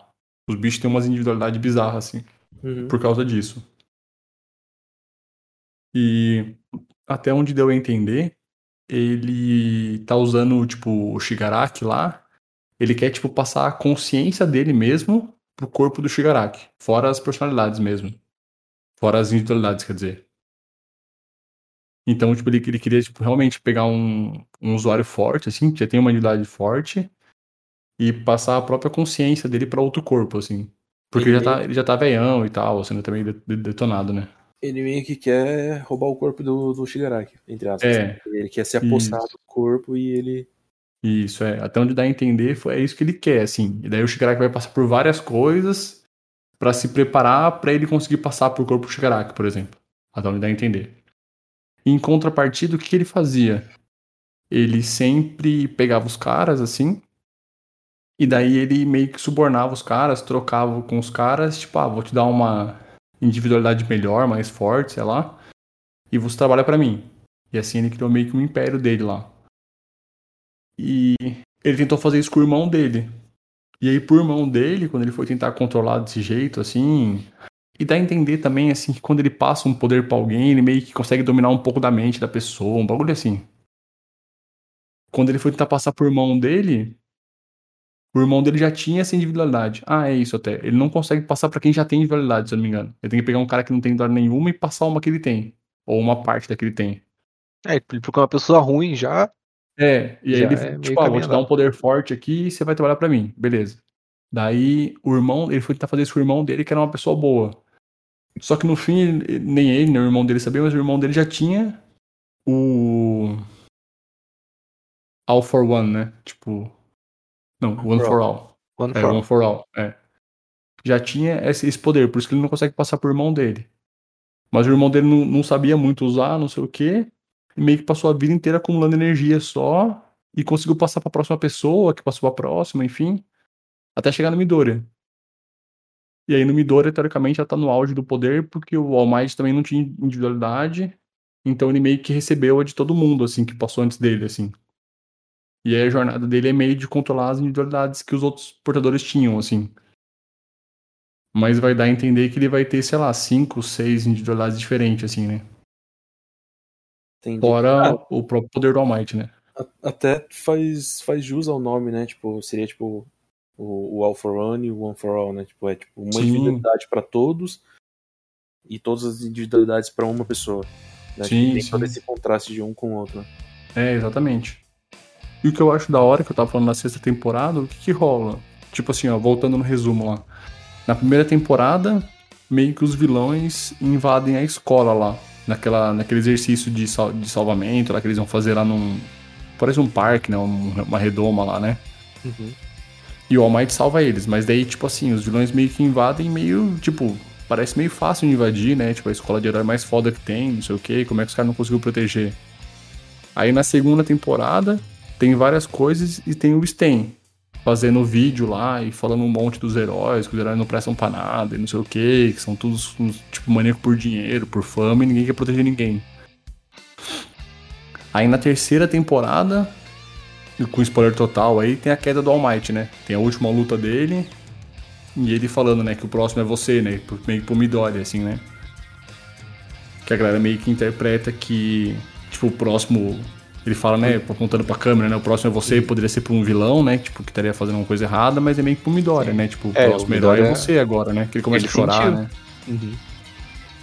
Os bichos têm umas individualidade bizarra, assim, Uhum. por causa disso. E até onde deu a entender, ele tá usando, tipo, o Shigaraki lá. Ele quer, tipo, passar a consciência dele mesmo pro corpo do Shigaraki. Fora as personalidades mesmo. Fora as individualidades, quer dizer. Então, tipo, ele, ele queria, tipo, realmente pegar um, um usuário forte, assim, que já tem uma individualidade forte, e passar a própria consciência dele pra outro corpo, assim. Porque Ele já, tá, ele já tá veião e tal, sendo também de- de- detonado, né? Ele meio que quer roubar o corpo do, do Shigaraki, entre aspas. É. Ele quer se apossar Isso. do corpo e ele. Isso, é. Até onde dá a entender, foi, é isso que ele quer, assim. E daí o Shigaraki vai passar por várias coisas pra se preparar pra ele conseguir passar por corpo do Shigaraki, por exemplo. Até onde dá a entender. Em contrapartida, o que, que ele fazia? Ele sempre pegava os caras, assim, e daí ele meio que subornava os caras, trocava com os caras, tipo, ah, vou te dar uma individualidade melhor, mais forte, sei lá, e você trabalha pra mim. E assim ele criou meio que um império dele lá. E ele tentou fazer isso com o irmão dele. E aí, pro irmão dele, quando ele foi tentar controlar desse jeito, assim. E dá a entender também, assim, que quando ele passa um poder pra alguém, ele meio que consegue dominar um pouco da mente da pessoa, um bagulho assim. Quando ele foi tentar passar pro irmão dele, o irmão dele já tinha essa individualidade. Ah, é isso até. Ele não consegue passar pra quem já tem individualidade, se eu não me engano. Ele tem que pegar um cara que não tem individualidade nenhuma e passar uma que ele tem. Ou uma parte da que ele tem. É, ele procura uma pessoa ruim já. É, e aí Já ele, é tipo, ah, vou te dar um poder forte aqui e você vai trabalhar pra mim. Beleza. Daí o irmão, ele foi tentar fazer isso com o irmão dele, que era uma pessoa boa. Só que no fim, nem ele, nem o irmão dele sabia, mas o irmão dele já tinha o. All for One, né? Tipo. Não, One for for All. One É, for One all. for All, é. Já tinha esse, esse poder, por isso que ele não consegue passar pro irmão dele. Mas o irmão dele não, não sabia muito usar, não sei o quê. E meio que passou a vida inteira acumulando energia só. E conseguiu passar pra próxima pessoa, que passou pra próxima, enfim. Até chegar no Midoriya. E aí no Midoriya, teoricamente, já tá no auge do poder, porque o All Might também não tinha individualidade. Então ele meio que recebeu a de todo mundo, assim, que passou antes dele, assim. E aí a jornada dele é meio de controlar as individualidades que os outros portadores tinham, assim. Mas vai dar a entender que ele vai ter, sei lá, cinco, seis individualidades diferentes, assim, né? Entendi. Fora Ah, o próprio poder do All Might, né? Até faz, faz jus ao nome, né? Tipo, seria tipo o, o All for One e o One for All, né? Tipo, é tipo uma Sim. individualidade pra todos e todas as individualidades pra uma pessoa. Né? Sim, Tem sim. todo esse contraste de um com o outro. Né? É, exatamente. E o que eu acho da hora, que eu tava falando na sexta temporada, o que que rola? Tipo assim, ó, voltando no resumo lá. Na primeira temporada, meio que os vilões invadem a escola lá. Naquela, naquele exercício de, sal- de salvamento lá que eles vão fazer lá num. Parece um parque, né? um- uma redoma lá, né? E o All Might salva eles. Mas daí, tipo assim, os vilões meio que invadem meio, tipo, parece meio fácil de invadir, né? Tipo, a escola de herói mais foda que tem, não sei o quê. Como é que os caras não conseguiu proteger? Aí na segunda temporada tem várias coisas e tem o Sten fazendo vídeo lá e falando um monte dos heróis, que os heróis não prestam pra nada e não sei o que, que são todos tipo maníaco por dinheiro, por fama e ninguém quer proteger ninguém. Aí na terceira temporada, com spoiler total, aí tem a queda do All Might, né? Tem a última luta dele e ele falando, né, que o próximo é você, né? Meio que pro Midori, assim, né? Que a galera meio que interpreta que, tipo, o próximo ele fala, né, apontando pra câmera, né, o próximo é você, poderia ser pra um vilão, né, tipo, que estaria fazendo uma coisa errada, mas é meio que pro Midori, né, tipo, o É, o próximo herói Midori é é- você agora, né, que ele começa Ele a chorar, sentiu. né.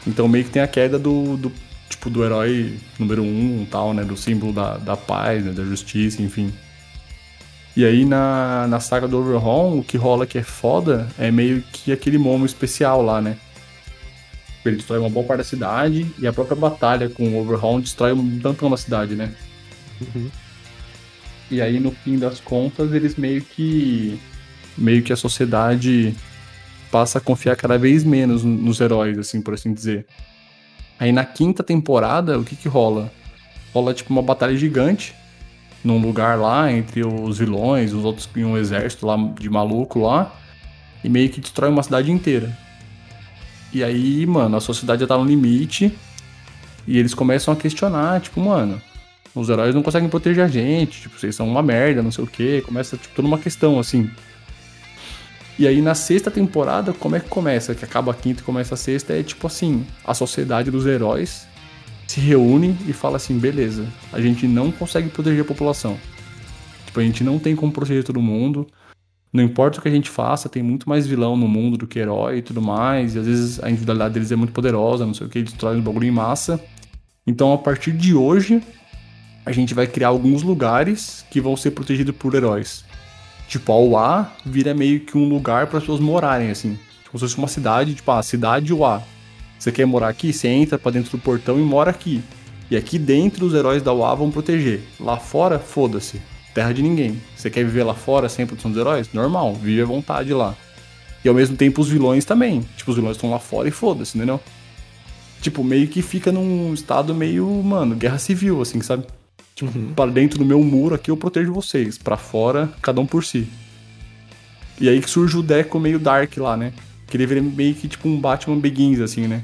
Então meio que tem a queda do, do tipo, do herói número um, tal, né, do símbolo da, da paz, né, da justiça, enfim. E aí na, na saga do Overhaul, o que rola que é foda é meio que aquele momo especial lá, né. Ele destrói uma boa parte da cidade e a própria batalha com o Overhaul destrói um tantão da cidade, né. E aí, no fim das contas, eles meio que. meio que a sociedade passa a confiar cada vez menos nos heróis, assim, por assim dizer. Aí na quinta temporada, o que que rola? Rola tipo uma batalha gigante num lugar lá entre os vilões, os outros e um exército lá de maluco lá, e meio que destrói uma cidade inteira. E aí, mano, a sociedade já tá no limite e eles começam a questionar, tipo, mano, os heróis não conseguem proteger a gente, tipo, vocês são uma merda, não sei o quê. Começa, tipo, toda uma questão, assim. E aí, na sexta temporada, como é que começa? Que acaba a quinta e começa a sexta, é tipo assim, a sociedade dos heróis se reúne e fala assim, beleza, a gente não consegue proteger a população. Tipo, a gente não tem como proteger todo mundo. Não importa o que a gente faça, tem muito mais vilão no mundo do que herói e tudo mais. E às vezes a individualidade deles é muito poderosa, não sei o que, destrói o bagulho em massa. Então, a partir de hoje, a gente vai criar alguns lugares que vão ser protegidos por heróis. Tipo, a UA vira meio que um lugar para as pessoas morarem, assim. Tipo, se fosse uma cidade, tipo, a cidade UA. Você quer morar aqui? Você entra pra dentro do portão e mora aqui. E aqui dentro os heróis da UA vão proteger. Lá fora, foda-se. Terra de ninguém. Você quer viver lá fora sem a proteção dos heróis? Normal, vive à vontade lá. E ao mesmo tempo os vilões também. Tipo, os vilões estão lá fora e foda-se, entendeu? Tipo, meio que fica num estado meio, mano, guerra civil, assim, sabe? Tipo, pra dentro do meu muro aqui eu protejo vocês. Pra fora, cada um por si. E aí que surge o Deco meio dark lá, né? Que ele vira meio que tipo um Batman Begins, assim, né?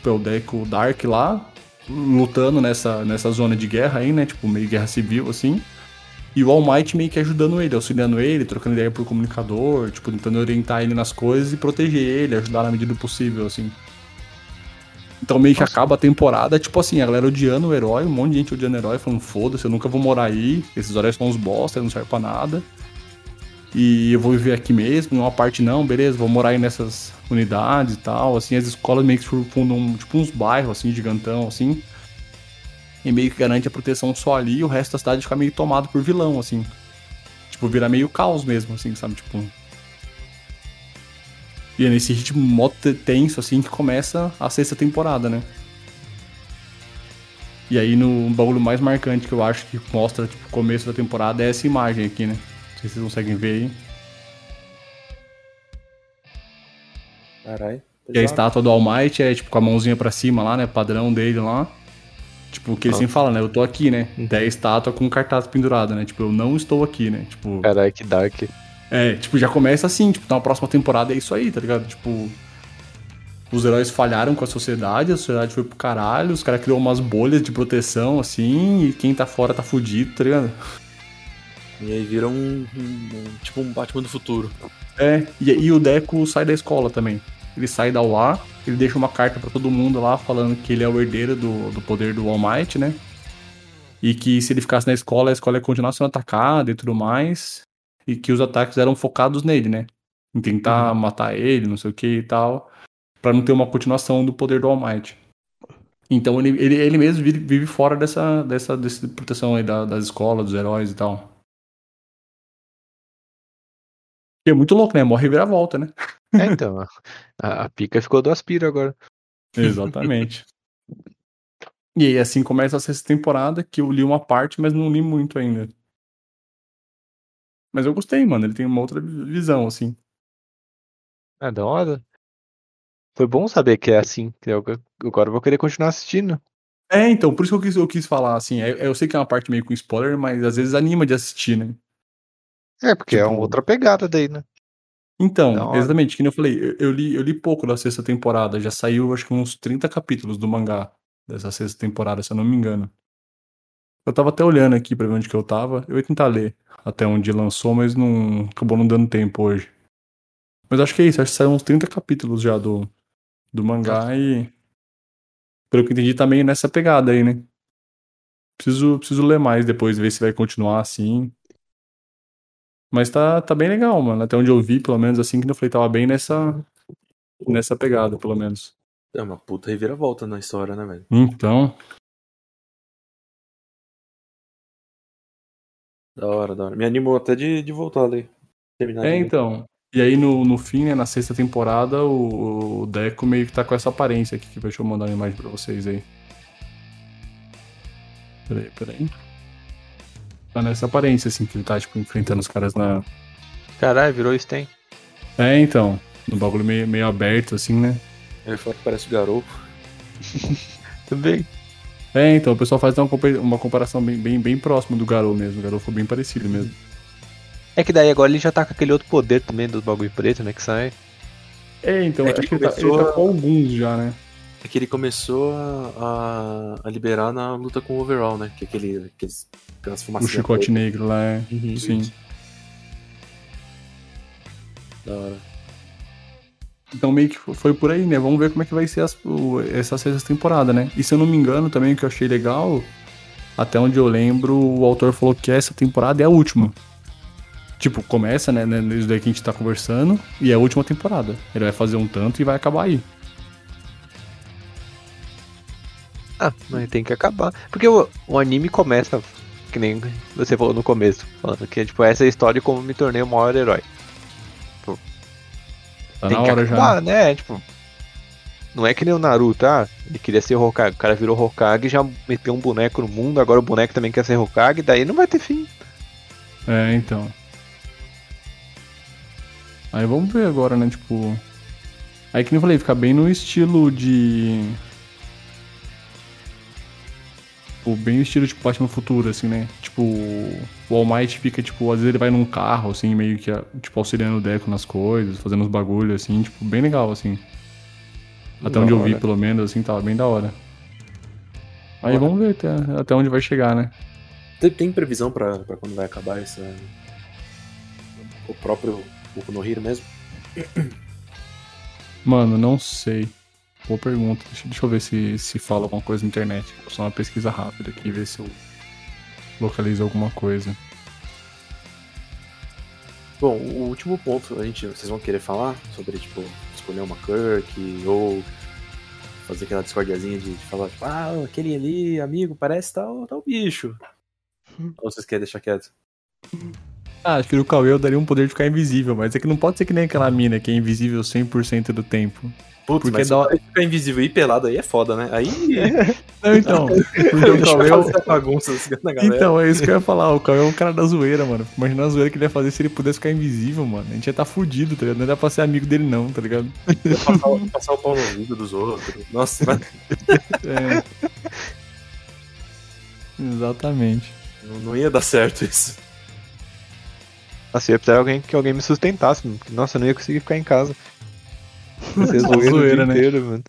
Tipo, é o Deco Dark lá, lutando nessa, nessa zona de guerra aí, né? Tipo, meio guerra civil, assim. E o All Might meio que ajudando ele, auxiliando ele, trocando ideia por comunicador, tipo, tentando orientar ele nas coisas e proteger ele, ajudar na medida do possível, assim. Então meio que acaba a temporada, tipo assim, a galera odiando o herói, um monte de gente odiando o herói, falando, foda-se, eu nunca vou morar aí, esses heróis são uns bosta, não servem pra nada. E eu vou viver aqui mesmo, uma parte não, beleza, vou morar aí nessas unidades e tal, assim, as escolas meio que fundam, tipo, uns bairros, assim, gigantão, assim. E meio que garante a proteção só ali, e o resto da cidade fica meio tomado por vilão, assim. Tipo, virar meio caos mesmo, assim, sabe, tipo... E é nesse ritmo mó te- tenso, assim, que começa a sexta temporada, né? E aí, no bagulho mais marcante que eu acho que mostra, tipo, o começo da temporada é essa imagem aqui, né? Não sei se vocês conseguem ver aí. Caralho. E a estátua do All Might é, tipo, com a mãozinha pra cima lá, né? Padrão dele lá. Tipo, o que ele sempre fala, né? Eu tô aqui, né? Daí a estátua com um cartaz pendurado, né? Tipo, eu não estou aqui, né? Tipo, Caralho, que dark. É, tipo, já começa assim, tipo, na próxima temporada é isso aí, tá ligado? Tipo, os heróis falharam com a sociedade, a sociedade foi pro caralho, os caras criou umas bolhas de proteção, assim, e quem tá fora tá fudido, tá ligado? E aí vira um, um- um- tipo um Batman do futuro. É, e, e o Deco sai da escola também. Ele sai da UA, ele deixa uma carta pra todo mundo lá falando que ele é o herdeiro do, do poder do All Might, né? E que se ele ficasse na escola, a escola ia continuar sendo atacada e tudo mais. E que os ataques eram focados nele, né? Em tentar matar ele, não sei o que e tal. Pra não ter uma continuação do poder do All Might. Então ele, ele, ele mesmo vive, vive fora dessa, dessa, dessa proteção aí da- das escolas, dos heróis e tal. E é muito louco, né? Morre e vira volta, né? É, então, a, a pica ficou do Aspira agora. Exatamente. e aí assim começa a sexta temporada, que eu li uma parte, mas não li muito ainda. Mas eu gostei, mano. Ele tem uma outra visão, assim. É da hora. Foi bom saber que é assim. que eu- agora eu vou querer continuar assistindo. É, então, por isso que eu quis, eu quis falar, assim. é- Eu sei que é uma parte meio com spoiler, mas às vezes anima de assistir, né? É, porque é Tipo- uma outra pegada daí, né? Da Então, hora. exatamente, que nem eu falei, eu, eu li, eu li pouco da sexta temporada, já saiu acho que uns 30 capítulos do mangá dessa sexta temporada, se eu não me engano. Eu tava até olhando aqui pra ver onde que eu tava, eu ia tentar ler até onde lançou, mas não acabou não dando tempo hoje. Mas acho que é isso, acho que saiu uns 30 capítulos já do, do mangá e pelo que entendi tá meio nessa pegada aí, né? Preciso, preciso ler mais depois, ver se vai continuar assim. Mas tá, tá bem legal, mano. Até onde eu vi, pelo menos assim, que eu falei, tava bem nessa, nessa pegada, pelo menos. É uma puta reviravolta na história, né, velho? Então, Da hora, da hora. Me animou até de, de voltar ali. Terminar é então. E aí no, no fim, né, na sexta temporada, o, o Deco meio que tá com essa aparência aqui, que deixa eu mandar uma imagem pra vocês aí. Peraí, peraí. Tá nessa aparência, assim, que ele tá, tipo, enfrentando os caras na... Caralho, virou Sten. É, então. No bagulho meio, meio aberto, assim, né? Ele fala que parece o garoto. Também. É, então, o pessoal faz uma, compa- uma comparação bem, bem, bem próxima do Garou mesmo. O Garou foi bem parecido mesmo. É que daí agora ele já tá com aquele outro poder também do bagulho preto, né? Que sai. É, então, É que acho que ele tá, começou ele tá com alguns já, né? É que ele começou a, a, a liberar na luta com o overall, né? Que é aquele, aqueles, aquelas O fumacinhas. chicote negro lá, é. Uhum, Sim. isso. Da hora. Então meio que foi por aí, né? Vamos ver como é que vai ser as- o- essa sexta temporada, né? E se eu não me engano, também o que eu achei legal, até onde eu lembro, o autor falou que essa temporada é a última. Tipo, começa, né? né, Isso daí que a gente tá conversando, e é a última temporada. Ele vai fazer um tanto e vai acabar aí. Ah, mas tem que acabar. Porque o, o anime começa, que nem você falou no começo, falando que tipo, essa é a história como me tornei o maior herói. Tá tem na que hora acabar, já. né? Tipo. Não é que nem o Naruto, ah, ele queria ser Hokage, o cara virou Hokage já meteu um boneco no mundo, agora o boneco também quer ser Hokage, daí não vai ter fim. É, então. Aí vamos ver agora, né? Tipo. Aí que nem eu falei, fica bem no estilo de. Tipo, bem no estilo tipo Batman Futuro, assim, né? Tipo, o All Might fica, tipo, às vezes ele vai num carro, assim, meio que, tipo, auxiliando o Deco nas coisas, fazendo uns bagulhos, assim, tipo, bem legal, assim. Até Da onde eu vi, hora. pelo menos, assim, tava bem da hora. Aí vamos ver até, até onde vai chegar, né? Tem, tem previsão pra, pra quando vai acabar essa. O próprio Boku no Hero mesmo? Mano, não sei. Boa pergunta. Deixa, deixa eu ver se, se fala alguma coisa na internet. Vou só uma pesquisa rápida aqui e ver se eu localizo alguma coisa. Bom, o último ponto, a gente, vocês vão querer falar sobre, tipo, escolher uma Kirk ou fazer aquela discordiazinha de, de falar, tipo, ah, aquele ali, amigo, parece tal, tal bicho. Ou vocês querem deixar quieto? Ah, acho que no Cauê eu daria um poder de ficar invisível, mas é que não pode ser que nem aquela mina que é invisível 100% do tempo. Putz, Porque mas dá- se ficar invisível e pelado aí é foda, né? Aí Não, então. Porque o Cauê. bagunça assim. Então, é isso que eu ia falar. O Cauê é um cara da zoeira, mano. Imagina a zoeira que ele ia fazer se ele pudesse ficar invisível, mano. A gente ia estar tá fudido, tá ligado? Não ia dar pra ser amigo dele, não, tá ligado? passar, o- passar o pau no ouvido dos outros. Nossa, mas É. Exatamente. não, não ia dar certo isso. Nossa, eu ia precisar de alguém que alguém me sustentasse, porque, Nossa, eu não ia conseguir ficar em casa. Ia ser Só zoeira, o zoeira, dia né? inteiro, mano.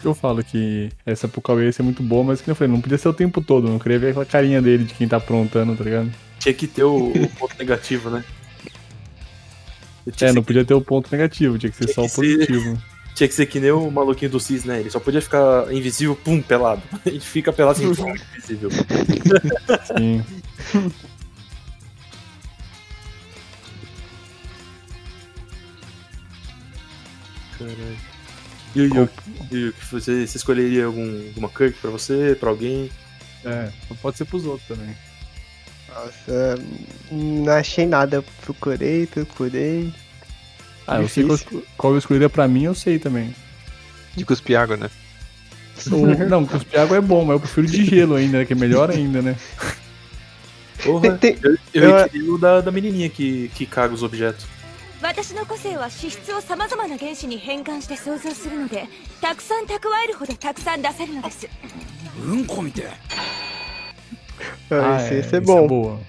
que eu falo que essa pro Cauê ia ser muito boa, mas que eu falei, não podia ser o tempo todo, não queria ver aquela carinha dele de quem tá aprontando, tá ligado? Tinha que ter o, o ponto negativo, né? É, que não ser, podia ter o ponto negativo, tinha que ser Tinha só o que ser- positivo. Tinha que ser que nem o maluquinho do Cis, né? Ele só podia ficar invisível, pum, pelado. Ele fica pelado assim, pum, invisível. Sim. Caralho. E o Yuki? E o Yuki, você, você escolheria algum, alguma Kirk pra você, pra alguém? É, pode ser pros outros também. Nossa, não achei nada. Procurei, procurei. Ah, eu sei qual, Difícil. qual eu escolheria pra mim, eu sei também. De cuspir água, né? O- não, cuspir água é bom, mas eu prefiro de gelo ainda, né? Que é melhor ainda, né? Porra, Tem- eu, eu eu- queria o da, da menininha que, que caga os objetos. 私の個性は資質をさまざまな原子に変換して想像するのでたくさん蓄えるほどたくさん出せるのです Ah, esse, esse é isso bom. boa.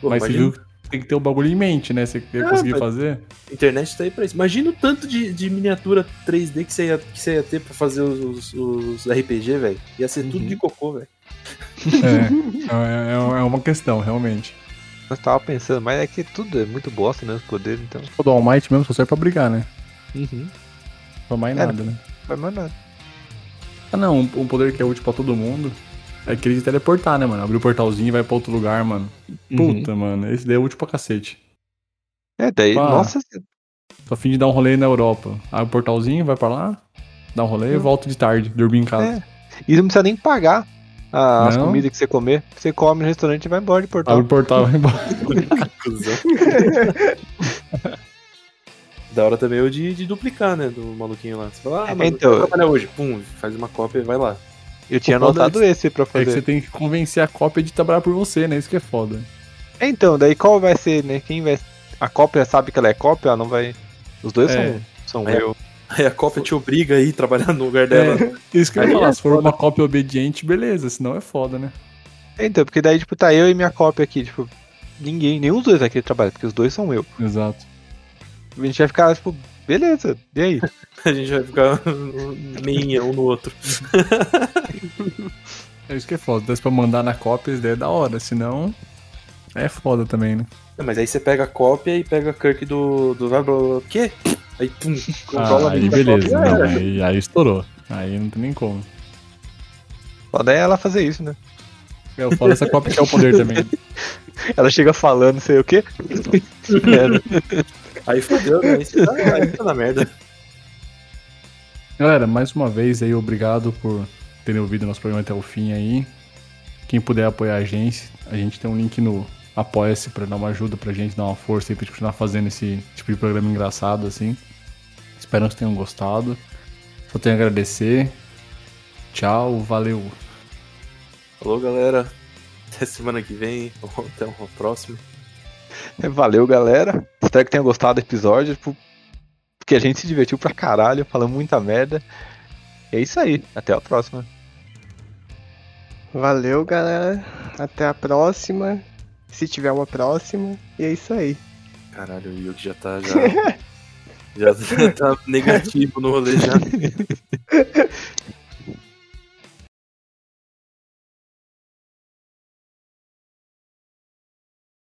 Pô, mas você imagina- viu que tem que ter o bagulho em mente, né? Você Ah, conseguir fazer? A internet tá aí pra isso. Imagina o tanto de, de miniatura 3D que você ia, que você ia ter pra fazer os, os, os RPG, velho. Ia ser tudo de cocô, velho. É, é, é uma questão, realmente. Eu tava pensando, mas é que tudo é muito bosta, né? Os poderes, então. O do All Might mesmo só serve pra brigar, né? Uhum. Pra mais É. nada, né? Vai mais nada. Ah, não, um, um poder que é útil pra todo mundo é aquele de teleportar, né, mano? Abrir o portalzinho e vai pra outro lugar, mano. Puta, mano, esse daí é útil pra cacete. É, daí, Ah. nossa, Tô a fim de dar um rolê na Europa. Abre o portalzinho, vai pra lá, dá um rolê e volta de tarde, dormir em casa. É. e não precisa nem pagar a- as comidas que você comer. Você come no restaurante e vai embora de portal. Abre o portal e vai embora. Da hora também é o de, de duplicar, né? Do maluquinho lá. Você fala, ah, É, então- eu vou trabalhar hoje. Pum, faz uma cópia e vai lá. Eu tinha foda anotado esse pra É que você fazer. tem que convencer a cópia de trabalhar por você, né? Isso que é foda. Então, daí qual vai ser, né? Quem vai. A cópia sabe que ela é cópia, ela não vai. Os dois É. são, são É. eu. Aí a cópia te obriga a ir trabalhar no lugar dela. É, isso que eu ia falar. é Se for uma cópia obediente, beleza, senão é foda, né? Então, porque daí, tipo, tá eu e minha cópia aqui, tipo, ninguém, nenhum dos dois aqui trabalha, porque os dois são eu. Exato. A gente vai ficar, tipo, beleza, e aí? A gente vai ficar meinha um no outro. É isso que é foda. Desse pra mandar na cópia, isso daí é da hora. Senão, é foda também, né? Não, mas aí você pega a cópia e pega a Kirk do. do blá, blá, blá, o quê? Aí, pum, controla Ah, aí beleza. cópia, Não, é. aí, aí estourou. Aí não tem nem como. Foda é ela fazer isso, né? Eu falo essa cópia que é o poder também. Ela chega falando, sei o quê. É, Aí fodeu, né? Aí você tá, aí tá na merda. Galera, mais uma vez aí, obrigado por terem ouvido nosso programa até o fim aí. Quem puder apoiar a gente, a gente tem um link no Apoia-se pra dar uma ajuda pra gente, dar uma força aí pra gente continuar fazendo esse tipo de programa engraçado assim. Espero que tenham gostado. Só tenho a agradecer. Tchau, valeu. Falou, galera. Até semana que vem. Ou até uma próxima. Valeu, galera. Espero que tenham gostado do episódio, porque a gente se divertiu pra caralho, falando muita merda. E é isso aí, até a próxima. Valeu, galera. Até a próxima. Se tiver uma próxima. E é isso aí. Caralho, o Yuki já tá já. já, já tá negativo no rolê já.